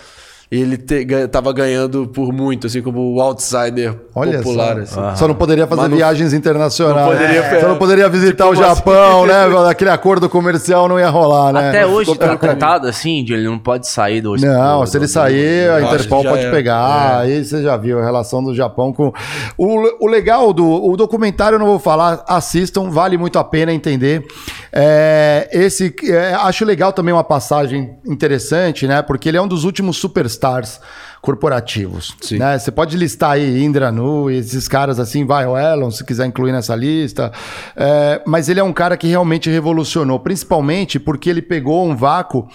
ele te, ganha- tava ganhando por muito, assim, como o outsider Olha popular. só. assim. Só não poderia fazer não- viagens internacionais. não poderia- É. Só não poderia visitar o Tipo assim. Japão, né? [laughs] Aquele acordo comercial não ia rolar, né? Até hoje tá caminho. contado assim, de ele não pode sair do Não, do- se ele do- sair, a Interpol pode é. pegar. Aí você já viu a relação do Japão com. O, o legal do o documentário, eu não vou falar, assistam, vale muito a pena entender. É, esse é, acho legal também uma passagem interessante, né? Porque ele é um dos últimos superstars corporativos. Sim. né? Você pode listar aí Indra Nu, esses caras assim, vai, o Elon, se quiser incluir nessa lista. É, mas ele é um cara que realmente revolucionou, principalmente porque ele pegou um vácuo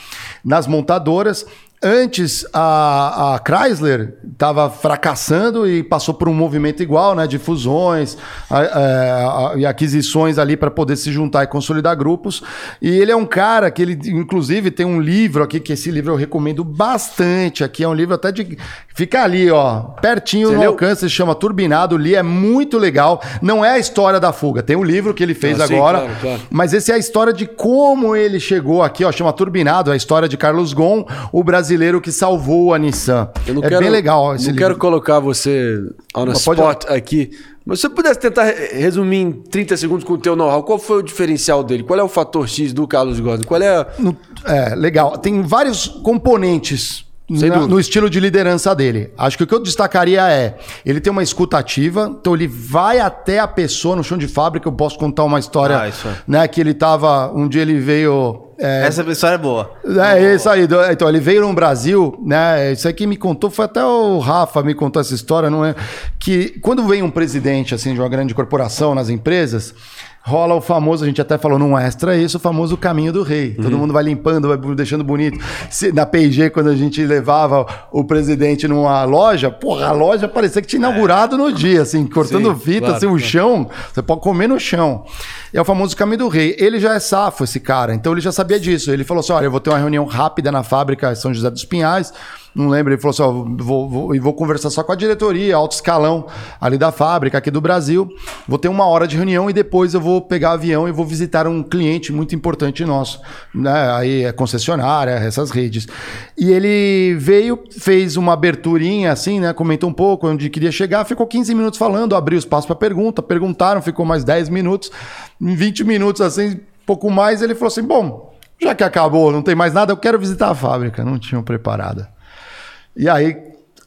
nas montadoras. Antes, a, a Chrysler estava fracassando e passou por um movimento igual, né? De fusões a- a- a- e aquisições ali para poder se juntar e consolidar grupos. E ele é um cara que ele, inclusive, tem um livro aqui, que esse livro eu recomendo bastante. Aqui é um livro até de. Fica ali, ó, pertinho Você no leu? alcance, se chama Turbinado. Li, é muito legal. Não é a história da fuga, tem o livro que ele fez Ah, sim, agora. claro, claro. Mas esse é a história de como ele chegou aqui, ó, chama Turbinado, é a história de Carlos Gon, o brasileiro que salvou a Nissan. Eu não é quero, bem legal esse Não livro. quero colocar você on the Mas pode- spot aqui. Mas se você pudesse tentar re- resumir em 30 segundos com o teu know-how, qual foi o diferencial dele? Qual é o fator X do Carlos Ghosn? Qual é a... No- é, legal. Tem vários componentes na- no estilo de liderança dele. Acho que o que eu destacaria é, ele tem uma escuta ativa, então ele vai até a pessoa no chão de fábrica. Eu posso contar uma história, Ah, isso é. né? Que ele tava, um dia ele veio é, Essa história é boa. É isso aí. Então, ele veio no Brasil, né? Isso aí que me contou foi até o Rafa me contou essa história, não é? Que quando vem um presidente assim de uma grande corporação nas empresas, rola o famoso, a gente até falou num extra isso, o famoso caminho do rei. Todo mundo vai limpando, vai deixando bonito. Se- na P&G, quando a gente levava o presidente numa loja, porra, a loja parecia que tinha inaugurado no dia, assim, cortando Sim, fita, claro, assim, o chão, você pode comer no chão. É o famoso caminho do rei. Ele já é safo, esse cara, então ele já sabia disso. Ele falou assim: olha, eu vou ter uma reunião rápida na fábrica São José dos Pinhais. Não lembro, ele falou assim: ó, vou, vou, vou conversar só com a diretoria, alto escalão ali da fábrica, aqui do Brasil. Vou ter uma hora de reunião e depois eu vou pegar avião e vou visitar um cliente muito importante nosso. Né? Aí é concessionária, essas redes. E ele veio, fez uma aberturinha assim, né? Comentou um pouco onde queria chegar, ficou 15 minutos falando, abriu espaço para pergunta, perguntaram, ficou mais 10 minutos. Em 20 minutos, assim, pouco mais, ele falou assim: bom, já que acabou, não tem mais nada, eu quero visitar a fábrica. Não tinham preparada. E aí,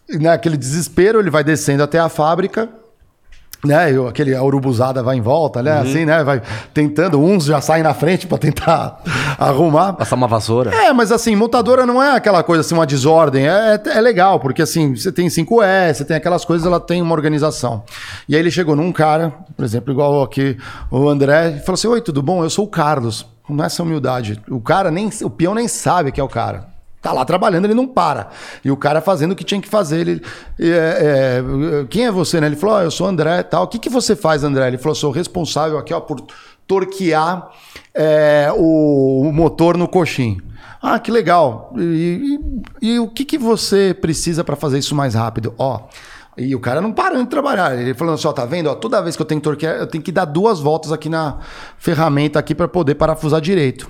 naquele desespero, ele vai descendo até a fábrica, né? E aquele a urubuzada vai em volta, né? Assim, né? Vai tentando, uns já saem na frente para tentar [laughs] arrumar. Passar uma vassoura. É, mas assim, montadora não é aquela coisa assim, uma desordem. É, é legal, porque assim, você tem 5E, você tem aquelas coisas, ela tem uma organização. E aí ele chegou num cara, por exemplo, igual aqui o André, e falou assim: Oi, tudo bom? Eu sou o Carlos. Não é essa humildade. O cara nem, o peão nem sabe que é o cara. Tá lá trabalhando, ele não para. E o cara fazendo o que tinha que fazer. Ele, é, é, quem é você, né? Ele falou: "Ó, eu sou André tal. O que, que você faz, André? Ele falou: sou responsável aqui ó, por torquear é, o, o motor no coxim. Ah, que legal. E, e- e o que, que você precisa para fazer isso mais rápido? Ó. E o cara não parando de trabalhar. Ele falando assim, ó, tá vendo? Ó, toda vez que eu tenho que torquear, eu tenho que dar duas voltas aqui na ferramenta aqui para poder parafusar direito.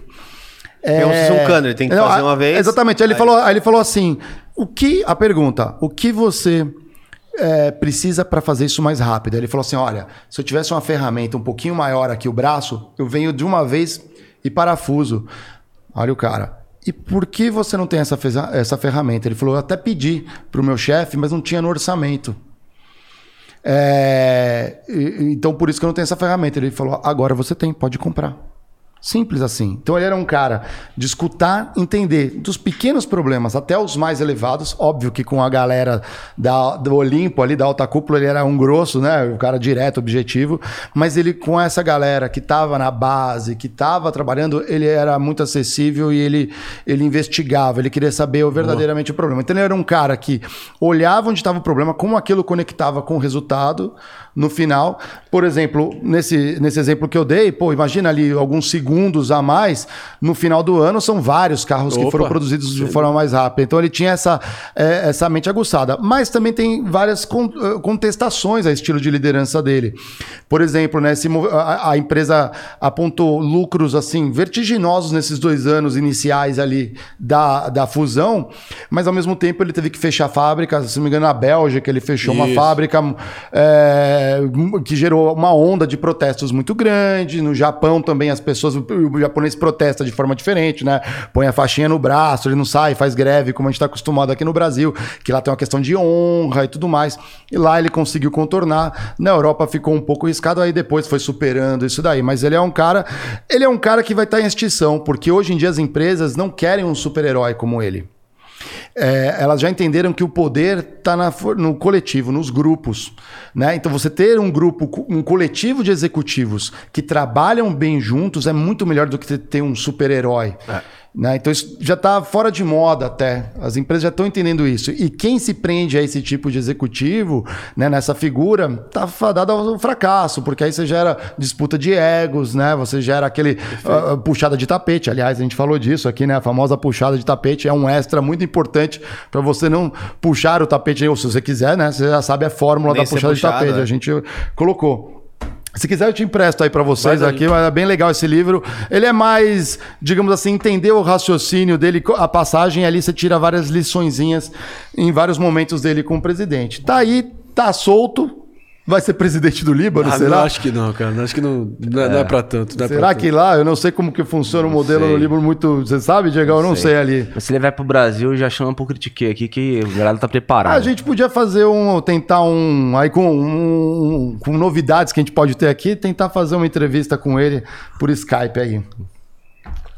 É fosse um cano, ele tem que fazer a- uma vez. Exatamente. Aí ele, falou, aí ele falou assim: o que. A pergunta: o que você é, precisa para fazer isso mais rápido? Aí ele falou assim: olha, se eu tivesse uma ferramenta um pouquinho maior aqui, o braço, eu venho de uma vez e parafuso. Olha o cara. E por que você não tem essa, essa ferramenta? Ele falou: eu até pedi para o meu chefe, mas não tinha no orçamento. É, então por isso que eu não tenho essa ferramenta. Ele falou: agora você tem, pode comprar. Simples assim. Então ele era um cara de escutar, entender dos pequenos problemas até os mais elevados. Óbvio que com a galera da, do Olimpo ali, da alta cúpula, ele era um grosso, né? O cara direto, objetivo. Mas ele, com essa galera que estava na base, que estava trabalhando, ele era muito acessível e ele, ele investigava, ele queria saber o- verdadeiramente o problema. Então ele era um cara que olhava onde estava o problema, como aquilo conectava com o resultado no final. Por exemplo, nesse, nesse exemplo que eu dei, pô, imagina ali alguns segundos segundos a mais, no final do ano são vários carros que Opa. foram produzidos de forma mais rápida. Então ele tinha essa, é, essa mente aguçada. Mas também tem várias eh, contestações a estilo de liderança dele. Por exemplo, né, esse mo- a, a empresa apontou lucros assim vertiginosos nesses dois anos iniciais ali da, da fusão, mas ao mesmo tempo ele teve que fechar fábricas, se não me engano, na Bélgica ele fechou uma Isso. fábrica é, que gerou uma onda de protestos muito grande. No Japão também as pessoas, o japonês protesta de forma diferente, né? Põe a faixinha no braço, ele não sai, faz greve, como a gente está acostumado aqui no Brasil, que lá tem uma questão de honra e tudo mais. E lá ele conseguiu contornar. Na Europa ficou um pouco riscado, aí depois foi superando isso daí. Mas ele é um cara, ele é um cara que vai estar em extinção, porque hoje em dia as empresas não querem um super-herói como ele. É, elas já entenderam que o poder está no coletivo, nos grupos. Né? Então, você ter um grupo, um coletivo de executivos que trabalham bem juntos é muito melhor do que ter um super-herói. Né? Então, isso já está fora de moda até. As empresas já estão entendendo isso. E quem se prende a esse tipo de executivo, né, nessa figura, está fadado ao fracasso, porque aí você gera disputa de egos, né? você gera aquele ah, puxada de tapete. Aliás, a gente falou disso aqui, né? a famosa puxada de tapete é um extra muito importante para você não puxar o tapete, ou se você quiser, né? Você já sabe a fórmula Nem da puxada puxado, de tapete. é. A gente colocou. Se quiser, eu te empresto aí para vocês Vai, aqui. É bem legal esse livro. Ele é mais, digamos assim, entender o raciocínio dele, a passagem ali você tira várias liçõezinhas em vários momentos dele com o presidente. Tá aí, tá solto. Vai ser presidente do Líbano, Ah, será? não, acho que não, cara. Acho que não, não, é, não é pra tanto. não é Será pra que lá? Eu não sei como que funciona o modelo sei. no Líbano muito. Você sabe, Diego? Eu não sei, ali. Mas se ele vai pro Brasil, já chama pro critiquei aqui que o galera tá preparado. A gente podia fazer um. Tentar um. Aí com, um- com novidades que a gente pode ter aqui, tentar fazer uma entrevista com ele por Skype aí.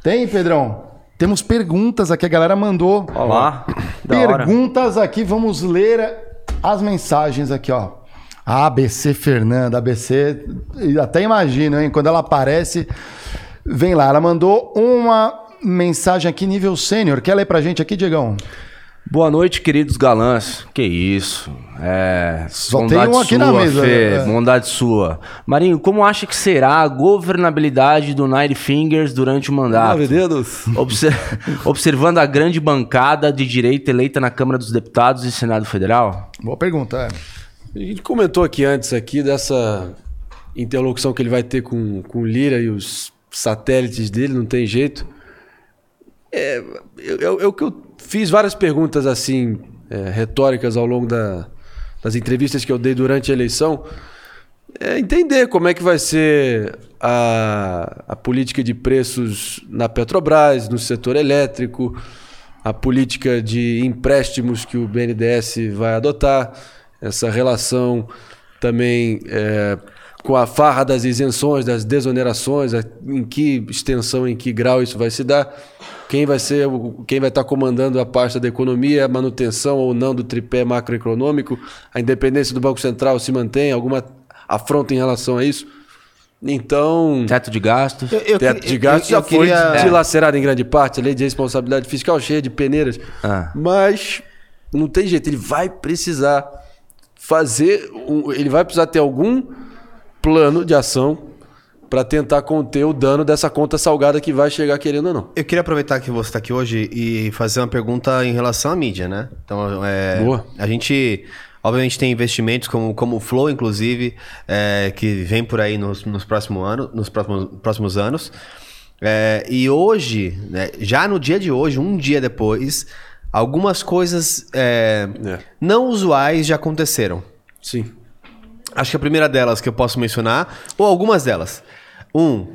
Tem, Pedrão? Temos perguntas aqui, a galera mandou. Olha lá. Da hora. Perguntas aqui, vamos ler as mensagens aqui, ó. A ABC Fernanda, ABC, até imagino, hein? Quando ela aparece, vem lá. Ela mandou uma mensagem aqui, nível sênior. Quer ler pra gente aqui, Diegão? Boa noite, queridos galãs. Que isso? É. Só tem um aqui na sua, mesa, Fê, né? Bondade sua. Marinho, como acha que será a governabilidade do Nine Fingers durante o mandato? Nove dedos? Obser- [laughs] Observando a grande bancada de direita eleita na Câmara dos Deputados e Senado Federal? Boa pergunta, é. A gente comentou aqui antes aqui dessa interlocução que ele vai ter com, com o Lira e os satélites dele, não tem jeito. É, eu, eu- eu fiz várias perguntas assim, é, retóricas ao longo da- das entrevistas que eu dei durante a eleição. É entender como é que vai ser a, a política de preços na Petrobras, no setor elétrico, a política de empréstimos que o BNDES vai adotar, essa relação também é, com a farra das isenções, das desonerações, a- em que extensão, em que grau isso vai se dar, quem vai ser, quem vai estar comandando a pasta da economia, a manutenção ou não do tripé macroeconômico, a independência do Banco Central se mantém, alguma afronta em relação a isso. Então, Teto de gastos? Eu- eu teto de gastos eu- já eu foi queria- dilacerado em grande parte, a lei de responsabilidade fiscal cheia de peneiras. Ah. Mas não tem jeito, ele vai precisar fazer, um- ele vai precisar ter algum plano de ação para tentar conter o dano dessa conta salgada que vai chegar querendo ou não. Eu queria aproveitar que você está aqui hoje e fazer uma pergunta em relação à mídia, né? Então, é, Boa. a gente, obviamente, tem investimentos como, como o Flow, inclusive, é, que vem por aí nos, nos, próximos, ano, nos próximos, próximos anos. É, e hoje, né, já no dia de hoje, um dia depois, algumas coisas é, É. não usuais já aconteceram. Sim. Acho que a primeira delas que eu posso mencionar, ou algumas delas. Um,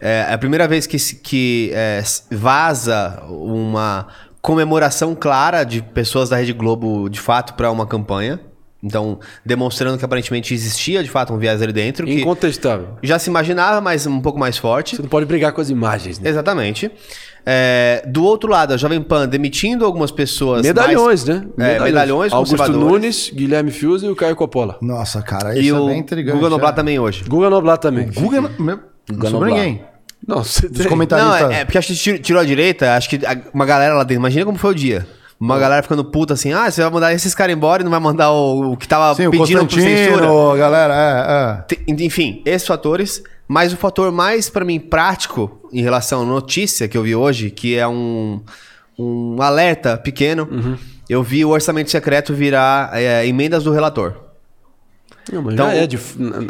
é a primeira vez que, que é, vaza uma comemoração clara de pessoas da Rede Globo, de fato, para uma campanha. Então, demonstrando que aparentemente existia, de fato, um viés ali dentro. Que Incontestável. já se imaginava, mas um pouco mais forte. Você não pode brigar com as imagens, né? Exatamente. É, do outro lado, a Jovem Pan demitindo algumas pessoas. Medalhões, mais- né? É, medalhões Augusto. Nunes, Guilherme Fius e o Caio Coppola. Nossa, cara, E isso é o bem intrigante. Guga Noblat é. também hoje. Guga Noblat também. Guga, meu, não Guga sobrou Noblat. ninguém. Não, você Dos tem. Não, comentaristas. é, é porque acho que tirou, a direita, acho que uma galera lá dentro. Imagina como foi o dia. Uma galera ficando puta assim, ah, você vai mandar esses caras embora e não vai mandar o, o que tava Sim, pedindo por censura. Galera, é, é. Enfim, esses fatores. Mas o fator mais, pra mim, prático em relação à notícia que eu vi hoje, que é um, um alerta pequeno, Uhum. eu vi o orçamento secreto virar é, emendas do relator. Não, mas Então, já é de,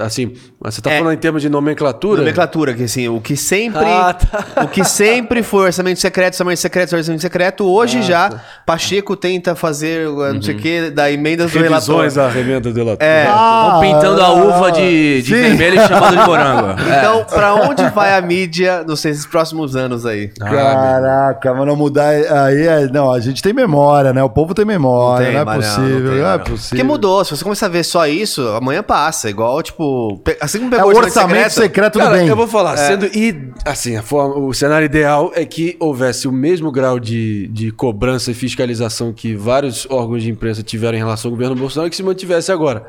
assim, mas você tá É. falando em termos de nomenclatura? Nomenclatura, que assim, o que sempre. Ah, tá. O que sempre foi orçamento secreto, orçamento secreto, orçamento secreto, hoje Ah, já tá. Pacheco tenta fazer uh, não sei o que, da emendas do relator. à remenda do relator. É. Vão pintando a uva de, de vermelho e chamando de morango. [laughs] Então, pra onde vai a mídia nos esses próximos anos aí? Ah, Caraca, mas não mudar aí é. Não, a gente tem memória, né? O povo tem memória, Não não, tem, é não, possível, não não, é possível. Porque mudou, se você começar a ver só isso, amanhã passa. Igual, tipo, assim como É pegou o orçamento secreto do Cara, bem. eu vou falar, sendo e assim, a forma, o cenário ideal é que houvesse o mesmo grau de, de cobrança e fiscalização que vários órgãos de imprensa tiveram em relação ao governo Bolsonaro que se mantivesse agora.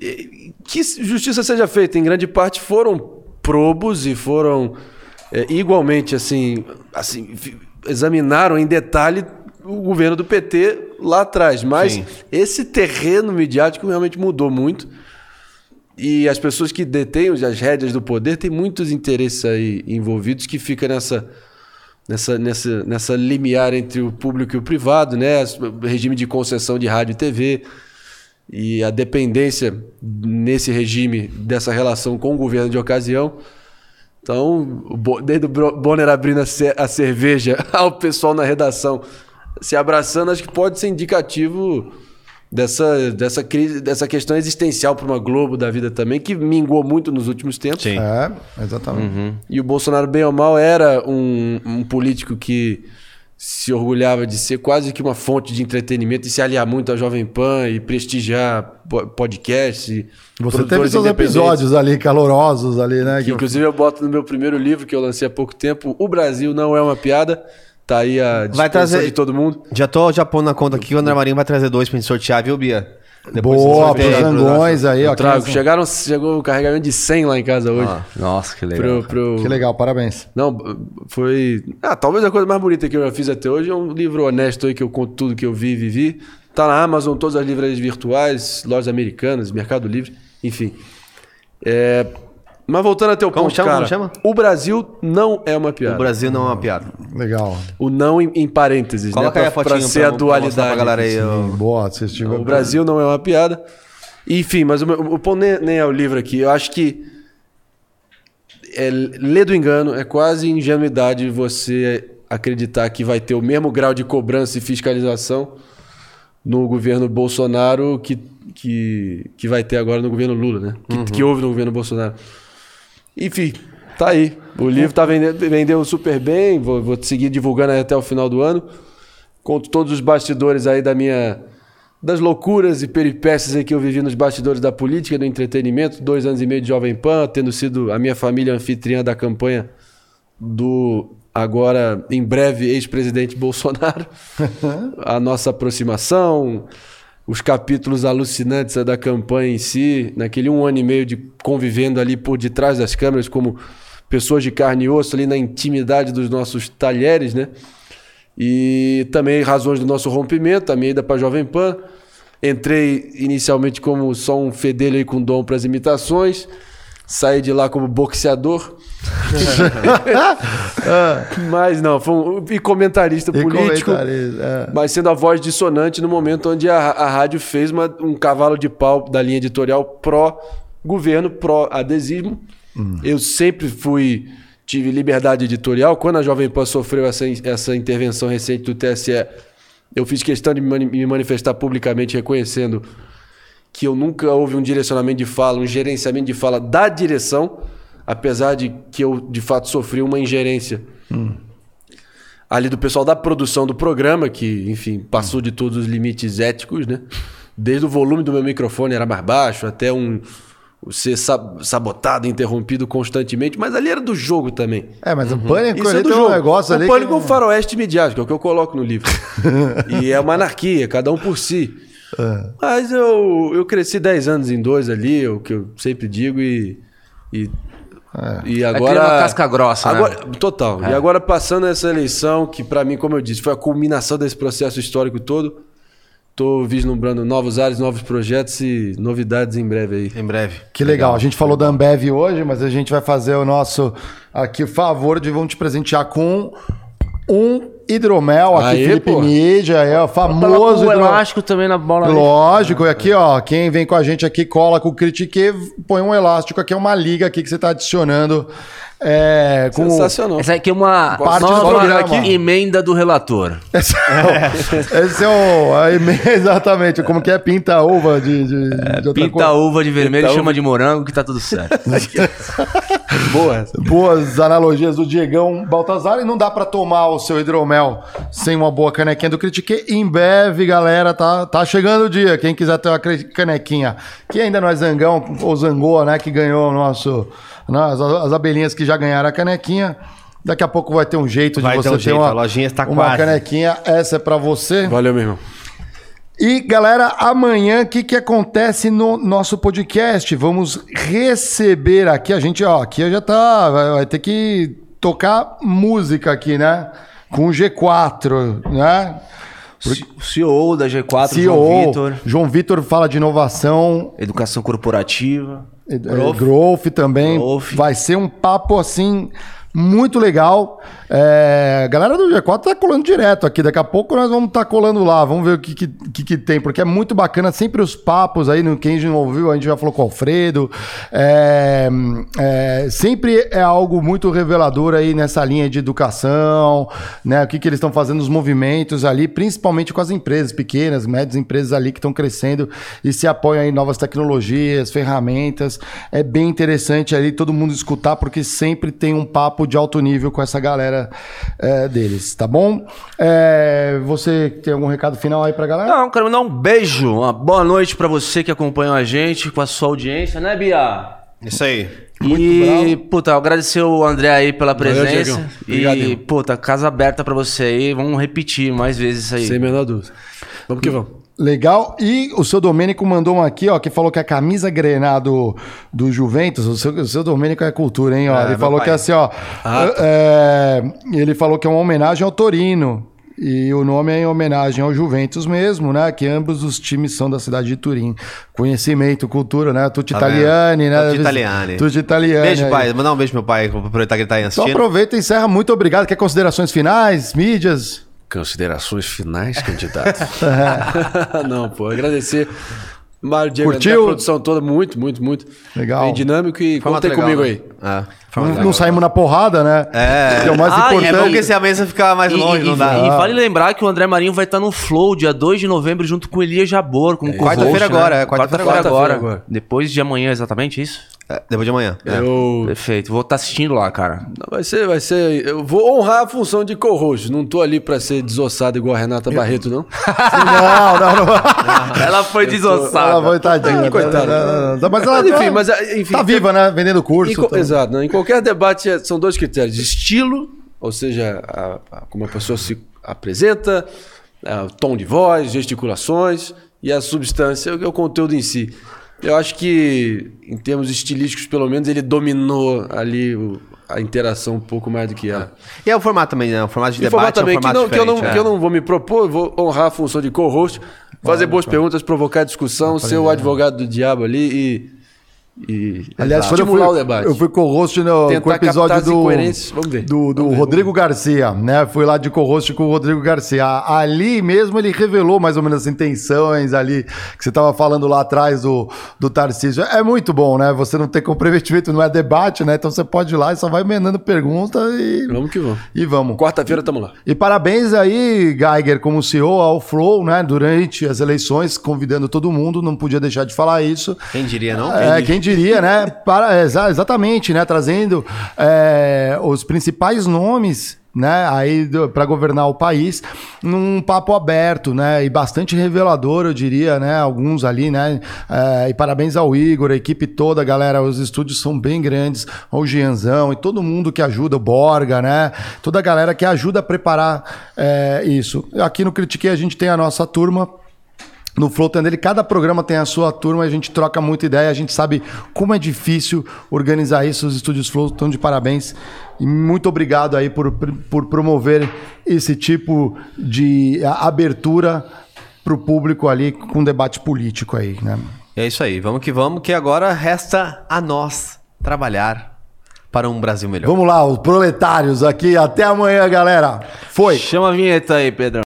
E- Que justiça seja feita, em grande parte foram probos e foram é, igualmente assim, assim, examinaram em detalhe o governo do PT lá atrás, mas Sim. esse terreno midiático realmente mudou muito. E as pessoas que detêm as rédeas do poder têm muitos interesses aí envolvidos que fica nessa nessa nessa nessa limiar entre o público e o privado, né? O regime de concessão de rádio e TV e a dependência nesse regime dessa relação com o governo de ocasião. Então, desde o Bonner abrindo a cerveja [laughs] ao pessoal na redação se abraçando, acho que pode ser indicativo dessa, dessa crise, dessa questão existencial para uma Globo da vida também, que mingou muito nos últimos tempos. Sim. É, exatamente. Uhum. E o Bolsonaro, bem ou mal, era um, um político que se orgulhava de ser quase que uma fonte de entretenimento e se aliar muito à Jovem Pan e prestigiar po- podcasts. e Você teve seus episódios ali, calorosos ali, né? Que- inclusive eu boto no meu primeiro livro que eu lancei há pouco tempo, O Brasil Não É Uma Piada. Tá aí a disposição trazer- de todo mundo. Já tô já pondo na conta aqui que o André Marinho vai trazer dois pra gente sortear, viu, Bia? Depois Boa, pros zangões aí, ó. Trago. que- Chegaram, chegou o carregamento de 100 lá em casa hoje. Ah, nossa, que legal. pro, pro... Que legal, parabéns. Não, foi. Ah, talvez a coisa mais bonita que eu já fiz até hoje é um livro honesto aí que eu conto tudo que eu vi e vivi. Tá na Amazon, todas as livrarias virtuais, lojas americanas, Mercado Livre, enfim. É, Mas voltando até o Como ponto, chama, cara, chama? o Brasil não é uma piada. O Brasil não é uma piada. Legal. O não em, em parênteses, Coloca né? aí a Pra, fotinho pra ser a pra- mostrar dualidade. pra galera aí. Sim, boa, assistiu. O Brasil não é uma piada. Enfim, mas o, meu- o ponto nem, nem é o livro aqui. Eu acho que é, ler do engano é quase ingenuidade você acreditar que vai ter o mesmo grau de cobrança e fiscalização no governo Bolsonaro que, que, que vai ter agora no governo Lula, né? Que, que houve no governo Bolsonaro. Enfim, tá aí. O livro tá vendendo, vendeu super bem. Vou, vou seguir divulgando aí até o final do ano. Conto todos os bastidores aí da minha. Das loucuras e peripécias que eu vivi nos bastidores da política, do entretenimento, dois anos e meio de Jovem Pan, tendo sido a minha família anfitriã da campanha do agora, em breve, ex-presidente [laughs] Bolsonaro. [laughs] a nossa aproximação, os capítulos alucinantes da campanha em si, naquele um ano e meio de convivendo ali por detrás das câmeras, como pessoas de carne e osso, ali na intimidade dos nossos talheres, né? E também razões do nosso rompimento, a minha ida para Jovem Pan. Entrei inicialmente como só um fedelho aí com dom para as imitações. Saí de lá como boxeador. [laughs] [laughs] Mas não, foi um, e comentarista E político. comentarista, é. Mas sendo a voz dissonante no momento onde a, a rádio fez uma- um cavalo de pau da linha editorial pró-governo, pró-adesismo. Eu sempre fui. Tive liberdade editorial. Quando a Jovem Pan sofreu essa, essa intervenção recente do TSE, eu fiz questão de me manifestar publicamente reconhecendo que eu nunca houve um direcionamento de fala, um gerenciamento de fala da direção, apesar de que eu de fato sofri uma ingerência ali do pessoal da produção do programa, que, enfim, passou de todos os limites éticos, né? Desde o volume do meu microfone era mais baixo, até um ser sa- sabotado, interrompido constantemente, mas ali era do jogo também. É, mas o pânico Isso ali é do tem jogo. um negócio o ali. pânico é um que... faroeste midiático, é o que eu coloco no livro. [laughs] e é uma anarquia, cada um por si. É. Mas eu, eu cresci 10 anos em dois ali, é o que eu sempre digo, e, e E É agora. criar uma casca grossa, né? agora, Total. E agora passando essa eleição, que pra mim, como eu disse, foi a culminação desse processo histórico todo. Tô vislumbrando novos ares, novos projetos e novidades em breve aí. Em breve. Que legal. A gente falou da Ambev hoje, mas a gente vai fazer o nosso aqui o favor de vamos te presentear com um hidromel aqui, Aê, Felipe pô. Mídia, é o famoso o elástico também na bola. Lógico, e aqui, ó, quem vem com a gente aqui, cola com o Critique, põe um elástico aqui, é uma liga aqui que você tá adicionando. É, com Sensacional. Essa aqui é uma Parte do nova programa aqui. emenda do relator. Esse é o. Esse é o a eme- [laughs] exatamente, como que é pinta uva de, de, de outra Pinta coisa. uva de vermelho, Pinta chama de morango que tá tudo certo. [laughs] Boa essa. Boas analogias do Diegão Baltazar e não dá pra tomar o seu hidromel sem uma boa canequinha do Critique. Em breve, galera, tá, tá chegando o dia. Quem quiser ter uma canequinha, que ainda não é Zangão ou Zangoa, né, que ganhou o nosso. né, as, as abelhinhas que já ganharam a canequinha. Daqui a pouco vai ter um jeito Vai de ter você um ter jeito, uma, a lojinha está uma quase. canequinha. Essa é pra você. Valeu, meu irmão. E galera, amanhã o que, que acontece no nosso podcast? Vamos receber aqui, a gente, ó, aqui já tá, vai, vai ter que tocar música aqui, né? Com o G4, né? O CEO da G4, CEO, João Vitor. João Vitor fala de inovação, Educação corporativa. eh, growth, também. Growth. Vai ser um papo assim muito legal. É, a galera do G4 tá colando direto aqui. Daqui a pouco nós vamos estar colando lá. Vamos ver o que, que, que, tem, porque é muito bacana. Sempre os papos aí, no quem não ouviu, a gente já falou com o Alfredo. É, é, sempre é algo muito revelador aí nessa linha de educação, né? O que, que eles estão fazendo, os movimentos ali, principalmente com as empresas pequenas, médias empresas ali que estão crescendo e se apoiam em novas tecnologias, ferramentas. É bem interessante ali todo mundo escutar, porque sempre tem um papo de alto nível com essa galera é, deles, tá bom? É, você tem algum recado final aí pra galera? Não, quero mandar um beijo, uma boa noite pra você que acompanhou a gente, com a sua audiência, né, Bia? Isso aí. e, puta, agradecer o André aí pela presença. Obrigado, e, puta, casa aberta pra você aí. Vamos repetir mais vezes isso aí. Sem menor dúvida. Vamos que vamos. Legal. E o seu Domênico mandou um aqui, ó, que falou que a camisa grená do, do Juventus, o seu, o seu Domênico é cultura, hein? Ó, É, ele falou pai. que assim, ó. é, ele falou que é uma homenagem ao Torino. E o nome é em homenagem ao Juventus mesmo, né? Que ambos os times são da cidade de Turim. Conhecimento, cultura, né? Tutti Tá? Italiani, né? Tutti Italiani. Tutti Italiani. Beijo, aí. pai. Mandar um beijo pro meu pai, aproveitar que ele tá aí Então assistindo. aproveita e encerra. Muito obrigado. Quer considerações finais, mídias? Considerações finais, candidato. [laughs] [laughs] Não, pô, agradecer. Mário Diego, Curtiu? a produção toda, muito, muito, muito. Legal. Bem dinâmico e contem legal, comigo né? aí. É, Não, legal. não saímos na porrada, né? É. Que é o mais Ah, e é importante. É bom que a mesa ficar mais E, longe, e- não dá. e vale lembrar que o André Marinho vai estar no Flow dia 2 de novembro junto com o Elias Jabor, como co-host, quarta-feira agora, é, quarta-feira quarta-feira agora. agora. Depois de amanhã, exatamente isso? É, depois de amanhã. É. Eu... Perfeito. Vou estar assistindo lá, cara. Vai ser, vai ser. Eu vou honrar a função de co-host. Não tô ali pra ser desossado igual a Renata Barreto, [laughs] não. Não, não, não. [laughs] Ela foi desossada. Ela foi tadinha. Ah, coitada. Não, não, não. Mas ela Mas enfim, mas, ah, enfim, tá viva, né? Vendendo curso. Em co- tá- Exato. né? Em qualquer debate é- são dois critérios: estilo, ou seja, a- a- como a pessoa se apresenta, ah, o tom de voz, gesticulações e a substância, que é o conteúdo em si. Eu acho que, em termos estilísticos, pelo menos, ele dominou ali o- a interação um pouco mais do que ela. E é o formato também, né? O formato de E informar debate também é um que, formato não, que, eu não, que eu é. não vou me propor, vou honrar a função de co-host, fazer boas perguntas, provocar discussão, ser o advogado do diabo ali e, e Aliás, quando eu fui, estimular o debate. eu fui co-host no, Tentar com o episódio do, incoerências. Vamos ver. do, do Vamos ver, Rodrigo Garcia, né? Fui lá de co-host com o Rodrigo Garcia. Ali mesmo ele revelou mais ou menos as intenções ali que você estava falando lá atrás do, do Tarcísio. É muito bom, né? Você não tem comprometimento, não é debate, né? Então você pode ir lá e só vai emendando pergunta e, Vamos que vamos. e vamos. Quarta-feira tamo lá. E parabéns aí, Geiger, como CEO ao Flow, né? Durante as eleições, convidando todo mundo, não podia deixar de falar isso. Quem diria, não? É, quem diria, né? Para, exa- exatamente, né? Trazendo é, os principais nomes. Né, aí para governar o país num papo aberto, né, e bastante revelador, eu diria, né, alguns ali, né, é, e parabéns ao Igor, a equipe toda, galera, os estúdios são bem grandes, ao Gianzão e todo mundo que ajuda, o Borga, né, toda a galera que ajuda a preparar é, isso. Aqui no Critiquei a gente tem a nossa turma no Flow Tandele. Cada programa tem a sua turma, a gente troca muita ideia, a gente sabe como é difícil organizar isso. Os estúdios Flow estão de parabéns. E muito obrigado aí por, por promover esse tipo de abertura para o público ali com debate político aí, né? É isso aí, vamos que vamos, que agora resta a nós trabalhar para um Brasil melhor. Vamos lá, os proletários aqui. Até amanhã, galera. Foi. Chama a vinheta aí, Pedrão.